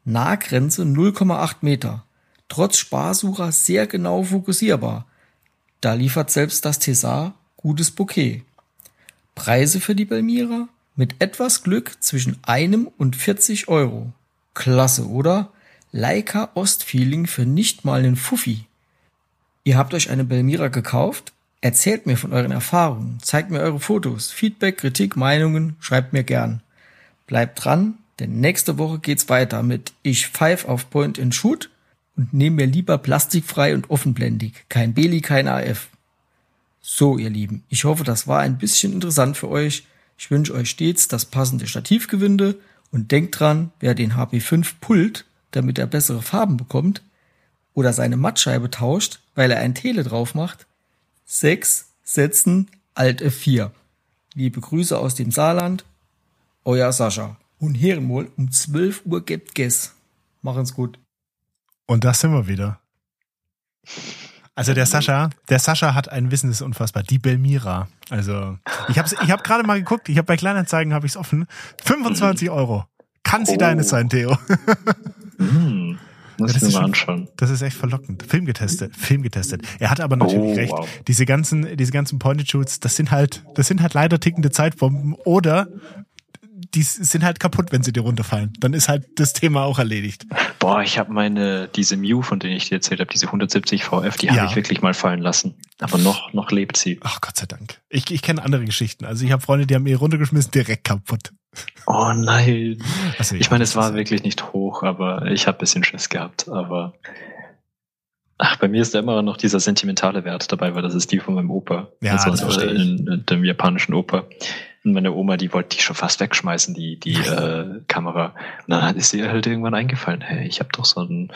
Nahgrenze 0,8 Meter. Trotz Sparsucher sehr genau fokussierbar. Da liefert selbst das Tessar gutes Bouquet. Preise für die Belmira? Mit etwas Glück zwischen einem und 40 Euro. Klasse, oder? Leica Ostfeeling für nicht mal einen Fuffi. Ihr habt euch eine Belmira gekauft? Erzählt mir von euren Erfahrungen, zeigt mir eure Fotos, Feedback, Kritik, Meinungen, schreibt mir gern. Bleibt dran, Denn nächste Woche geht's weiter mit Ich pfeif auf Point and Shoot und nehme mir lieber plastikfrei und offenblendig. Kein Beli, kein AF. So, ihr Lieben, ich hoffe, das war ein bisschen interessant für euch. Ich wünsche euch stets das passende Stativgewinde und denkt dran, wer den HP5 pullt, damit er bessere Farben bekommt, oder seine Mattscheibe tauscht, weil er ein Tele drauf macht, 6 Setzen Alt F4. Liebe Grüße aus dem Saarland, euer Sascha. Und Herrenwohl, um 12 Uhr gibt Guess. Machen's gut. Und da sind wir wieder. Also der Sascha, der Sascha hat ein Wissen, das ist unfassbar. Die Belmira. Also ich habe ich hab gerade mal geguckt, ich habe bei Kleinanzeigen habe ich es offen. 25 Euro. Kann sie oh. deine sein, Theo? Mm, muss ich mir mal anschauen. Das ist echt verlockend. Film getestet, Film getestet. Er hat aber natürlich oh, recht. Wow. Diese ganzen, diese ganzen Pointed-Shoots, das sind halt, das sind halt leider tickende Zeitbomben oder die sind halt kaputt, wenn sie dir runterfallen. Dann ist halt das Thema auch erledigt. Boah, ich habe meine, diese Mew, von denen ich dir erzählt habe, diese 170 VF, die ja. habe ich wirklich mal fallen lassen. Aber noch, noch lebt sie. Ach Gott sei Dank. Ich, ich kenne andere Geschichten. Also ich habe Freunde, die haben mir runtergeschmissen, direkt kaputt. Oh nein. Also, ich meine, es war wirklich nicht hoch, aber ich habe bisschen Schiss gehabt. Aber Ach, bei mir ist da immer noch dieser sentimentale Wert dabei, weil das ist die von meinem Opa. Ja, also das verstehe in, in dem japanischen Opa. Und meine Oma, die wollte die schon fast wegschmeißen, die, die äh, Kamera. Und dann ist ihr halt irgendwann eingefallen, hey, ich habe doch so einen,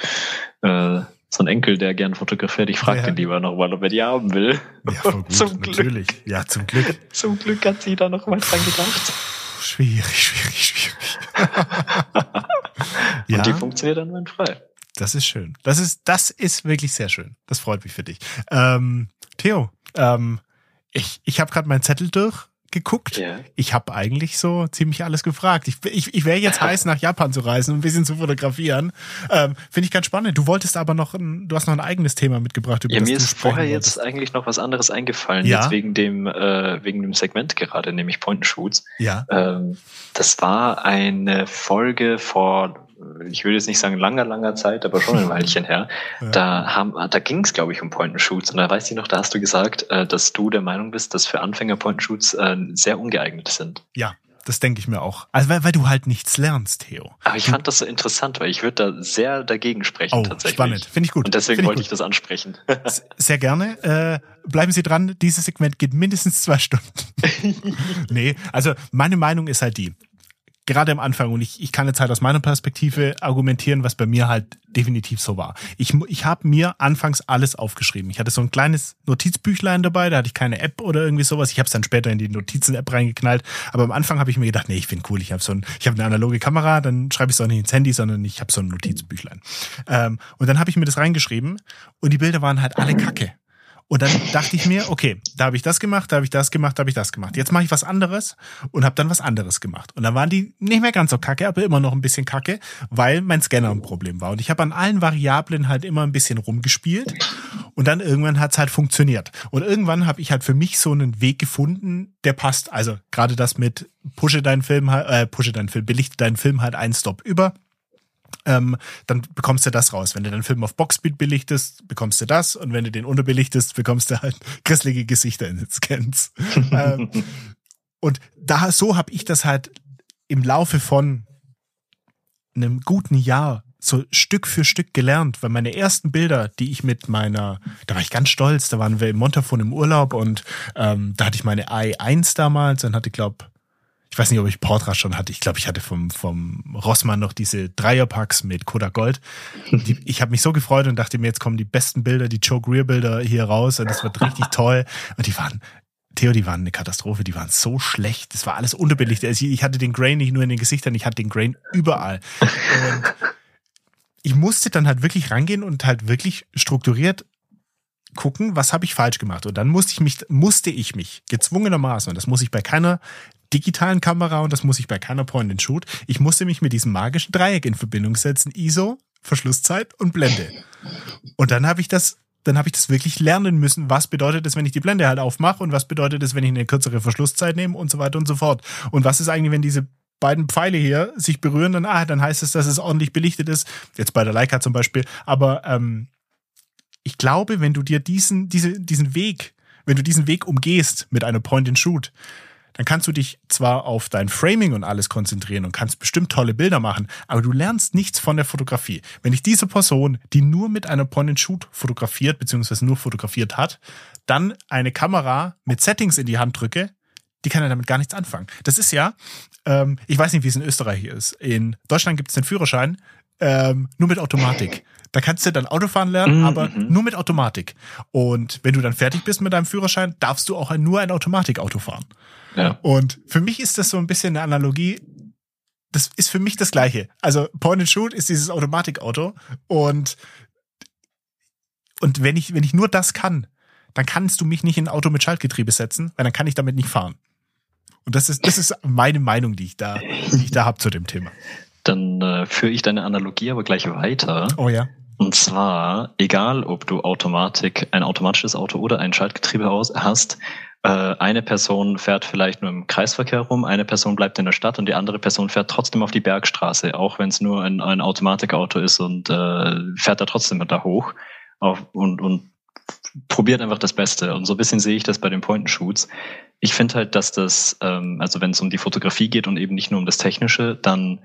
äh, so einen Enkel, der gern fotografiert. Ich frage ja. den lieber nochmal, ob er die haben will. Ja, [laughs] gut, zum Glück. natürlich. Ja, zum Glück. zum Glück hat sie da noch mal dran gedacht. Schwierig, schwierig, schwierig. [laughs] ja. Und die funktioniert dann frei. Das ist schön. Das ist, das ist wirklich sehr schön. Das freut mich für dich. Ähm, Theo, ähm, ich, ich habe gerade meinen Zettel durch geguckt. Yeah. Ich habe eigentlich so ziemlich alles gefragt. Ich, ich, ich wäre jetzt [laughs] heiß, nach Japan zu reisen und ein bisschen zu fotografieren. Ähm, Finde ich ganz spannend. Du wolltest aber noch, ein, du hast noch ein eigenes Thema mitgebracht. Über ja, mir ist vorher wolltest. jetzt eigentlich noch was anderes eingefallen, ja? jetzt wegen dem, äh, wegen dem Segment gerade, nämlich Point and Shoots. Ja. Ähm, das war eine Folge vor ich will jetzt nicht sagen langer, langer Zeit, aber schon ein [laughs] Weilchen her. Ja. Da, haben, da ging es, glaube ich, um Point-and-Shoots. Und da weiß ich noch, da hast du gesagt, äh, dass du der Meinung bist, dass für Anfänger Point-and-Shoots äh, sehr ungeeignet sind. Ja, das denke ich mir auch. Also weil, weil du halt nichts lernst, Theo. Aber ich fand das so interessant, weil ich würde da sehr dagegen sprechen oh, tatsächlich. Spannend, finde ich gut. Und deswegen Find wollte ich, ich das ansprechen. [laughs] Sehr gerne. Äh, bleiben Sie dran, dieses Segment geht mindestens zwei Stunden. [laughs] nee, also meine Meinung ist halt die gerade am Anfang, und ich, ich kann jetzt halt aus meiner Perspektive argumentieren, was bei mir halt definitiv so war. Ich, ich habe mir anfangs alles aufgeschrieben. Ich hatte so ein kleines Notizbüchlein dabei, da hatte ich keine App oder irgendwie sowas. Ich habe es dann später in die Notizen-App reingeknallt. Aber am Anfang habe ich mir gedacht, nee, ich finde cool, ich habe so ein, ich habe eine analoge Kamera, dann schreibe ich es auch nicht ins Handy, sondern ich habe so ein Notizbüchlein. Ähm, und dann habe ich mir das reingeschrieben und die Bilder waren halt alle kacke. Und dann dachte ich mir, okay, da habe ich das gemacht, da habe ich das gemacht, da habe ich das gemacht. Jetzt mache ich was anderes und habe dann was anderes gemacht. Und dann waren die nicht mehr ganz so kacke, aber immer noch ein bisschen kacke, weil mein Scanner ein Problem war. Und ich habe an allen Variablen halt immer ein bisschen rumgespielt und dann irgendwann hat's halt funktioniert. Und irgendwann habe ich halt für mich so einen Weg gefunden, der passt. Also gerade das mit pushe deinen Film, äh, pushe deinen Film, belichte deinen Film halt einen Stop über ähm, dann bekommst du das raus. Wenn du deinen Film auf Boxspeed belichtest, bekommst du das. Und wenn du den unterbelichtest, bekommst du halt [laughs] grisselige Gesichter in den Scans. [laughs] ähm, und da so habe ich das halt im Laufe von einem guten Jahr so Stück für Stück gelernt, weil meine ersten Bilder, die ich mit meiner, da war ich ganz stolz, da waren wir im Montafon im Urlaub und ähm, da hatte ich meine i1 damals und hatte, glaube ich weiß nicht, ob ich Portra schon hatte. Ich glaube, ich hatte vom, vom Rossmann noch diese Dreierpacks mit Kodak Gold. Die, [laughs] ich habe mich so gefreut und dachte mir, jetzt kommen die besten Bilder, die Joe Greer Bilder hier raus und das wird richtig [laughs] toll. Und die waren, Theo, die waren eine Katastrophe, die waren so schlecht. Das war alles unterbelichtet. Also ich hatte den Grain nicht nur in den Gesichtern, ich hatte den Grain überall. Und [laughs] ich musste dann halt wirklich rangehen und halt wirklich strukturiert gucken, was habe ich falsch gemacht. Und dann musste ich mich, musste ich mich gezwungenermaßen, und das muss ich bei keiner digitalen Kamera und das muss ich bei keiner Point-and-Shoot. Ich musste mich mit diesem magischen Dreieck in Verbindung setzen. ISO, Verschlusszeit und Blende. Und dann habe ich das dann habe ich das wirklich lernen müssen. Was bedeutet es, wenn ich die Blende halt aufmache und was bedeutet es, wenn ich eine kürzere Verschlusszeit nehme und so weiter und so fort. Und was ist eigentlich, wenn diese beiden Pfeile hier sich berühren, dann, ah, dann heißt es, dass es ordentlich belichtet ist. Jetzt bei der Leica zum Beispiel. Aber ähm, ich glaube, wenn du dir diesen, diese, diesen Weg, wenn du diesen Weg umgehst mit einer Point-and-Shoot, dann kannst du dich zwar auf dein Framing und alles konzentrieren und kannst bestimmt tolle Bilder machen, aber du lernst nichts von der Fotografie. Wenn ich diese Person, die nur mit einer Point-and-Shoot fotografiert, beziehungsweise nur fotografiert hat, dann eine Kamera mit Settings in die Hand drücke, die kann ja damit gar nichts anfangen. Das ist ja, ähm, ich weiß nicht, wie es in Österreich ist. In Deutschland gibt es den Führerschein ähm, nur mit Automatik. Da kannst du dann Autofahren lernen, mhm. aber nur mit Automatik. Und wenn du dann fertig bist mit deinem Führerschein, darfst du auch nur ein Automatikauto fahren. Ja. Und für mich ist das so ein bisschen eine Analogie. Das ist für mich das Gleiche. Also Point and Shoot ist dieses Automatikauto und und wenn ich wenn ich nur das kann, dann kannst du mich nicht in ein Auto mit Schaltgetriebe setzen, weil dann kann ich damit nicht fahren. Und das ist, das ist meine Meinung, die ich da, die ich da habe zu dem Thema. Dann äh, führe ich deine Analogie aber gleich weiter. Oh ja. Und zwar, egal ob du Automatik, ein automatisches Auto oder ein Schaltgetriebe hast, äh, eine Person fährt vielleicht nur im Kreisverkehr rum, eine Person bleibt in der Stadt und die andere Person fährt trotzdem auf die Bergstraße, auch wenn es nur ein, ein Automatikauto ist und äh, fährt da trotzdem da hoch auf, und, und probiert einfach das Beste. Und so ein bisschen sehe ich das bei den Point-and-Shoots. Ich finde halt, dass das, ähm, also wenn es um die Fotografie geht und eben nicht nur um das Technische, dann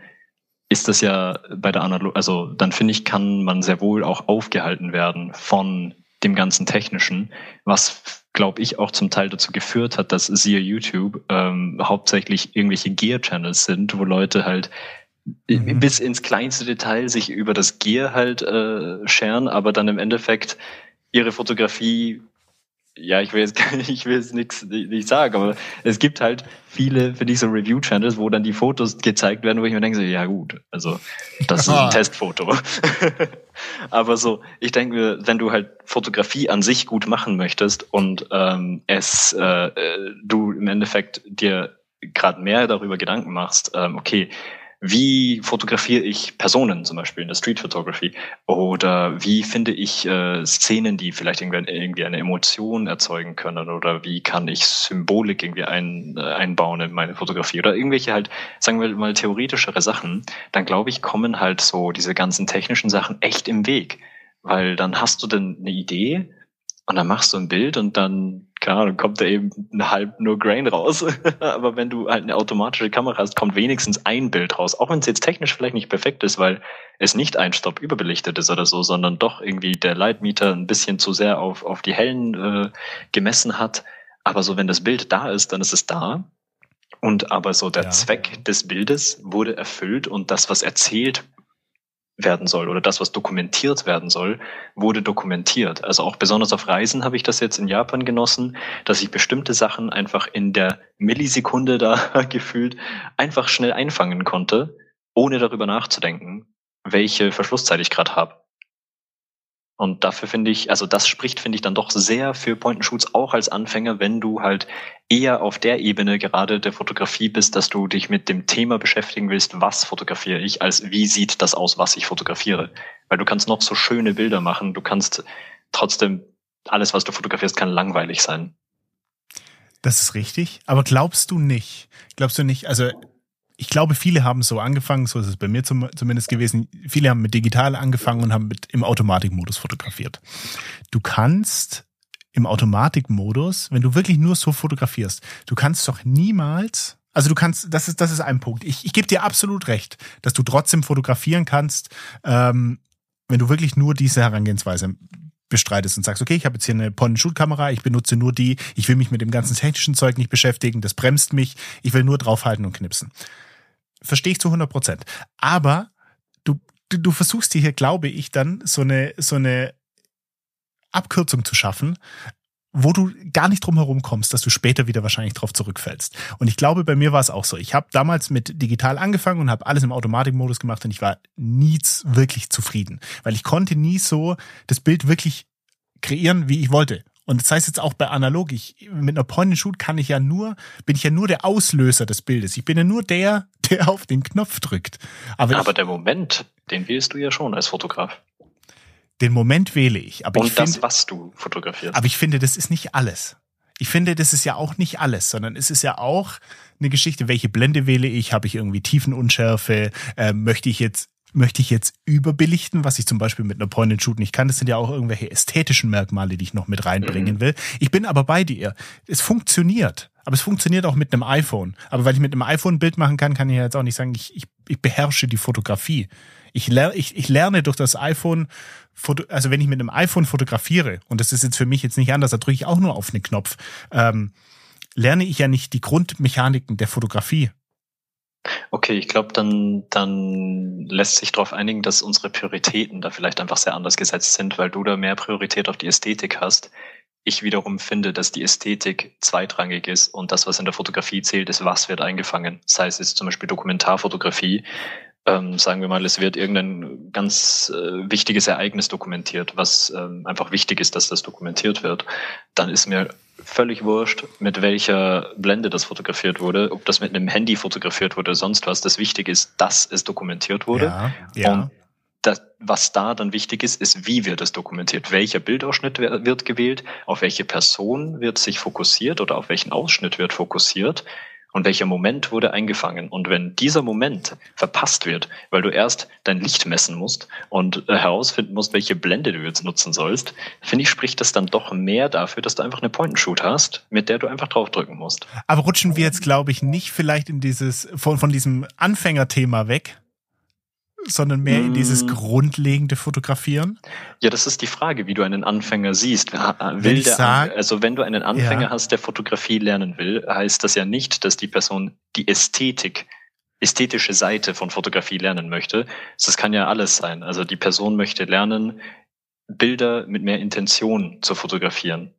ist das ja bei der Analog, also dann finde ich, kann man sehr wohl auch aufgehalten werden von dem ganzen Technischen, was glaube ich auch zum Teil dazu geführt hat, dass siehe YouTube ähm, hauptsächlich irgendwelche Gear-Channels sind, wo Leute halt mhm. bis ins kleinste Detail sich über das Gear halt äh, scheren, aber dann im Endeffekt ihre Fotografie ja, ich will jetzt, [laughs] ich will jetzt nichts nicht sagen, aber es gibt halt viele, finde ich, so Review-Channels, wo dann die Fotos gezeigt werden, wo ich mir denke, so, ja gut, also das ist ein [laughs] Testfoto. [laughs] aber so, ich denke mir, wenn du halt Fotografie an sich gut machen möchtest und ähm, es äh, du im Endeffekt dir gerade mehr darüber Gedanken machst, ähm, okay, wie fotografiere ich Personen zum Beispiel in der Street Photography? Oder wie finde ich äh, Szenen, die vielleicht irgendwie, eine Emotion erzeugen können? Oder wie kann ich Symbolik irgendwie ein, äh, einbauen in meine Fotografie? Oder irgendwelche halt, sagen wir mal, theoretischere Sachen, dann glaube ich, kommen halt so diese ganzen technischen Sachen echt im Weg. Weil dann hast du denn eine Idee und dann machst du ein Bild und dann, keine Ahnung, kommt da eben ein halb nur Grain raus. [laughs] Aber wenn du halt eine automatische Kamera hast, kommt wenigstens ein Bild raus. Auch wenn es jetzt technisch vielleicht nicht perfekt ist, weil es nicht ein Stopp überbelichtet ist oder so, sondern doch irgendwie der Lightmeter ein bisschen zu sehr auf, auf die hellen äh, gemessen hat. Aber so, wenn das Bild da ist, dann ist es da. Und aber so der ja. Zweck des Bildes wurde erfüllt und das, was erzählt werden soll oder das, was dokumentiert werden soll, wurde dokumentiert. Also auch besonders auf Reisen habe ich das jetzt in Japan genossen, dass ich bestimmte Sachen einfach in der Millisekunde da [laughs] gefühlt einfach schnell einfangen konnte, ohne darüber nachzudenken, welche Verschlusszeit ich gerade habe. Und dafür finde ich, also das spricht, finde ich, dann doch sehr für Point-and-Shoots auch als Anfänger, wenn du halt eher auf der Ebene gerade der Fotografie bist, dass du dich mit dem Thema beschäftigen willst, was fotografiere ich, als wie sieht das aus, was ich fotografiere. Weil du kannst noch so schöne Bilder machen, du kannst trotzdem, alles, was du fotografierst, kann langweilig sein. Das ist richtig. Aber glaubst du nicht, glaubst du nicht, also ich glaube, viele haben so angefangen, so ist es bei mir zum, zumindest gewesen. Viele haben mit digital angefangen und haben mit im Automatikmodus fotografiert. Du kannst im Automatikmodus, wenn du wirklich nur so fotografierst, du kannst doch niemals also du kannst, das ist, das ist ein Punkt. Ich, ich gebe dir absolut recht, dass du trotzdem fotografieren kannst, ähm, wenn du wirklich nur diese Herangehensweise bestreitest und sagst, okay, ich habe jetzt hier eine Point-and-Shoot-Kamera, ich benutze nur die, ich will mich mit dem ganzen technischen Zeug nicht beschäftigen, das bremst mich, ich will nur draufhalten und knipsen. Verstehe ich zu 100 Prozent. Aber du, du, du versuchst dir hier, glaube ich, dann so eine, so eine Abkürzung zu schaffen, wo du gar nicht drum herum kommst, dass du später wieder wahrscheinlich drauf zurückfällst. Und ich glaube, bei mir war es auch so. Ich habe damals mit digital angefangen und habe alles im Automatikmodus gemacht und ich war nie wirklich zufrieden, weil ich konnte nie so das Bild wirklich kreieren, wie ich wollte. Und das heißt jetzt auch bei analog, ich, mit einer Point-and-Shoot kann ich ja nur, bin ich ja nur der Auslöser des Bildes. Ich bin ja nur der, der auf den Knopf drückt. Aber, Aber ich, der Moment, den wählst du ja schon als Fotograf. Den Moment wähle ich. Aber Und ich das, was du fotografierst. Aber ich finde, das ist nicht alles. Ich finde, das ist ja auch nicht alles, sondern es ist ja auch eine Geschichte, welche Blende wähle ich, habe ich irgendwie Tiefenunschärfe, äh, möchte ich jetzt möchte ich jetzt überbelichten, was ich zum Beispiel mit einer Point-and-Shoot nicht kann. Das sind ja auch irgendwelche ästhetischen Merkmale, die ich noch mit reinbringen mhm. will. Ich bin aber bei dir. Es funktioniert. Aber es funktioniert auch mit einem iPhone. Aber weil ich mit einem iPhone ein Bild machen kann, kann ich ja jetzt auch nicht sagen, ich, ich, ich beherrsche die Fotografie. Ich, lerne, ich, ich lerne durch das iPhone, also wenn ich mit einem iPhone fotografiere, und das ist jetzt für mich jetzt nicht anders, da drücke ich auch nur auf einen Knopf, ähm, lerne ich ja nicht die Grundmechaniken der Fotografie. Okay, ich glaube, dann, dann lässt sich darauf einigen, dass unsere Prioritäten da vielleicht einfach sehr anders gesetzt sind, weil du da mehr Priorität auf die Ästhetik hast. Ich wiederum finde, dass die Ästhetik zweitrangig ist und das, was in der Fotografie zählt, ist, was wird eingefangen. Sei es jetzt zum Beispiel Dokumentarfotografie, ähm, sagen wir mal, es wird irgendein ganz äh, wichtiges Ereignis dokumentiert, was ähm, einfach wichtig ist, dass das dokumentiert wird, dann ist mir völlig wurscht, mit welcher Blende das fotografiert wurde, ob das mit einem Handy fotografiert wurde oder sonst was. Das Wichtige ist, dass es dokumentiert wurde. Ja, ja. Und das, was da dann wichtig ist, ist, wie wird es dokumentiert? Welcher Bildausschnitt wird gewählt? Auf welche Person wird sich fokussiert oder auf welchen Ausschnitt wird fokussiert? Und welcher Moment wurde eingefangen. Und wenn dieser Moment verpasst wird, weil du erst dein Licht messen musst und äh, herausfinden musst, welche Blende du jetzt nutzen sollst, finde ich, spricht das dann doch mehr dafür, dass du einfach eine Point-and-Shoot hast, mit der du einfach draufdrücken musst. Aber rutschen wir jetzt, glaube ich, nicht vielleicht in dieses, von, von diesem Anfängerthema weg? Sondern mehr in dieses hm. grundlegende Fotografieren? Ja, das ist die Frage, wie du einen Anfänger siehst. Will der, sag, also wenn du einen Anfänger ja. hast, der Fotografie lernen will, heißt das ja nicht, dass die Person die Ästhetik, ästhetische Seite von Fotografie lernen möchte. Das kann ja alles sein. Also die Person möchte lernen, Bilder mit mehr Intention zu fotografieren.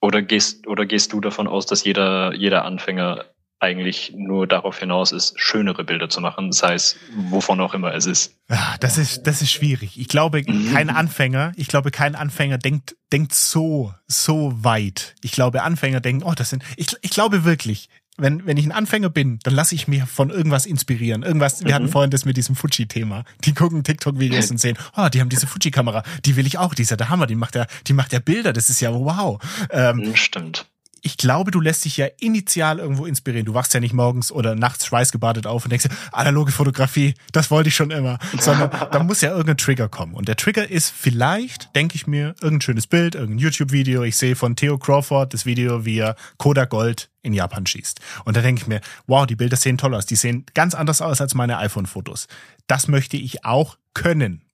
Oder gehst, oder gehst du davon aus, dass jeder, jeder Anfänger eigentlich nur darauf hinaus ist, schönere Bilder zu machen, sei es wovon auch immer es ist. Ja, das ist, das ist schwierig. Ich glaube, kein Anfänger, ich glaube, kein Anfänger denkt, denkt so, so weit. Ich glaube, Anfänger denken, oh, das sind, ich, ich glaube wirklich, wenn, wenn ich ein Anfänger bin, dann lasse ich mich von irgendwas inspirieren. Irgendwas, wir mhm. hatten vorhin das mit diesem Fuji-Thema. Die gucken TikTok-Videos [laughs] und sehen, oh, die haben diese Fuji-Kamera, die will ich auch, die ist ja der Hammer, die macht ja, die macht ja Bilder, das ist ja wow. Ähm, Stimmt ich glaube, du lässt dich ja initial irgendwo inspirieren. Du wachst ja nicht morgens oder nachts schweißgebadet auf und denkst, analoge Fotografie, das wollte ich schon immer. Sondern [laughs] da muss ja irgendein Trigger kommen. Und der Trigger ist vielleicht, denke ich mir, irgendein schönes Bild, irgendein YouTube-Video. Ich sehe von Theo Crawford das Video, wie er Kodak Gold in Japan schießt. Und da denke ich mir, wow, die Bilder sehen toll aus. Die sehen ganz anders aus als meine iPhone-Fotos. Das möchte ich auch können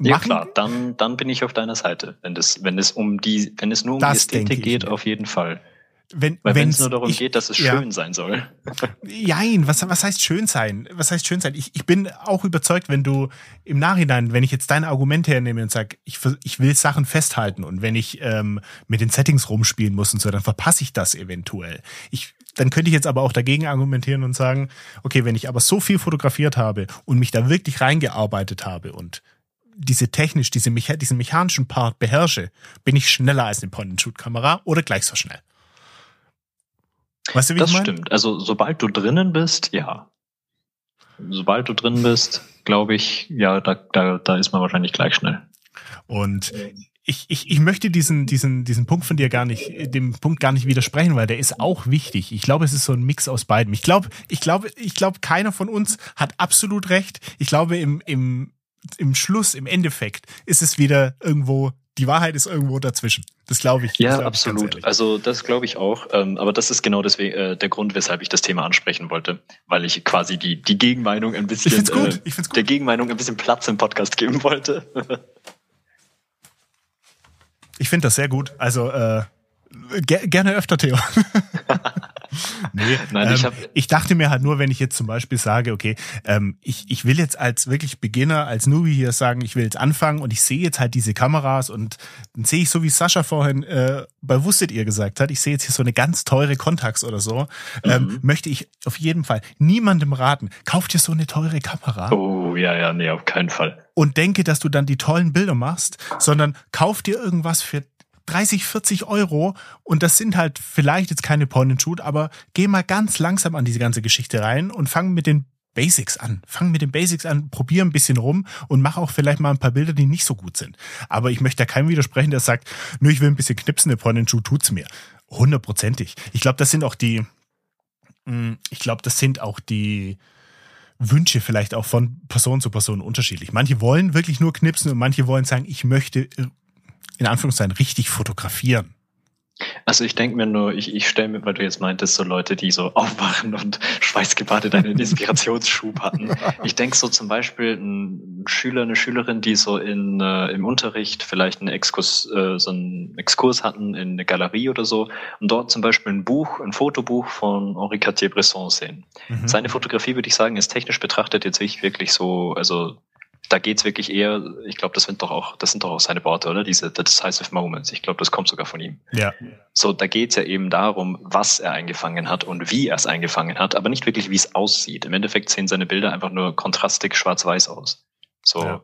ja, klar, dann, dann bin ich auf deiner Seite. Wenn es, wenn es um die, wenn es nur um das die Ästhetik geht, auf jeden Fall. Wenn, Weil wenn es nur darum ich, geht, dass es ja. schön sein soll. Jein, was, was heißt schön sein? Was heißt schön sein? Ich, ich bin auch überzeugt, wenn du im Nachhinein, wenn ich jetzt deine Argumente hernehme und sage, ich, ich will Sachen festhalten und wenn ich ähm, mit den Settings rumspielen muss und so, dann verpasse ich das eventuell. Ich, dann könnte ich jetzt aber auch dagegen argumentieren und sagen, okay, wenn ich aber so viel fotografiert habe und mich da wirklich reingearbeitet habe und diese technisch, diese Mecha diesen mechanischen Part beherrsche, bin ich schneller als eine Point-and-Shoot-Kamera oder gleich so schnell. Weißt du, wie das ich meine? stimmt. Also sobald du drinnen bist, ja. Sobald du drin bist, glaube ich, ja, da, da, da ist man wahrscheinlich gleich schnell. Und ich, ich, ich möchte diesen, diesen, diesen Punkt von dir gar nicht, dem Punkt gar nicht widersprechen, weil der ist auch wichtig. Ich glaube, es ist so ein Mix aus beidem. Ich glaube, ich glaube, ich glaube, keiner von uns hat absolut recht. Ich glaube, im, im, im Schluss, im Endeffekt, ist es wieder irgendwo, die Wahrheit ist irgendwo dazwischen. Das glaube ich. Ja, glaub absolut. Ich also das glaube ich auch. Ähm, aber das ist genau deswegen, äh, der Grund, weshalb ich das Thema ansprechen wollte, weil ich quasi die, die Gegenmeinung ein bisschen, ich find's gut. Äh, ich find's gut. der Gegenmeinung ein bisschen Platz im Podcast geben wollte. ich finde das sehr gut. Also äh, ger gerne öfter, Theo. [laughs] [laughs] nee, Nein, ähm, ich, hab ich dachte mir halt nur, wenn ich jetzt zum Beispiel sage, okay, ähm, ich, ich will jetzt als wirklich Beginner, als Newbie hier sagen, ich will jetzt anfangen und ich sehe jetzt halt diese Kameras und dann sehe ich so, wie Sascha vorhin äh, bei Wusstet ihr gesagt hat, ich sehe jetzt hier so eine ganz teure Contax oder so, ähm, mhm. möchte ich auf jeden Fall niemandem raten, kauft dir so eine teure Kamera. Oh, ja, ja, nee, auf keinen Fall. Und denke, dass du dann die tollen Bilder machst, sondern kauf dir irgendwas für 30, 40 Euro und das sind halt vielleicht jetzt keine Point-and-Shoot, aber geh mal ganz langsam an diese ganze Geschichte rein und fang mit den Basics an. Fang mit den Basics an, probier ein bisschen rum und mach auch vielleicht mal ein paar Bilder, die nicht so gut sind. Aber ich möchte da keinem widersprechen, der sagt, nur ich will ein bisschen knipsen, eine Point-and-Shoot tut's mir. Hundertprozentig. Ich glaube, das sind auch die, hm, ich glaube, das sind auch die, Wünsche vielleicht auch von Person zu Person unterschiedlich. Manche wollen wirklich nur knipsen und manche wollen sagen, ich möchte äh, in Anführungszeichen richtig fotografieren. Also ich denke mir nur, ich, ich stelle mir, weil du jetzt meintest, so Leute, die so aufwachen und [laughs] schweißgebadet einen [laughs] Inspirationsschub hatten. Ich denke so zum Beispiel ein Schüler, eine Schülerin, die so in, äh, im Unterricht vielleicht einen Exkurs, äh, so einen Exkurs hatten in eine Galerie oder so und dort zum Beispiel ein Buch, ein Fotobuch von Henri Cartier-Bresson sehen. Mhm. Seine Fotografie, würde ich sagen, ist technisch betrachtet jetzt wirklich so, also da geht's wirklich eher, ich glaube, das sind doch auch, das sind doch auch seine Worte, oder? Diese the decisive moments. Ich glaube, das kommt sogar von ihm. Ja. So, da geht's ja eben darum, was er eingefangen hat und wie er es eingefangen hat, aber nicht wirklich, wie es aussieht. Im Endeffekt sehen seine Bilder einfach nur kontrastig schwarz-weiß aus. So. Ja.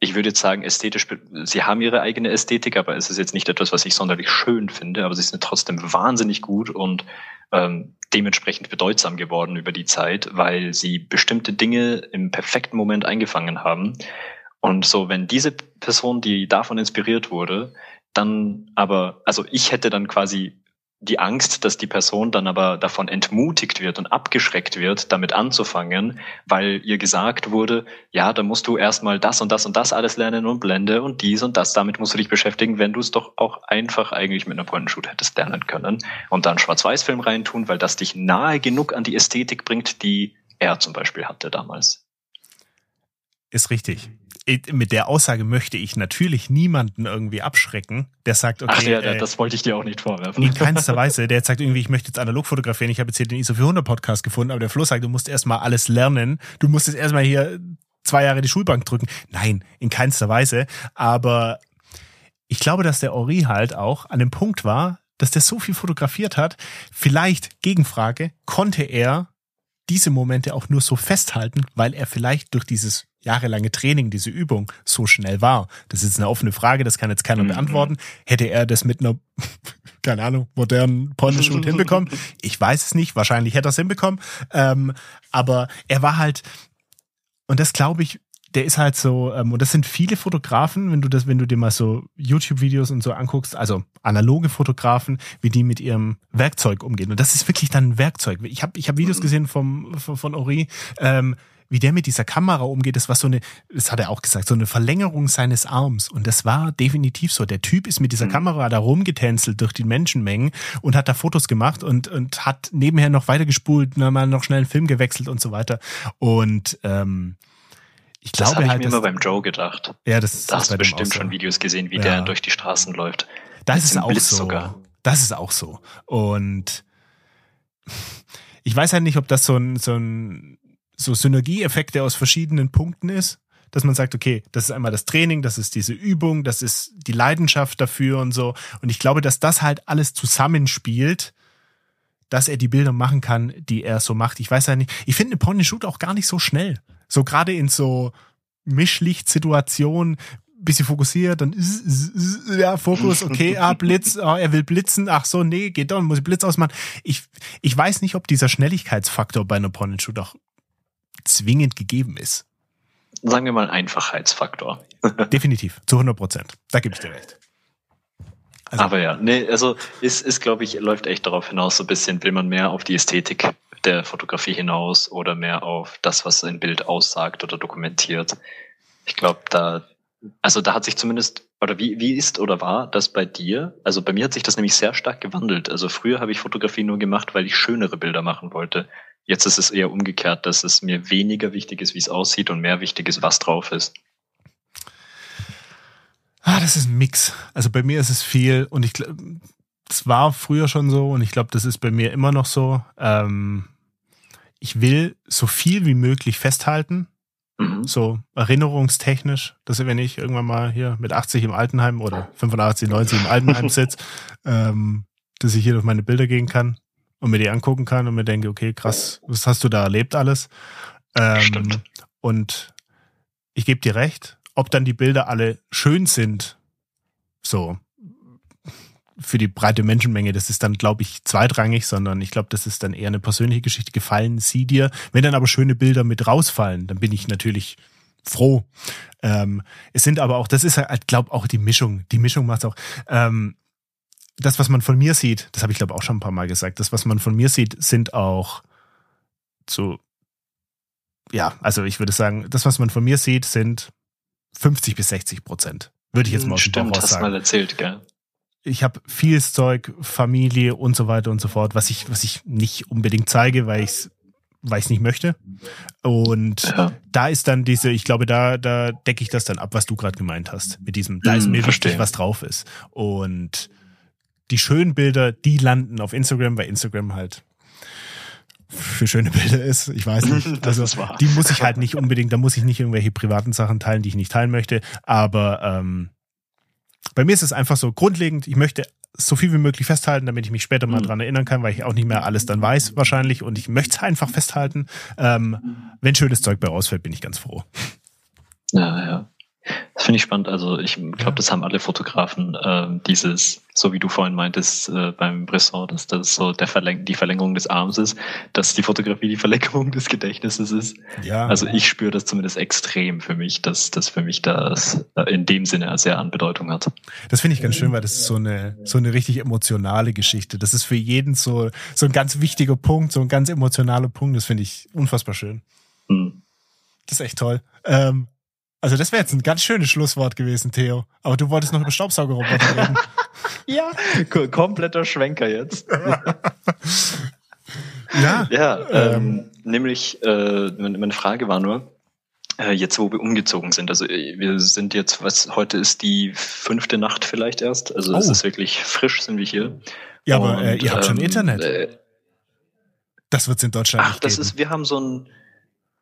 Ich würde jetzt sagen, ästhetisch, sie haben ihre eigene Ästhetik, aber es ist jetzt nicht etwas, was ich sonderlich schön finde, aber sie sind trotzdem wahnsinnig gut und ähm, dementsprechend bedeutsam geworden über die Zeit, weil sie bestimmte Dinge im perfekten Moment eingefangen haben. Und so, wenn diese Person, die davon inspiriert wurde, dann aber, also ich hätte dann quasi die Angst, dass die Person dann aber davon entmutigt wird und abgeschreckt wird, damit anzufangen, weil ihr gesagt wurde, ja, da musst du erstmal das und das und das alles lernen und Blende und dies und das, damit musst du dich beschäftigen, wenn du es doch auch einfach eigentlich mit einer Point-and-Shoot hättest lernen können und dann Schwarz-Weiß-Film reintun, weil das dich nahe genug an die Ästhetik bringt, die er zum Beispiel hatte damals. Ist richtig mit der Aussage möchte ich natürlich niemanden irgendwie abschrecken, der sagt, okay. Ach ja, äh, das wollte ich dir auch nicht vorwerfen. In keinster Weise. Der sagt irgendwie, ich möchte jetzt analog fotografieren. Ich habe jetzt hier den ISO 400 Podcast gefunden, aber der Flo sagt, du musst erstmal alles lernen. Du musst jetzt erstmal hier zwei Jahre die Schulbank drücken. Nein, in keinster Weise. Aber ich glaube, dass der Ori halt auch an dem Punkt war, dass der so viel fotografiert hat. Vielleicht, Gegenfrage, konnte er diese Momente auch nur so festhalten, weil er vielleicht durch dieses jahrelange Training, diese Übung so schnell war? Das ist eine offene Frage, das kann jetzt keiner mhm. beantworten. Hätte er das mit einer, [laughs] keine Ahnung, modernen Pornoshoot hinbekommen? [laughs] Ich weiß es nicht, wahrscheinlich hätte er es hinbekommen. Ähm, aber er war halt, und das glaube ich, der ist halt so, ähm, und das sind viele Fotografen, wenn du das, wenn du dir mal so YouTube-Videos und so anguckst, also analoge Fotografen, wie die mit ihrem Werkzeug umgehen. Und das ist wirklich dann ein Werkzeug. Ich habe ich hab Videos mhm. gesehen vom, von, von Ori, ähm, wie der mit dieser Kamera umgeht, das war so eine, das hat er auch gesagt, so eine Verlängerung seines Arms. Und das war definitiv so. Der Typ ist mit dieser mhm. Kamera da rumgetänzelt durch die Menschenmengen und hat da Fotos gemacht und, und hat nebenher noch weitergespult, mal noch schnell einen Film gewechselt und so weiter. Und ähm, ich das glaube habe halt, ich mir immer beim Joe gedacht. Ja, das da hast du bestimmt schon Videos gesehen, wie ja. der durch die Straßen läuft. Das ist auch Blitz so. Sogar. Das ist auch so. Und ich weiß halt nicht, ob das so ein, so ein so Synergieeffekte aus verschiedenen Punkten ist, dass man sagt, okay, das ist einmal das Training, das ist diese Übung, das ist die Leidenschaft dafür und so. Und ich glaube, dass das halt alles zusammenspielt, dass er die Bilder machen kann, die er so macht. Ich weiß ja nicht, ich finde and Shoot auch gar nicht so schnell. So gerade in so Mischlichtsituationen, bisschen fokussiert, dann ja, Fokus, okay, ah, Blitz, [laughs] ah, er will blitzen, ach so, nee, geht doch, muss ich Blitz ausmachen. Ich, ich weiß nicht, ob dieser Schnelligkeitsfaktor bei einer Point-and-Shoot auch zwingend gegeben ist. Sagen wir mal Einfachheitsfaktor. [laughs] Definitiv, zu 100 Prozent. Da gebe ich dir recht. Also, Aber ja, nee, also ist, ist glaube ich, läuft echt darauf hinaus, so ein bisschen will man mehr auf die Ästhetik der Fotografie hinaus oder mehr auf das, was ein Bild aussagt oder dokumentiert. Ich glaube, da, also da hat sich zumindest, oder wie, wie ist oder war das bei dir? Also bei mir hat sich das nämlich sehr stark gewandelt. Also früher habe ich Fotografie nur gemacht, weil ich schönere Bilder machen wollte. Jetzt ist es eher umgekehrt, dass es mir weniger wichtig ist, wie es aussieht und mehr wichtig ist, was drauf ist. Ah, das ist ein Mix. Also bei mir ist es viel und ich glaube, es war früher schon so und ich glaube, das ist bei mir immer noch so. Ähm, ich will so viel wie möglich festhalten, mhm. so erinnerungstechnisch, dass wenn ich irgendwann mal hier mit 80 im Altenheim oder 85, 90 im Altenheim [laughs] sitze, ähm, dass ich hier durch meine Bilder gehen kann und mir die angucken kann und mir denke, okay, krass, was hast du da erlebt alles? Ähm, Stimmt. Und ich gebe dir recht, ob dann die Bilder alle schön sind, so für die breite Menschenmenge, das ist dann, glaube ich, zweitrangig, sondern ich glaube, das ist dann eher eine persönliche Geschichte. Gefallen sie dir? Wenn dann aber schöne Bilder mit rausfallen, dann bin ich natürlich froh. Ähm, es sind aber auch, das ist halt, glaube auch die Mischung. Die Mischung macht auch. Ähm, das, was man von mir sieht, das habe ich glaube auch schon ein paar Mal gesagt, das, was man von mir sieht, sind auch so ja, also ich würde sagen, das, was man von mir sieht, sind 50 bis 60 Prozent. Würde ich jetzt mal Stimmt, hast sagen. mal erzählt, gell? Ich habe vieles Zeug, Familie und so weiter und so fort, was ich, was ich nicht unbedingt zeige, weil ich es weil ich nicht möchte. Und ja. da ist dann diese, ich glaube, da, da decke ich das dann ab, was du gerade gemeint hast. Mit diesem, da ist hm, mir verstehe. wichtig, was drauf ist. Und die schönen Bilder, die landen auf Instagram, weil Instagram halt für schöne Bilder ist. Ich weiß nicht. [laughs] Also die muss ich halt nicht unbedingt, da muss ich nicht irgendwelche privaten Sachen teilen, die ich nicht teilen möchte. Aber ähm, bei mir ist es einfach so grundlegend, ich möchte so viel wie möglich festhalten, damit ich mich später mal mhm. dran erinnern kann, weil ich auch nicht mehr alles dann weiß wahrscheinlich und ich möchte es einfach festhalten. Ähm, wenn schönes Zeug bei rausfällt, bin ich ganz froh. Ja, ja. Das finde ich spannend. Also ich glaube, das haben alle Fotografen, äh, dieses, so wie du vorhin meintest äh, beim Bresson, dass das so der Verläng die Verlängerung des Arms ist, dass die Fotografie die Verlängerung des Gedächtnisses ist. Ja. Also ich spüre das zumindest extrem für mich, dass das für mich das äh, in dem Sinne sehr an Bedeutung hat. Das finde ich ganz schön, weil das ist so eine so eine richtig emotionale Geschichte. Das ist für jeden so so ein ganz wichtiger Punkt, so ein ganz emotionaler Punkt. Das finde ich unfassbar schön. Hm. Das ist echt toll. Ähm, also das wäre jetzt ein ganz schönes Schlusswort gewesen, Theo. Aber du wolltest noch über Staubsaugerroboter reden. [laughs] ja, kompletter Schwenker jetzt. [laughs] ja. Ja, ähm, ähm, nämlich äh, meine Frage war nur, äh, jetzt wo wir umgezogen sind, also äh, wir sind jetzt, was heute ist die fünfte Nacht vielleicht erst, also es oh. ist wirklich frisch, sind wir hier. Ja, aber äh, ihr habt schon ähm, Internet. Äh, das wird's in Deutschland ach, nicht das geben. ist, wir haben so ein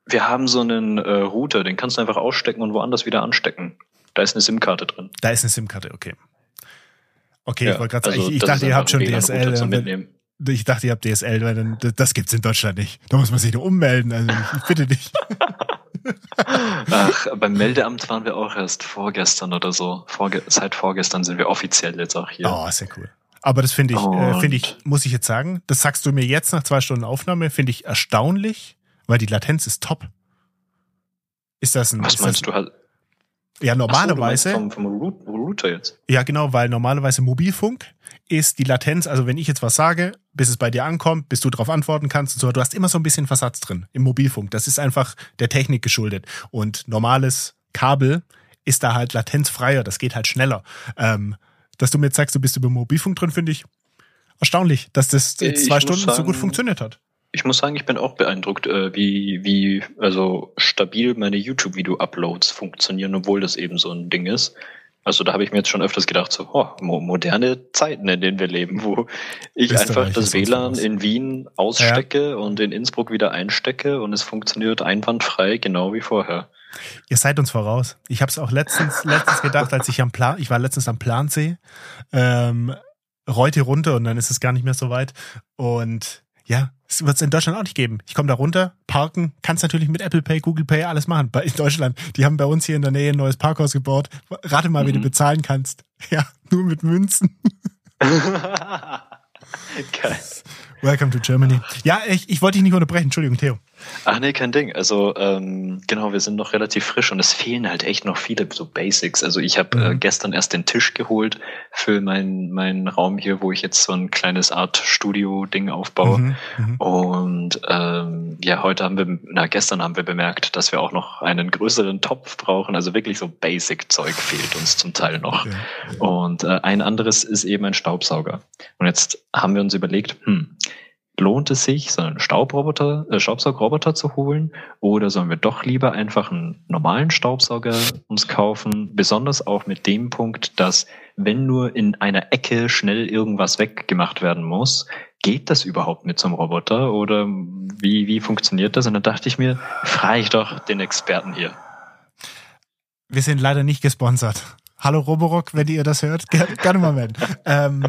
wir haben so einen äh, Router, den kannst du einfach ausstecken und woanders wieder anstecken. Da ist eine SIM-Karte drin. Da ist eine SIM-Karte, okay. Okay, ja, ich wollte gerade sagen, also ich, ich dachte, ihr habt schon DSL. Wenn, ich dachte, ihr habt DSL, weil dann, das gibt's in Deutschland nicht. Da muss man sich nur ummelden, also ich [laughs] bitte dich. Ach, beim Meldeamt waren wir auch erst vorgestern oder so. Vorge seit vorgestern sind wir offiziell jetzt auch hier. Oh, sehr cool. Aber das finde ich, äh, finde ich, muss ich jetzt sagen, das sagst du mir jetzt nach zwei Stunden Aufnahme, finde ich erstaunlich, weil die Latenz ist top. Ist das ein. Was meinst du halt? Ja, normalerweise. So, vom, vom Router jetzt. Ja, genau, weil normalerweise Mobilfunk ist die Latenz, also wenn ich jetzt was sage, bis es bei dir ankommt, bis du darauf antworten kannst und so, du hast immer so ein bisschen Versatz drin im Mobilfunk. Das ist einfach der Technik geschuldet. Und normales Kabel ist da halt latenzfreier, das geht halt schneller. Ähm, dass du mir jetzt sagst, du bist über Mobilfunk drin, finde ich erstaunlich, dass das jetzt zwei Stunden sagen, so gut funktioniert hat. Ich muss sagen, ich bin auch beeindruckt, äh, wie, wie also stabil meine YouTube-Video-Uploads funktionieren, obwohl das eben so ein Ding ist. Also da habe ich mir jetzt schon öfters gedacht, so oh, moderne Zeiten, in denen wir leben, wo ich einfach das WLAN in Wien ausstecke ja. und in Innsbruck wieder einstecke und es funktioniert einwandfrei, genau wie vorher. Ihr seid uns voraus. Ich habe es auch letztens, letztens gedacht, als ich am Plan, ich war letztens am Plansee, ähm, Reute runter und dann ist es gar nicht mehr so weit. Und ja, das wird es in Deutschland auch nicht geben. Ich komme da runter, parken, kannst natürlich mit Apple Pay, Google Pay alles machen. Bei in Deutschland, die haben bei uns hier in der Nähe ein neues Parkhaus gebaut. Rate mal, mhm. wie du mhm. bezahlen kannst. [laughs] Ja, nur mit Münzen. [laughs] Geil. Welcome to Germany. Ja, ich, ich wollte dich nicht unterbrechen. Entschuldigung, Theo. Ach nee, kein Ding. Also ähm, genau, wir sind noch relativ frisch und es fehlen halt echt noch viele so Basics. Also ich habe äh, mhm. äh, gestern erst den Tisch geholt für meinen meinen Raum hier, wo ich jetzt so ein kleines Art Studio-Ding aufbaue. Mhm, mhm. Und ähm, ja, heute haben wir, na gestern haben wir bemerkt, dass wir auch noch einen größeren Topf brauchen. Also wirklich so Basic-Zeug fehlt uns zum Teil noch. Okay. Und äh, ein anderes ist eben ein Staubsauger. Und jetzt haben wir uns überlegt, hm, lohnt es sich, so einen Staubroboter, äh, Staubsaugroboter zu holen oder sollen wir doch lieber einfach einen normalen Staubsauger uns kaufen? Besonders auch mit dem Punkt, dass wenn nur in einer Ecke schnell irgendwas weggemacht werden muss, geht das überhaupt mit so einem Roboter oder wie, wie funktioniert das? Und dann dachte ich mir, frage ich doch den Experten hier. Wir sind leider nicht gesponsert. Hallo Roborock, wenn ihr das hört, gerne, gerne mal melden. [laughs] ähm,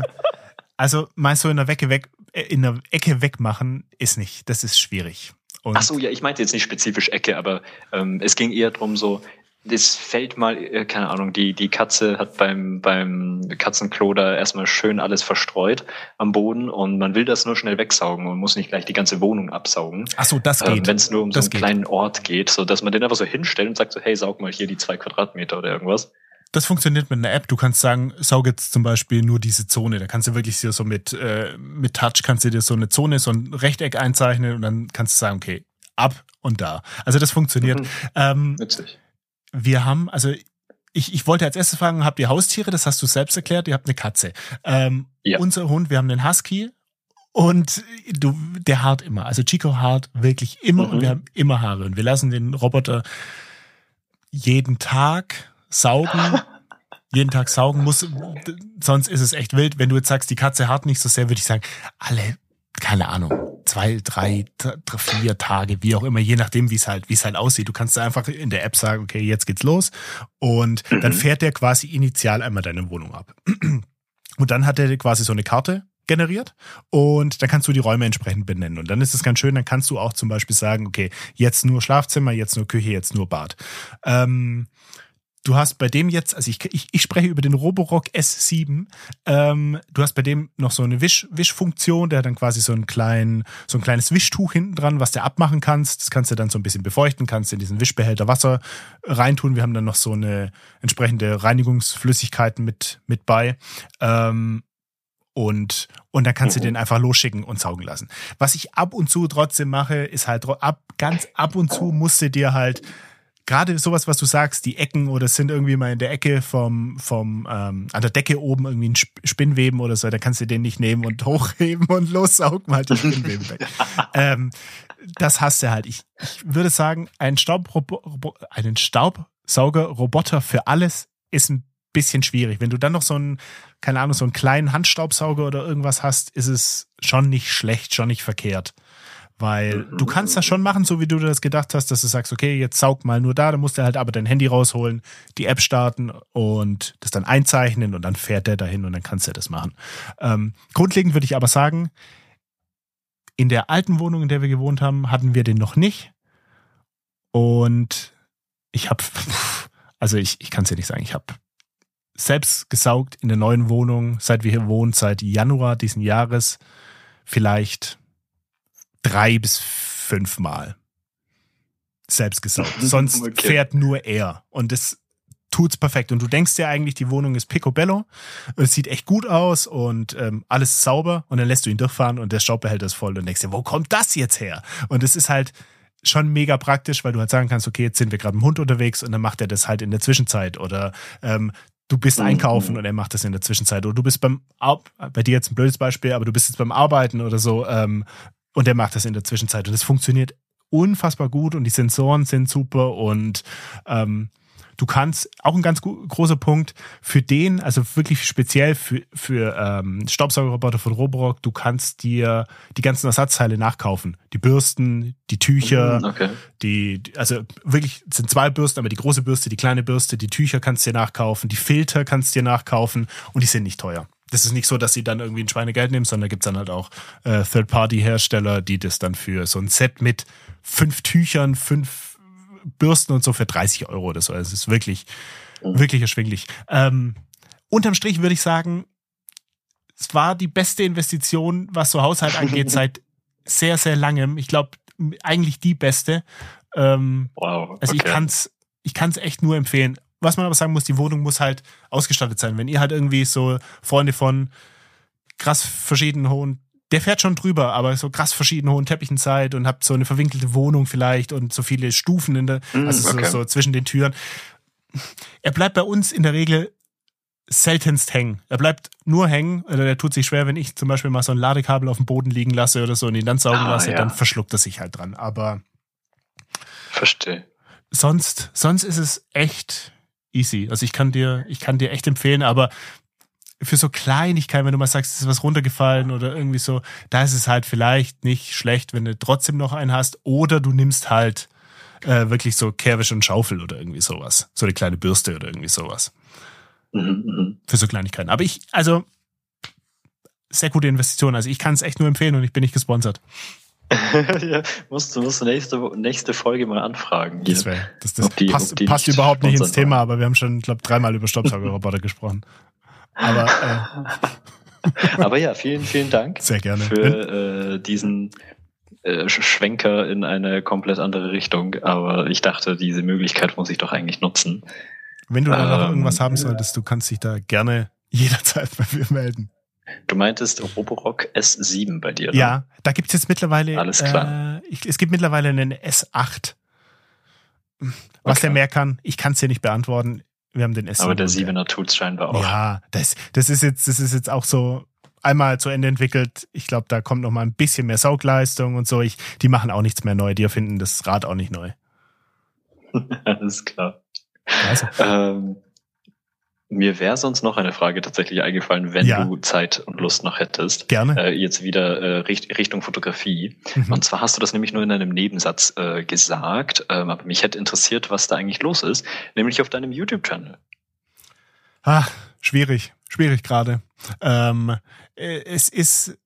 also meinst du in der Wecke weg, in der Ecke wegmachen ist nicht. Das ist schwierig. Und Ach so, ja, ich meinte jetzt nicht spezifisch Ecke, aber ähm, es ging eher drum so, das fällt mal, äh, keine Ahnung, die, die Katze hat beim, beim Katzenklo da erstmal schön alles verstreut am Boden und man will das nur schnell wegsaugen und muss nicht gleich die ganze Wohnung absaugen. Ach so, das ähm, geht. Ähm, Wenn es nur um das so einen geht. kleinen Ort geht, so dass man den einfach so hinstellt und sagt so, hey, saug mal hier die zwei Quadratmeter oder irgendwas. Das funktioniert mit einer App. Du kannst sagen, saug jetzt zum Beispiel nur diese Zone. Da kannst du wirklich so mit, äh, mit Touch kannst du dir so eine Zone, so ein Rechteck einzeichnen und dann kannst du sagen, okay, ab und da. Also das funktioniert. Mhm. Ähm, Witzig. Wir haben, also ich, ich wollte als erstes fragen, habt ihr Haustiere? Das hast du selbst erklärt. Ihr habt eine Katze. Ähm, ja. Unser Hund, wir haben einen Husky und du, der hart immer. Also Chico hart wirklich immer mhm. und wir haben immer Haare. Und wir lassen den Roboter jeden Tag saugen. jeden Tag saugen muss, sonst ist es echt wild. Wenn du jetzt sagst, die Katze hart nicht so sehr, würde ich sagen, alle, keine Ahnung, zwei, drei, vier Tage, wie auch immer, je nachdem, wie es halt, wie es halt aussieht. Du kannst einfach in der App sagen, okay, jetzt geht's los. Und mhm. dann fährt der quasi initial einmal deine Wohnung ab. Und dann hat er quasi so eine Karte generiert und dann kannst du die Räume entsprechend benennen. Und dann ist es ganz schön, dann kannst du auch zum Beispiel sagen, okay, jetzt nur Schlafzimmer, jetzt nur Küche, jetzt nur Bad. Ähm, du hast bei dem jetzt, also ich, ich, ich spreche über den Roborock S7, ähm, du hast bei dem noch so eine Wisch, Wischfunktion, der hat dann quasi so ein, klein, so ein kleines Wischtuch hinten dran, was du abmachen kannst. Das kannst du dann so ein bisschen befeuchten, kannst in diesen Wischbehälter Wasser reintun. Wir haben dann noch so eine entsprechende Reinigungsflüssigkeiten mit, mit bei. Ähm, und, und dann kannst du mhm. den einfach losschicken und saugen lassen. Was ich ab und zu trotzdem mache, ist halt ab, ganz ab und zu musste dir halt gerade sowas, was du sagst, die Ecken oder sind irgendwie mal in der Ecke vom, vom ähm, an der Decke oben irgendwie ein Spinnweben oder so, da kannst du den nicht nehmen und [laughs] hochheben und lossaugen halt die Spinnweben weg. [laughs] ähm, das hast du halt. Ich, ich würde sagen, ein Staubrobo einen Staubsaugerroboter für alles ist ein bisschen schwierig. Wenn du dann noch so einen, keine Ahnung, so einen kleinen Handstaubsauger oder irgendwas hast, ist es schon nicht schlecht, schon nicht verkehrt. Weil du kannst das schon machen, so wie du das gedacht hast, dass du sagst, okay, jetzt saug mal nur da, dann musst du halt aber dein Handy rausholen, die App starten und das dann einzeichnen und dann fährt der dahin und dann kannst du das machen. Ähm, grundlegend würde ich aber sagen, in der alten Wohnung, in der wir gewohnt haben, hatten wir den noch nicht. Und ich habe, [laughs] also ich, ich kann es ja nicht sagen, ich habe selbst gesaugt in der neuen Wohnung, seit wir hier wohnen, seit Januar diesen Jahres, vielleicht drei bis fünf Mal selbst gesaugt. [laughs] Sonst okay. fährt nur er. Und das tut's perfekt. Und du denkst ja eigentlich, die Wohnung ist picobello. Und es sieht echt gut aus und ähm, alles sauber. Und dann lässt du ihn durchfahren und der Staubbehälter ist voll. Und denkst dir, wo kommt das jetzt her? Und es ist halt schon mega praktisch, weil du halt sagen kannst, okay, jetzt sind wir gerade mit dem Hund unterwegs und dann macht er das halt in der Zwischenzeit. Oder ähm, du bist mhm. einkaufen und er macht das in der Zwischenzeit. Oder du bist beim, bei dir jetzt ein blödes Beispiel, aber du bist jetzt beim Arbeiten oder so ähm, und der macht das in der Zwischenzeit. Und es funktioniert unfassbar gut und die Sensoren sind super und ähm, du kannst, auch ein ganz großer Punkt, für den, also wirklich speziell für, für ähm, Staubsaugerroboter von Roborock, du kannst dir die ganzen Ersatzteile nachkaufen. Die Bürsten, die Tücher, mm, okay. die, also wirklich sind zwei Bürsten, aber die große Bürste, die kleine Bürste, die Tücher kannst du dir nachkaufen, die Filter kannst du dir nachkaufen und die sind nicht teuer das ist nicht so, dass sie dann irgendwie ein Schweinegeld nehmen, sondern da gibt's dann halt auch äh, Third-Party-Hersteller, die das dann für so ein Set mit fünf Tüchern, fünf Bürsten und so für 30 Euro oder so. Also es ist wirklich, mhm. wirklich erschwinglich. Ähm, unterm Strich würde ich sagen, es war die beste Investition, was so Haushalt angeht, [laughs] seit sehr, sehr langem. Ich glaube, eigentlich die beste. Ähm, wow. Okay. Also ich kann's, ich kann's echt nur empfehlen was man aber sagen muss, die Wohnung muss halt ausgestattet sein. Wenn ihr halt irgendwie so Freunde von krass verschiedenen hohen, der fährt schon drüber, aber so krass verschiedenen hohen Teppichen seid und habt so eine verwinkelte Wohnung vielleicht und so viele Stufen in der, mm, also okay. so, so zwischen den Türen. Er bleibt bei uns in der Regel seltenst hängen. Er bleibt nur hängen, oder der tut sich schwer, wenn ich zum Beispiel mal so ein Ladekabel auf dem Boden liegen lasse oder so und ihn dann saugen ah, lasse, ja. dann verschluckt er sich halt dran. Aber verstehe. Sonst, sonst ist es echt easy. Also ich kann dir, ich kann dir echt empfehlen, aber für so Kleinigkeiten, wenn du mal sagst, es ist was runtergefallen oder irgendwie so, da ist es halt vielleicht nicht schlecht, wenn du trotzdem noch einen hast. Oder du nimmst halt äh, wirklich so Kehrwisch und Schaufel oder irgendwie sowas. So eine kleine Bürste oder irgendwie sowas. Mhm, mhm. Für so Kleinigkeiten. Aber ich, also, sehr gute Investition. Also ich kann es echt nur empfehlen und ich bin nicht gesponsert. [laughs] ja, musst du musst nächste, nächste Folge mal anfragen. Das, wär, das, das die, passt, passt nicht überhaupt nicht ins Thema, aber wir haben schon, glaube dreimal über Staubsaugerroboter [laughs] gesprochen. Aber, äh, aber ja, vielen, vielen Dank. Sehr gerne. Für äh, diesen äh, Schwenker in eine komplett andere Richtung. Aber ich dachte, diese Möglichkeit muss ich doch eigentlich nutzen. Wenn du da noch ähm, irgendwas haben solltest, du kannst dich da gerne jederzeit bei mir melden. Du meintest Roborock S7 bei dir, oder? Ja, da gibt's jetzt mittlerweile. Alles klar. Äh, ich, es gibt mittlerweile einen S8. Was okay. der mehr kann, ich kann es dir nicht beantworten. Wir haben den S7. Aber der 7er tut's scheinbar auch. Ja, das, das ist jetzt, das ist jetzt auch so einmal zu Ende entwickelt. Ich glaube, da kommt noch mal ein bisschen mehr Saugleistung und so. Ich, die machen auch nichts mehr neu. Die erfinden das Rad auch nicht neu. [laughs] Alles klar. Also. Ähm, mir wäre sonst noch eine Frage tatsächlich eingefallen, wenn ja. du Zeit und Lust noch hättest. Gerne. Äh, jetzt wieder äh, Richt Richtung Fotografie. Mhm. Und zwar hast du das nämlich nur in einem Nebensatz äh, gesagt, ähm, aber mich hätte interessiert, was da eigentlich los ist, nämlich auf deinem YouTube-Channel. Ah, schwierig, schwierig gerade. Ähm, äh, es ist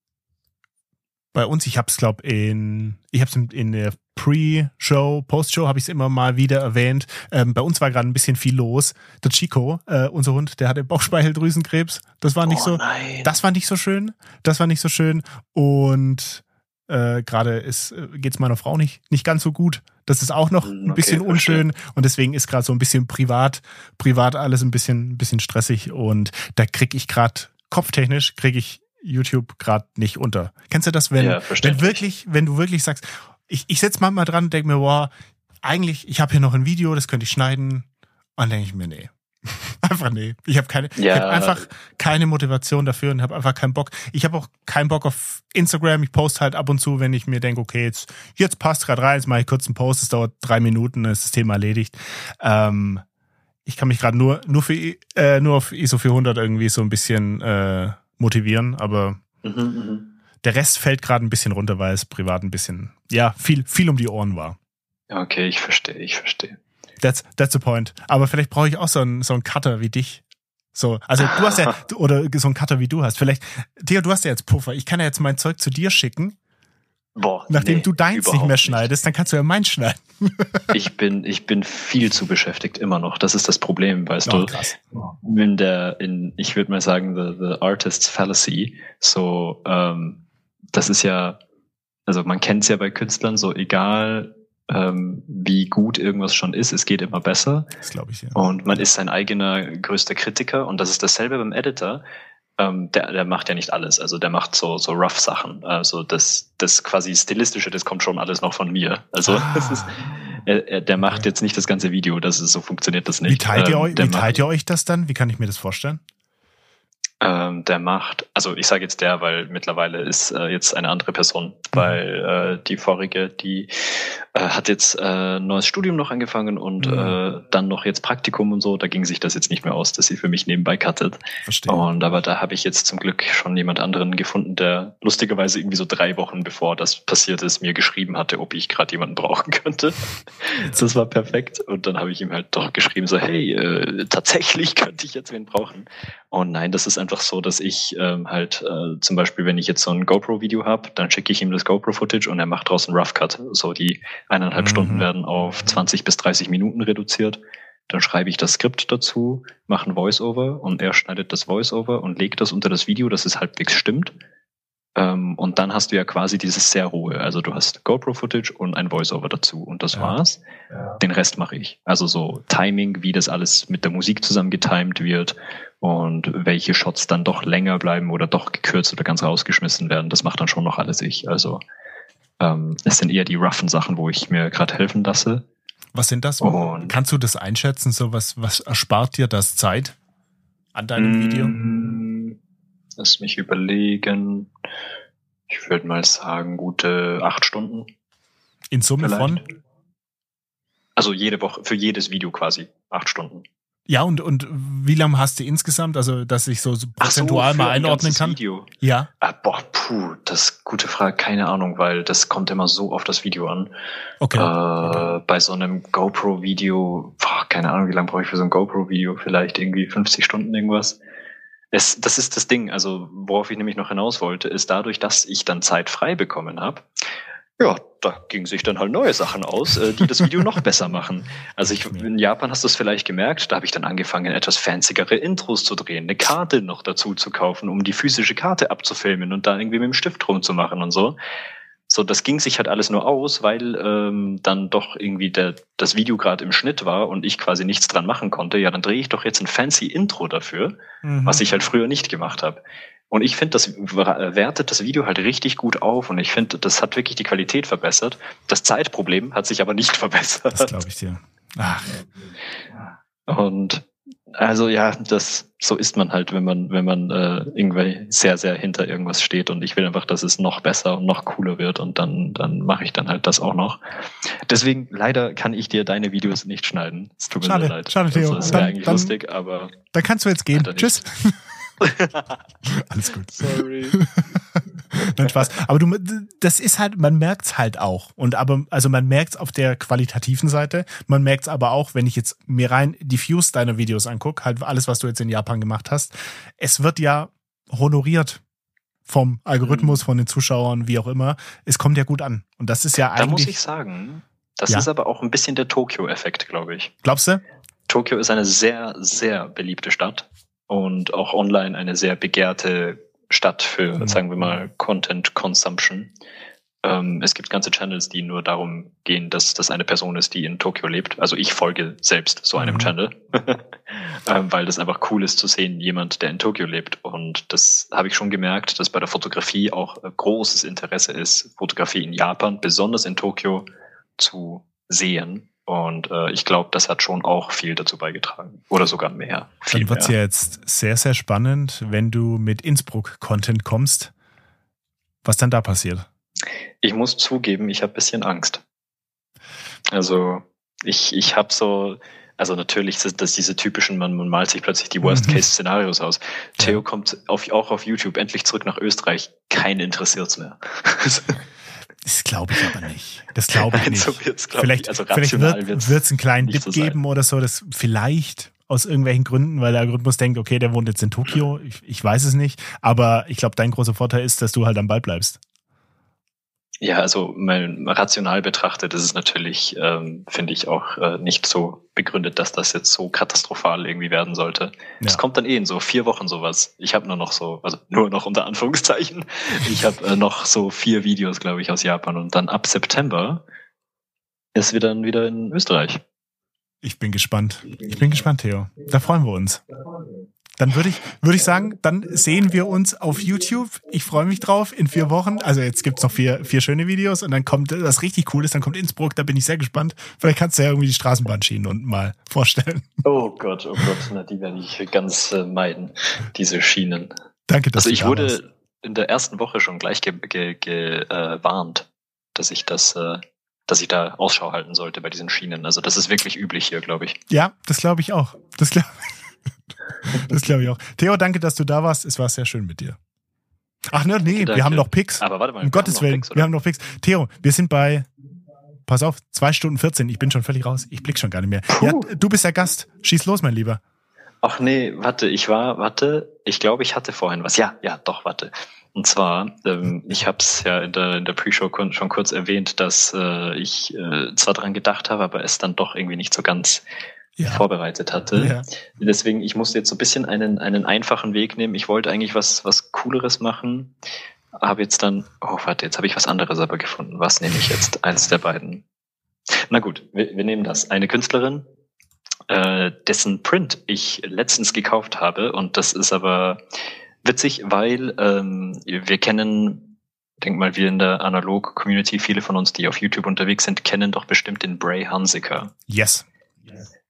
bei uns, ich habe es glaube in, ich habe es in, in der Pre-Show, Post-Show habe ich es immer mal wieder erwähnt. Ähm, bei uns war gerade ein bisschen viel los. Der Chico, äh, unser Hund, der hatte Bauchspeicheldrüsenkrebs. Das war nicht oh, so, nein. das war nicht so schön. Das war nicht so schön. Und äh, gerade ist äh, geht's meiner Frau nicht nicht ganz so gut. Das ist auch noch ein bisschen okay, unschön und deswegen ist gerade so ein bisschen privat privat alles ein bisschen ein bisschen stressig und da krieg ich gerade kopftechnisch krieg ich YouTube gerade nicht unter. Kennst du das, wenn, ja, wenn wirklich, wenn du wirklich sagst, ich, ich setze manchmal dran und denke mir, wow, eigentlich, ich habe hier noch ein Video, das könnte ich schneiden. Und dann denke ich mir, nee. [laughs] einfach nee. Ich habe keine, ja. ich hab einfach keine Motivation dafür und habe einfach keinen Bock. Ich habe auch keinen Bock auf Instagram. Ich poste halt ab und zu, wenn ich mir denke, okay, jetzt, jetzt passt gerade rein, jetzt mache ich kurz einen Post, es dauert drei Minuten, dann ist das Thema erledigt. Ähm, ich kann mich gerade nur, nur für, äh, nur auf ISO 400 irgendwie so ein bisschen, äh, motivieren, aber mhm, mhm. der Rest fällt gerade ein bisschen runter, weil es privat ein bisschen, ja, viel, viel um die Ohren war. Okay, ich verstehe, ich verstehe. That's, that's the point. Aber vielleicht brauche ich auch so einen, so einen Cutter wie dich. So, also du hast ja, [laughs] oder so einen Cutter wie du hast. Vielleicht, Theo, du hast ja jetzt Puffer. Ich kann ja jetzt mein Zeug zu dir schicken Boah, Nachdem nee, du deins nicht mehr schneidest, nicht. dann kannst du ja meins schneiden. [laughs] ich bin, ich bin viel zu beschäftigt immer noch. Das ist das Problem, weißt oh, du. Krass. In der, in, ich würde mal sagen, the, the artist's fallacy. So, ähm, das ist ja, also man kennt es ja bei Künstlern, so egal ähm, wie gut irgendwas schon ist, es geht immer besser. Das glaube ich, ja. Und man ist sein eigener größter Kritiker und das ist dasselbe beim Editor ähm, der, der macht ja nicht alles. Also der macht so, so rough Sachen. Also das, das quasi stilistische, das kommt schon alles noch von mir. Also ah. das ist, er, er, der macht jetzt nicht das ganze Video. Das ist, so funktioniert das nicht. Wie teilt, ihr, ähm, euch, wie teilt ihr euch das dann? Wie kann ich mir das vorstellen? Ähm, der macht, also ich sage jetzt der, weil mittlerweile ist äh, jetzt eine andere Person, mhm. weil äh, die vorige, die äh, hat jetzt äh, neues Studium noch angefangen und mhm. äh, dann noch jetzt Praktikum und so. Da ging sich das jetzt nicht mehr aus, dass sie für mich nebenbei cuttet. Verstehe. Und aber da habe ich jetzt zum Glück schon jemand anderen gefunden, der lustigerweise irgendwie so drei Wochen bevor das passiert ist, mir geschrieben hatte, ob ich gerade jemanden brauchen könnte. das war perfekt. Und dann habe ich ihm halt doch geschrieben, so, hey, äh, tatsächlich [laughs] könnte ich jetzt wen brauchen. Und nein, das ist einfach so, dass ich ähm, halt äh, zum Beispiel, wenn ich jetzt so ein GoPro-Video habe, dann schicke ich ihm das GoPro-Footage und er macht draußen Rough Cut. So die eineinhalb mhm. Stunden werden auf 20 bis 30 Minuten reduziert. Dann schreibe ich das Skript dazu, mache ein Voice-Over und er schneidet das Voice-Over und legt das unter das Video, dass es halbwegs stimmt. Ähm, und dann hast du ja quasi dieses sehr Ruhe. Also du hast GoPro-Footage und ein Voice-Over dazu und das ja. war's. Ja. Den Rest mache ich. Also so Timing, wie das alles mit der Musik zusammen getimed wird und welche Shots dann doch länger bleiben oder doch gekürzt oder ganz rausgeschmissen werden, das macht dann schon noch alles ich. Also ähm, es sind eher die roughen Sachen, wo ich mir gerade helfen lasse. Was sind das? Und Kannst du das einschätzen? So was, was erspart dir das Zeit an deinem Video? Mm, Lass mich überlegen. Ich würde mal sagen, gute acht Stunden. In Summe Vielleicht. von? Also jede Woche, für jedes Video quasi acht Stunden. Ja, und, und wie lange hast du insgesamt, also dass ich so prozentual so, mal einordnen kann? Video. Ja. Ah, boah, puh, das ist gute Frage, keine Ahnung, weil das kommt immer so auf das Video an. Okay. Äh, okay. Bei so einem GoPro-Video, keine Ahnung, wie lange brauche ich für so ein GoPro-Video? Vielleicht irgendwie 50 Stunden irgendwas. Es, das ist das Ding, also worauf ich nämlich noch hinaus wollte, ist dadurch, dass ich dann Zeit frei bekommen habe, ja, da gingen sich dann halt neue Sachen aus, äh, die das Video noch [laughs] besser machen. Also ich, in Japan hast du es vielleicht gemerkt, da habe ich dann angefangen, etwas fanzigere Intros zu drehen, eine Karte noch dazu zu kaufen, um die physische Karte abzufilmen und da irgendwie mit dem Stift rumzumachen und so. So, das ging sich halt alles nur aus, weil ähm, dann doch irgendwie der, das Video gerade im Schnitt war und ich quasi nichts dran machen konnte. Ja, dann drehe ich doch jetzt ein fancy Intro dafür, mhm. was ich halt früher nicht gemacht habe. Und ich finde, das wertet das Video halt richtig gut auf und ich finde, das hat wirklich die Qualität verbessert. Das Zeitproblem hat sich aber nicht [laughs] verbessert. Das glaube ich dir. Ach. Und also ja, das so ist man halt, wenn man wenn man äh, irgendwie sehr sehr hinter irgendwas steht und ich will einfach, dass es noch besser und noch cooler wird und dann dann mache ich dann halt das auch noch. Deswegen leider kann ich dir deine Videos nicht schneiden. Es tut mir schade, leid. Schade, Theo. Das wäre eigentlich dann, lustig, aber dann kannst du jetzt gehen. Tschüss. [laughs] [laughs] Alles gut. Sorry. [laughs] Nein, Spaß. Aber du, das ist halt, man merkt's halt auch. Und aber, also man merkt's auf der qualitativen Seite. Man merkt's aber auch, wenn ich jetzt mir rein die Views deiner Videos angucke, halt alles, was du jetzt in Japan gemacht hast. Es wird ja honoriert vom Algorithmus, mhm. von den Zuschauern, wie auch immer. Es kommt ja gut an. Und das ist ja eigentlich. Da muss ich sagen, das ja. ist aber auch ein bisschen der Tokio-Effekt, glaube ich. Glaubst du? Tokio ist eine sehr, sehr beliebte Stadt und auch online eine sehr begehrte Stadt für, mhm. sagen wir mal, Content Consumption. Ähm, es gibt ganze Channels, die nur darum gehen, dass das eine Person ist, die in Tokio lebt. Also ich folge selbst so einem mhm. Channel, [laughs] [laughs] ähm, weil das einfach cool ist zu sehen, jemand, der in Tokio lebt. Und das habe ich schon gemerkt, dass bei der Fotografie auch großes Interesse ist, Fotografie in Japan, besonders in Tokio, zu sehen. Und äh, ich glaube, das hat schon auch viel dazu beigetragen. Oder sogar mehr. Viel Dann wird's ja jetzt sehr, sehr spannend, wenn du mit Innsbruck-Content kommst. Was dann da passiert? Ich muss zugeben, ich habe bisschen Angst. Also ich, ich habe so, also natürlich sind das diese typischen, man, man malt sich plötzlich die Worst-Case-Szenarios aus. Theo kommt auf, auch auf YouTube endlich zurück nach Österreich. Kein interessiert's mehr. [laughs] Das glaube ich aber nicht. Das glaube ich [laughs] nicht. so vielleicht ich. Also vielleicht wird es einen kleinen Dip so geben oder so, das vielleicht aus irgendwelchen Gründen, weil der Algorithmus denkt, okay, der wohnt jetzt in Tokio. Ich, ich weiß es nicht. Aber ich glaube, dein großer Vorteil ist, dass du halt am Ball bleibst. Ja, also mein rational betrachtet ist es natürlich, ähm, finde ich auch äh, nicht so begründet, dass das jetzt so katastrophal irgendwie werden sollte. Es ja. kommt dann eh in so vier Wochen sowas. Ich habe nur noch so, also nur noch unter Anführungszeichen, ich habe äh, noch so vier Videos, glaube ich, aus Japan und dann ab September ist wir dann wieder in Österreich. Ich bin gespannt. Ich bin gespannt, Theo. Da freuen wir uns. Dann würde ich, würde ich sagen, dann sehen wir uns auf YouTube. Ich freue mich drauf in vier Wochen. Also jetzt gibt's noch vier, vier schöne Videos und dann kommt das richtig cool ist, dann kommt Innsbruck, da bin ich sehr gespannt. Vielleicht kannst du ja irgendwie die Straßenbahnschienen unten mal vorstellen. Oh Gott, oh Gott, na, die werde ich ganz äh, meiden, diese Schienen. Danke, dass Also ich wurde warst. in der ersten Woche schon gleich gewarnt, ge, ge, äh, dass ich das äh, dass ich da Ausschau halten sollte bei diesen Schienen. Also das ist wirklich üblich hier, glaube ich. Ja, das glaube ich auch. Das glaube [laughs] das glaube ich auch. Theo, danke, dass du da warst. Es war sehr schön mit dir. Ach ne, nee, danke. wir haben noch Picks. Aber warte mal. Um Gottes Willen, Picks, wir haben noch Picks. Theo, wir sind bei, pass auf, zwei Stunden 14. Ich bin schon völlig raus. Ich blick schon gar nicht mehr. Ja, du bist der Gast. Schieß los, mein Lieber. Ach nee, warte, ich war, warte, ich glaube, ich hatte vorhin was. Ja, ja, doch, warte. Und zwar, ähm, ich habe es ja in der, in der Pre-Show schon kurz erwähnt, dass äh, ich äh, zwar daran gedacht habe, aber es dann doch irgendwie nicht so ganz ja. vorbereitet hatte. Ja. Deswegen, ich musste jetzt so ein bisschen einen, einen einfachen Weg nehmen. Ich wollte eigentlich was, was Cooleres machen. Habe jetzt dann, oh, warte, jetzt habe ich was anderes aber gefunden. Was nehme ich jetzt? Eins der beiden. Na gut, wir, wir nehmen das. Eine Künstlerin, äh, dessen Print ich letztens gekauft habe. Und das ist aber witzig, weil ähm, wir kennen, denk mal, wir in der Analog-Community, viele von uns, die auf YouTube unterwegs sind, kennen doch bestimmt den Bray Hansiker. Yes.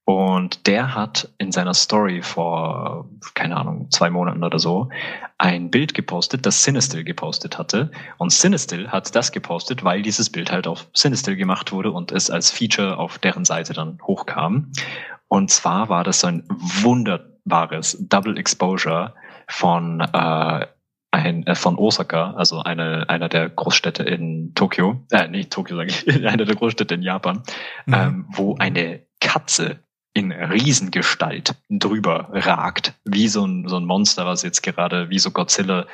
Und der hat in seiner Story vor, keine Ahnung, zwei Monaten oder so, ein Bild gepostet, das Sinistil gepostet hatte. Und Sinistil hat das gepostet, weil dieses Bild halt auf Sinistil gemacht wurde und es als Feature auf deren Seite dann hochkam. Und zwar war das so ein wunderbares Double Exposure von äh, ein, äh, von Osaka, also eine, einer der Großstädte in Tokio, äh, nicht Tokio sage ich, [laughs] einer der Großstädte in Japan, mhm. ähm, wo eine Katze in Riesengestalt drüber ragt, wie so ein, so ein Monster, was jetzt gerade, wie so Godzilla,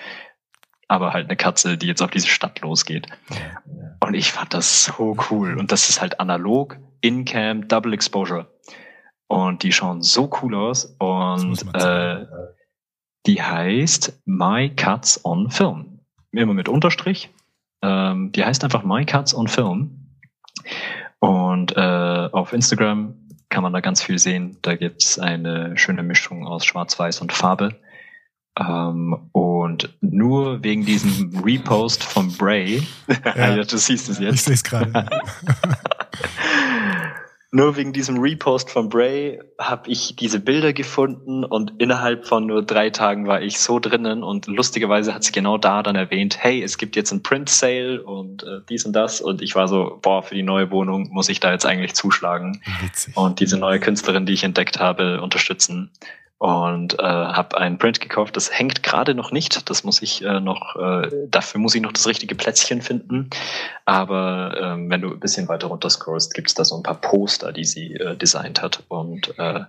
aber halt eine Katze, die jetzt auf diese Stadt losgeht. Und ich fand das so cool. Und das ist halt analog, in-cam, Double Exposure. Und die schauen so cool aus. Und äh, die heißt My Cuts on Film. Immer mit Unterstrich. Ähm, die heißt einfach My Cuts on Film. Und äh, auf Instagram kann man da ganz viel sehen. Da gibt's eine schöne Mischung aus Schwarz-Weiß und Farbe. Ähm, und nur wegen diesem Repost von Bray, ja. [laughs] ja, du siehst es jetzt. Ich sehe es gerade. [laughs] nur wegen diesem Repost von Bray habe ich diese Bilder gefunden und innerhalb von nur drei Tagen war ich so drinnen und lustigerweise hat sie genau da dann erwähnt, hey, es gibt jetzt ein Print Sale und äh, dies und das und ich war so, boah, für die neue Wohnung muss ich da jetzt eigentlich zuschlagen Witzig. und diese neue Künstlerin, die ich entdeckt habe, unterstützen und äh, habe ein Print gekauft. Das hängt gerade noch nicht. Das muss ich äh, noch, äh, dafür muss ich noch das richtige Plätzchen finden. Aber ähm, wenn du ein bisschen weiter runter scrollst, gibt es da so ein paar Poster, die sie äh, designt hat. Und äh,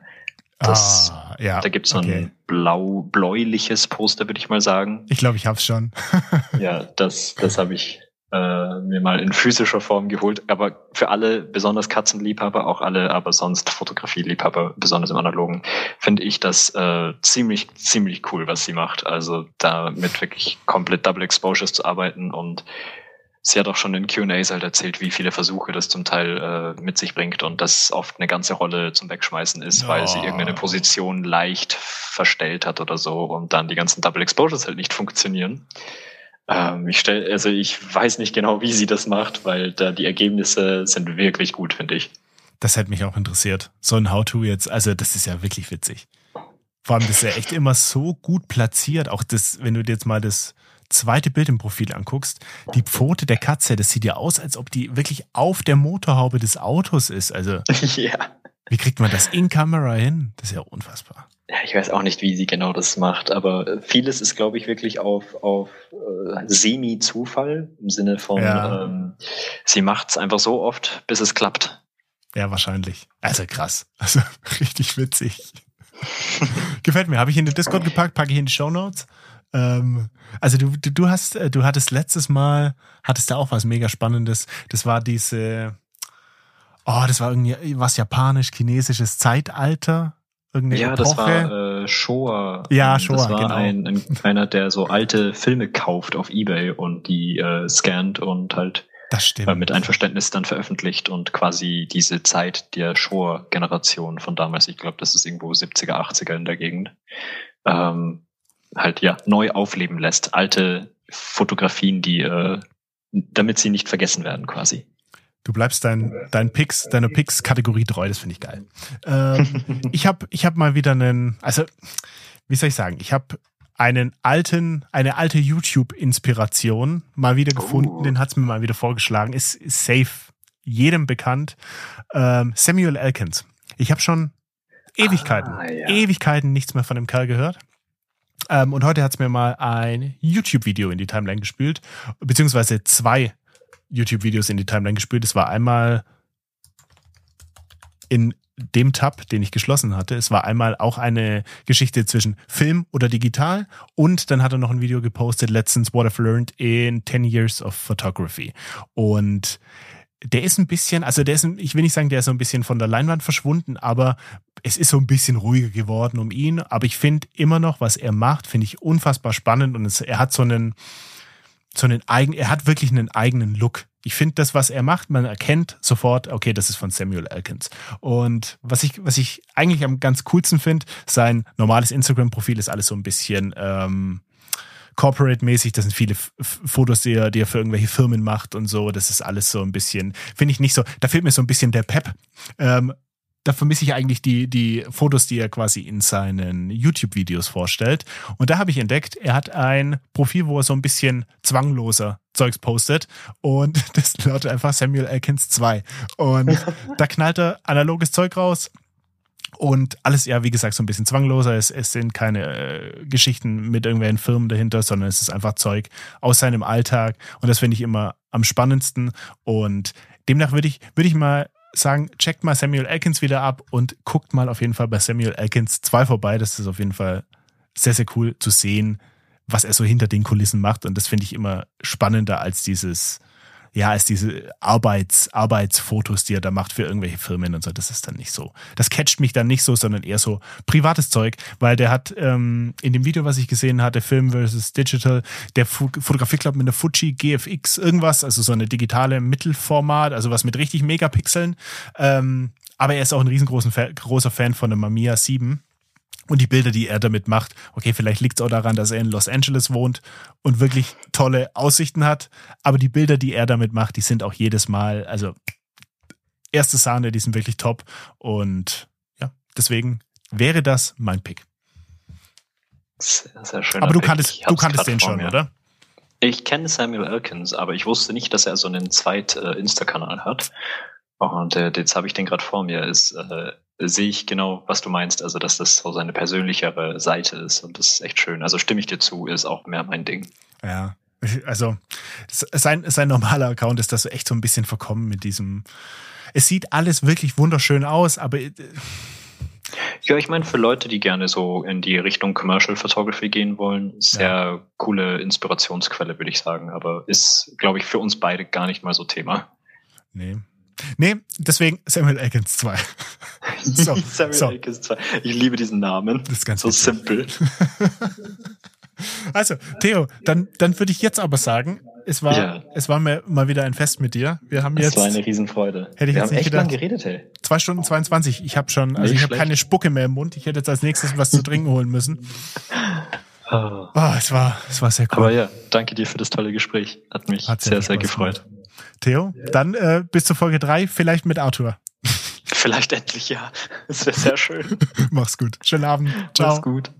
das, ah, ja, da gibt es so okay. ein blau, bläuliches Poster, würde ich mal sagen. Ich glaube, ich habe es schon. [laughs] ja, das, das habe ich äh, mir mal in physischer Form geholt. Aber für alle, besonders Katzenliebhaber, auch alle, aber sonst Fotografieliebhaber, besonders im Analogen, finde ich das äh, ziemlich, ziemlich cool, was sie macht. Also da mit wirklich komplett Double Exposures zu arbeiten und sie hat auch schon in Q&As halt erzählt, wie viele Versuche das zum Teil äh, mit sich bringt und das oft eine ganze Rolle zum Wegschmeißen ist, oh. weil sie irgendeine Position leicht verstellt hat oder so und dann die ganzen Double Exposures halt nicht funktionieren. Ähm, ich stell, also ich weiß nicht genau, wie sie das macht, weil da die Ergebnisse sind wirklich gut, finde ich. Das hätte mich auch interessiert. So ein How-To jetzt, also das ist ja wirklich witzig. Vor allem, das ist ja echt immer so gut platziert. Auch das, wenn du dir jetzt mal das zweite Bild im Profil anguckst, die Pfote der Katze, das sieht ja aus, als ob die wirklich auf der Motorhaube des Autos ist. Also, [laughs] ja. wie kriegt man das in Kamera hin? Das ist ja unfassbar ja, ich weiß auch nicht, wie sie genau das macht, aber vieles ist, glaube ich, wirklich auf, auf äh, Semi-Zufall im Sinne von, ja. ähm, sie macht es einfach so oft, bis es klappt. Ja, wahrscheinlich. Also krass. [laughs] Also richtig witzig. [laughs] Gefällt mir. Habe ich in den Discord gepackt, packe ich in die Show Notes. Ähm, also du, du, du hast, du hattest letztes Mal, hattest da auch was mega Spannendes. Das war diese, oh, das war irgendwie was japanisch-chinesisches Zeitalter Irgendeine ja, Epoche? das war äh, Shoah. Ja, Shoah, Das war genau. ein, ein, einer, der so alte Filme kauft auf Ebay und die äh, scannt und halt das stimmt. Äh, mit Einverständnis dann veröffentlicht und quasi diese Zeit der Shoah-Generation von damals, ich glaube, das ist irgendwo 70er, 80er in der Gegend, ähm, halt ja neu aufleben lässt. Alte Fotografien, die äh, damit sie nicht vergessen werden quasi. Du bleibst dein, dein Picks, deiner Picks-Kategorie treu, das finde ich geil. Ähm, [laughs] ich habe ich hab mal wieder einen, also, wie soll ich sagen, ich habe einen alten, eine alte YouTube-Inspiration mal wieder gefunden, oh. den hat's mir mal wieder vorgeschlagen, ist, ist safe, jedem bekannt. Ähm, Samuel Elkins. Ich habe schon Ewigkeiten, ah, ja. Ewigkeiten nichts mehr von dem Kerl gehört. Ähm, und heute hat's mir mal ein YouTube-Video in die Timeline gespült, beziehungsweise zwei YouTube-Videos in die Timeline gespült. Es war einmal in dem Tab, den ich geschlossen hatte. Es war einmal auch eine Geschichte zwischen Film oder digital und dann hat er noch ein Video gepostet, Lessons What I've Learned in 10 Years of Photography. Und der ist ein bisschen, also der ist, ich will nicht sagen, der ist so ein bisschen von der Leinwand verschwunden, aber es ist so ein bisschen ruhiger geworden um ihn. Aber ich finde immer noch, was er macht, finde ich unfassbar spannend und es, er hat so einen, so einen eigenen, er hat wirklich einen eigenen Look. Ich finde das, was er macht, man erkennt sofort, okay, das ist von Samuel Elkins. Und was ich, was ich eigentlich am ganz coolsten finde, sein normales Instagram-Profil ist alles so ein bisschen ähm, corporate-mäßig. Das sind viele F Fotos, die er, die er für irgendwelche Firmen macht und so. Das ist alles so ein bisschen, finde ich nicht so, da fehlt mir so ein bisschen der Pep. Ähm, da vermisse ich eigentlich die, die Fotos, die er quasi in seinen YouTube-Videos vorstellt. Und da habe ich entdeckt, er hat ein Profil, wo er so ein bisschen zwangloser Zeugs postet. Und [laughs] das lautet einfach Samuel Elkins 2. Und [laughs] da knallt er analoges Zeug raus. Und alles ja, wie gesagt, so ein bisschen zwangloser. Es, es sind keine äh, Geschichten mit irgendwelchen Firmen dahinter, sondern es ist einfach Zeug aus seinem Alltag. Und das finde ich immer am spannendsten. Und demnach würde ich, würde ich mal sagen, checkt mal Samuel Elkins wieder ab und guckt mal auf jeden Fall bei Samuel Elkins 2 vorbei. Das ist auf jeden Fall sehr, sehr cool zu sehen, was er so hinter den Kulissen macht. Und das finde ich immer spannender als dieses ja, als diese Arbeits, Arbeitsfotos, die er da macht für irgendwelche Firmen und so, das ist dann nicht so. Das catcht mich dann nicht so, sondern eher so privates Zeug, weil der hat ähm, in dem Video, was ich gesehen hatte, Film versus Digital, der fotografiert, glaube mit einer Fuji GFX irgendwas, also so eine digitale Mittelformat, also was mit richtig Megapixeln. Ähm, aber er ist auch ein riesengroßer Fan von der Mamiya 7 Und die Bilder, die er damit macht, okay, vielleicht liegt es auch daran, dass er in Los Angeles wohnt und wirklich tolle Aussichten hat. Aber die Bilder, die er damit macht, die sind auch jedes Mal, also erste Sahne, die sind wirklich top. Und ja, deswegen wäre das mein Pick. Sehr, sehr schön. Aber du kanntest, du kanntest den schon, mir. oder? Ich kenne Samuel Elkins, aber ich wusste nicht, dass er so einen zweit äh, Insta-Kanal hat. Und äh, jetzt habe ich den gerade vor mir. Ist äh, sehe ich genau, was du meinst. Also, dass das so seine persönlichere Seite ist und das ist echt schön. Also stimme ich dir zu, ist auch mehr mein Ding. Ja, also sein, sein normaler Account ist das echt so ein bisschen verkommen mit diesem. Es sieht alles wirklich wunderschön aus, aber. Äh, ja, ich meine, für Leute, die gerne so in die Richtung Commercial Photography gehen wollen, sehr ja. coole Inspirationsquelle, würde ich sagen. Aber ist, glaube ich, für uns beide gar nicht mal so Thema. Nee, Nee, deswegen Samuel Atkins 2. [laughs] so, Samuel so. Atkins 2. Ich liebe diesen Namen. Das ist ganz so simpel. [laughs] also, Theo, dann, dann würde ich jetzt aber sagen, es war, ja. es war mir mal wieder ein Fest mit dir. Wir haben jetzt. Es war eine Riesenfreude. Hätte ich Wir jetzt haben echt gedacht, lang geredet, hey. Zwei Stunden 22. Ich habe schon, also Nicht ich habe keine Spucke mehr im Mund. Ich hätte jetzt als nächstes was zu trinken holen müssen. Oh, es war, es war sehr cool. Aber ja, danke dir für das tolle Gespräch. Hat mich Hat sehr, sehr, sehr gefreut. Gemacht. Theo, dann äh, bis zur Folge 3, vielleicht mit Arthur. Vielleicht endlich, ja. Das wäre sehr schön. [laughs] Mach's gut. Schönen Abend. Ciao. Mach's gut.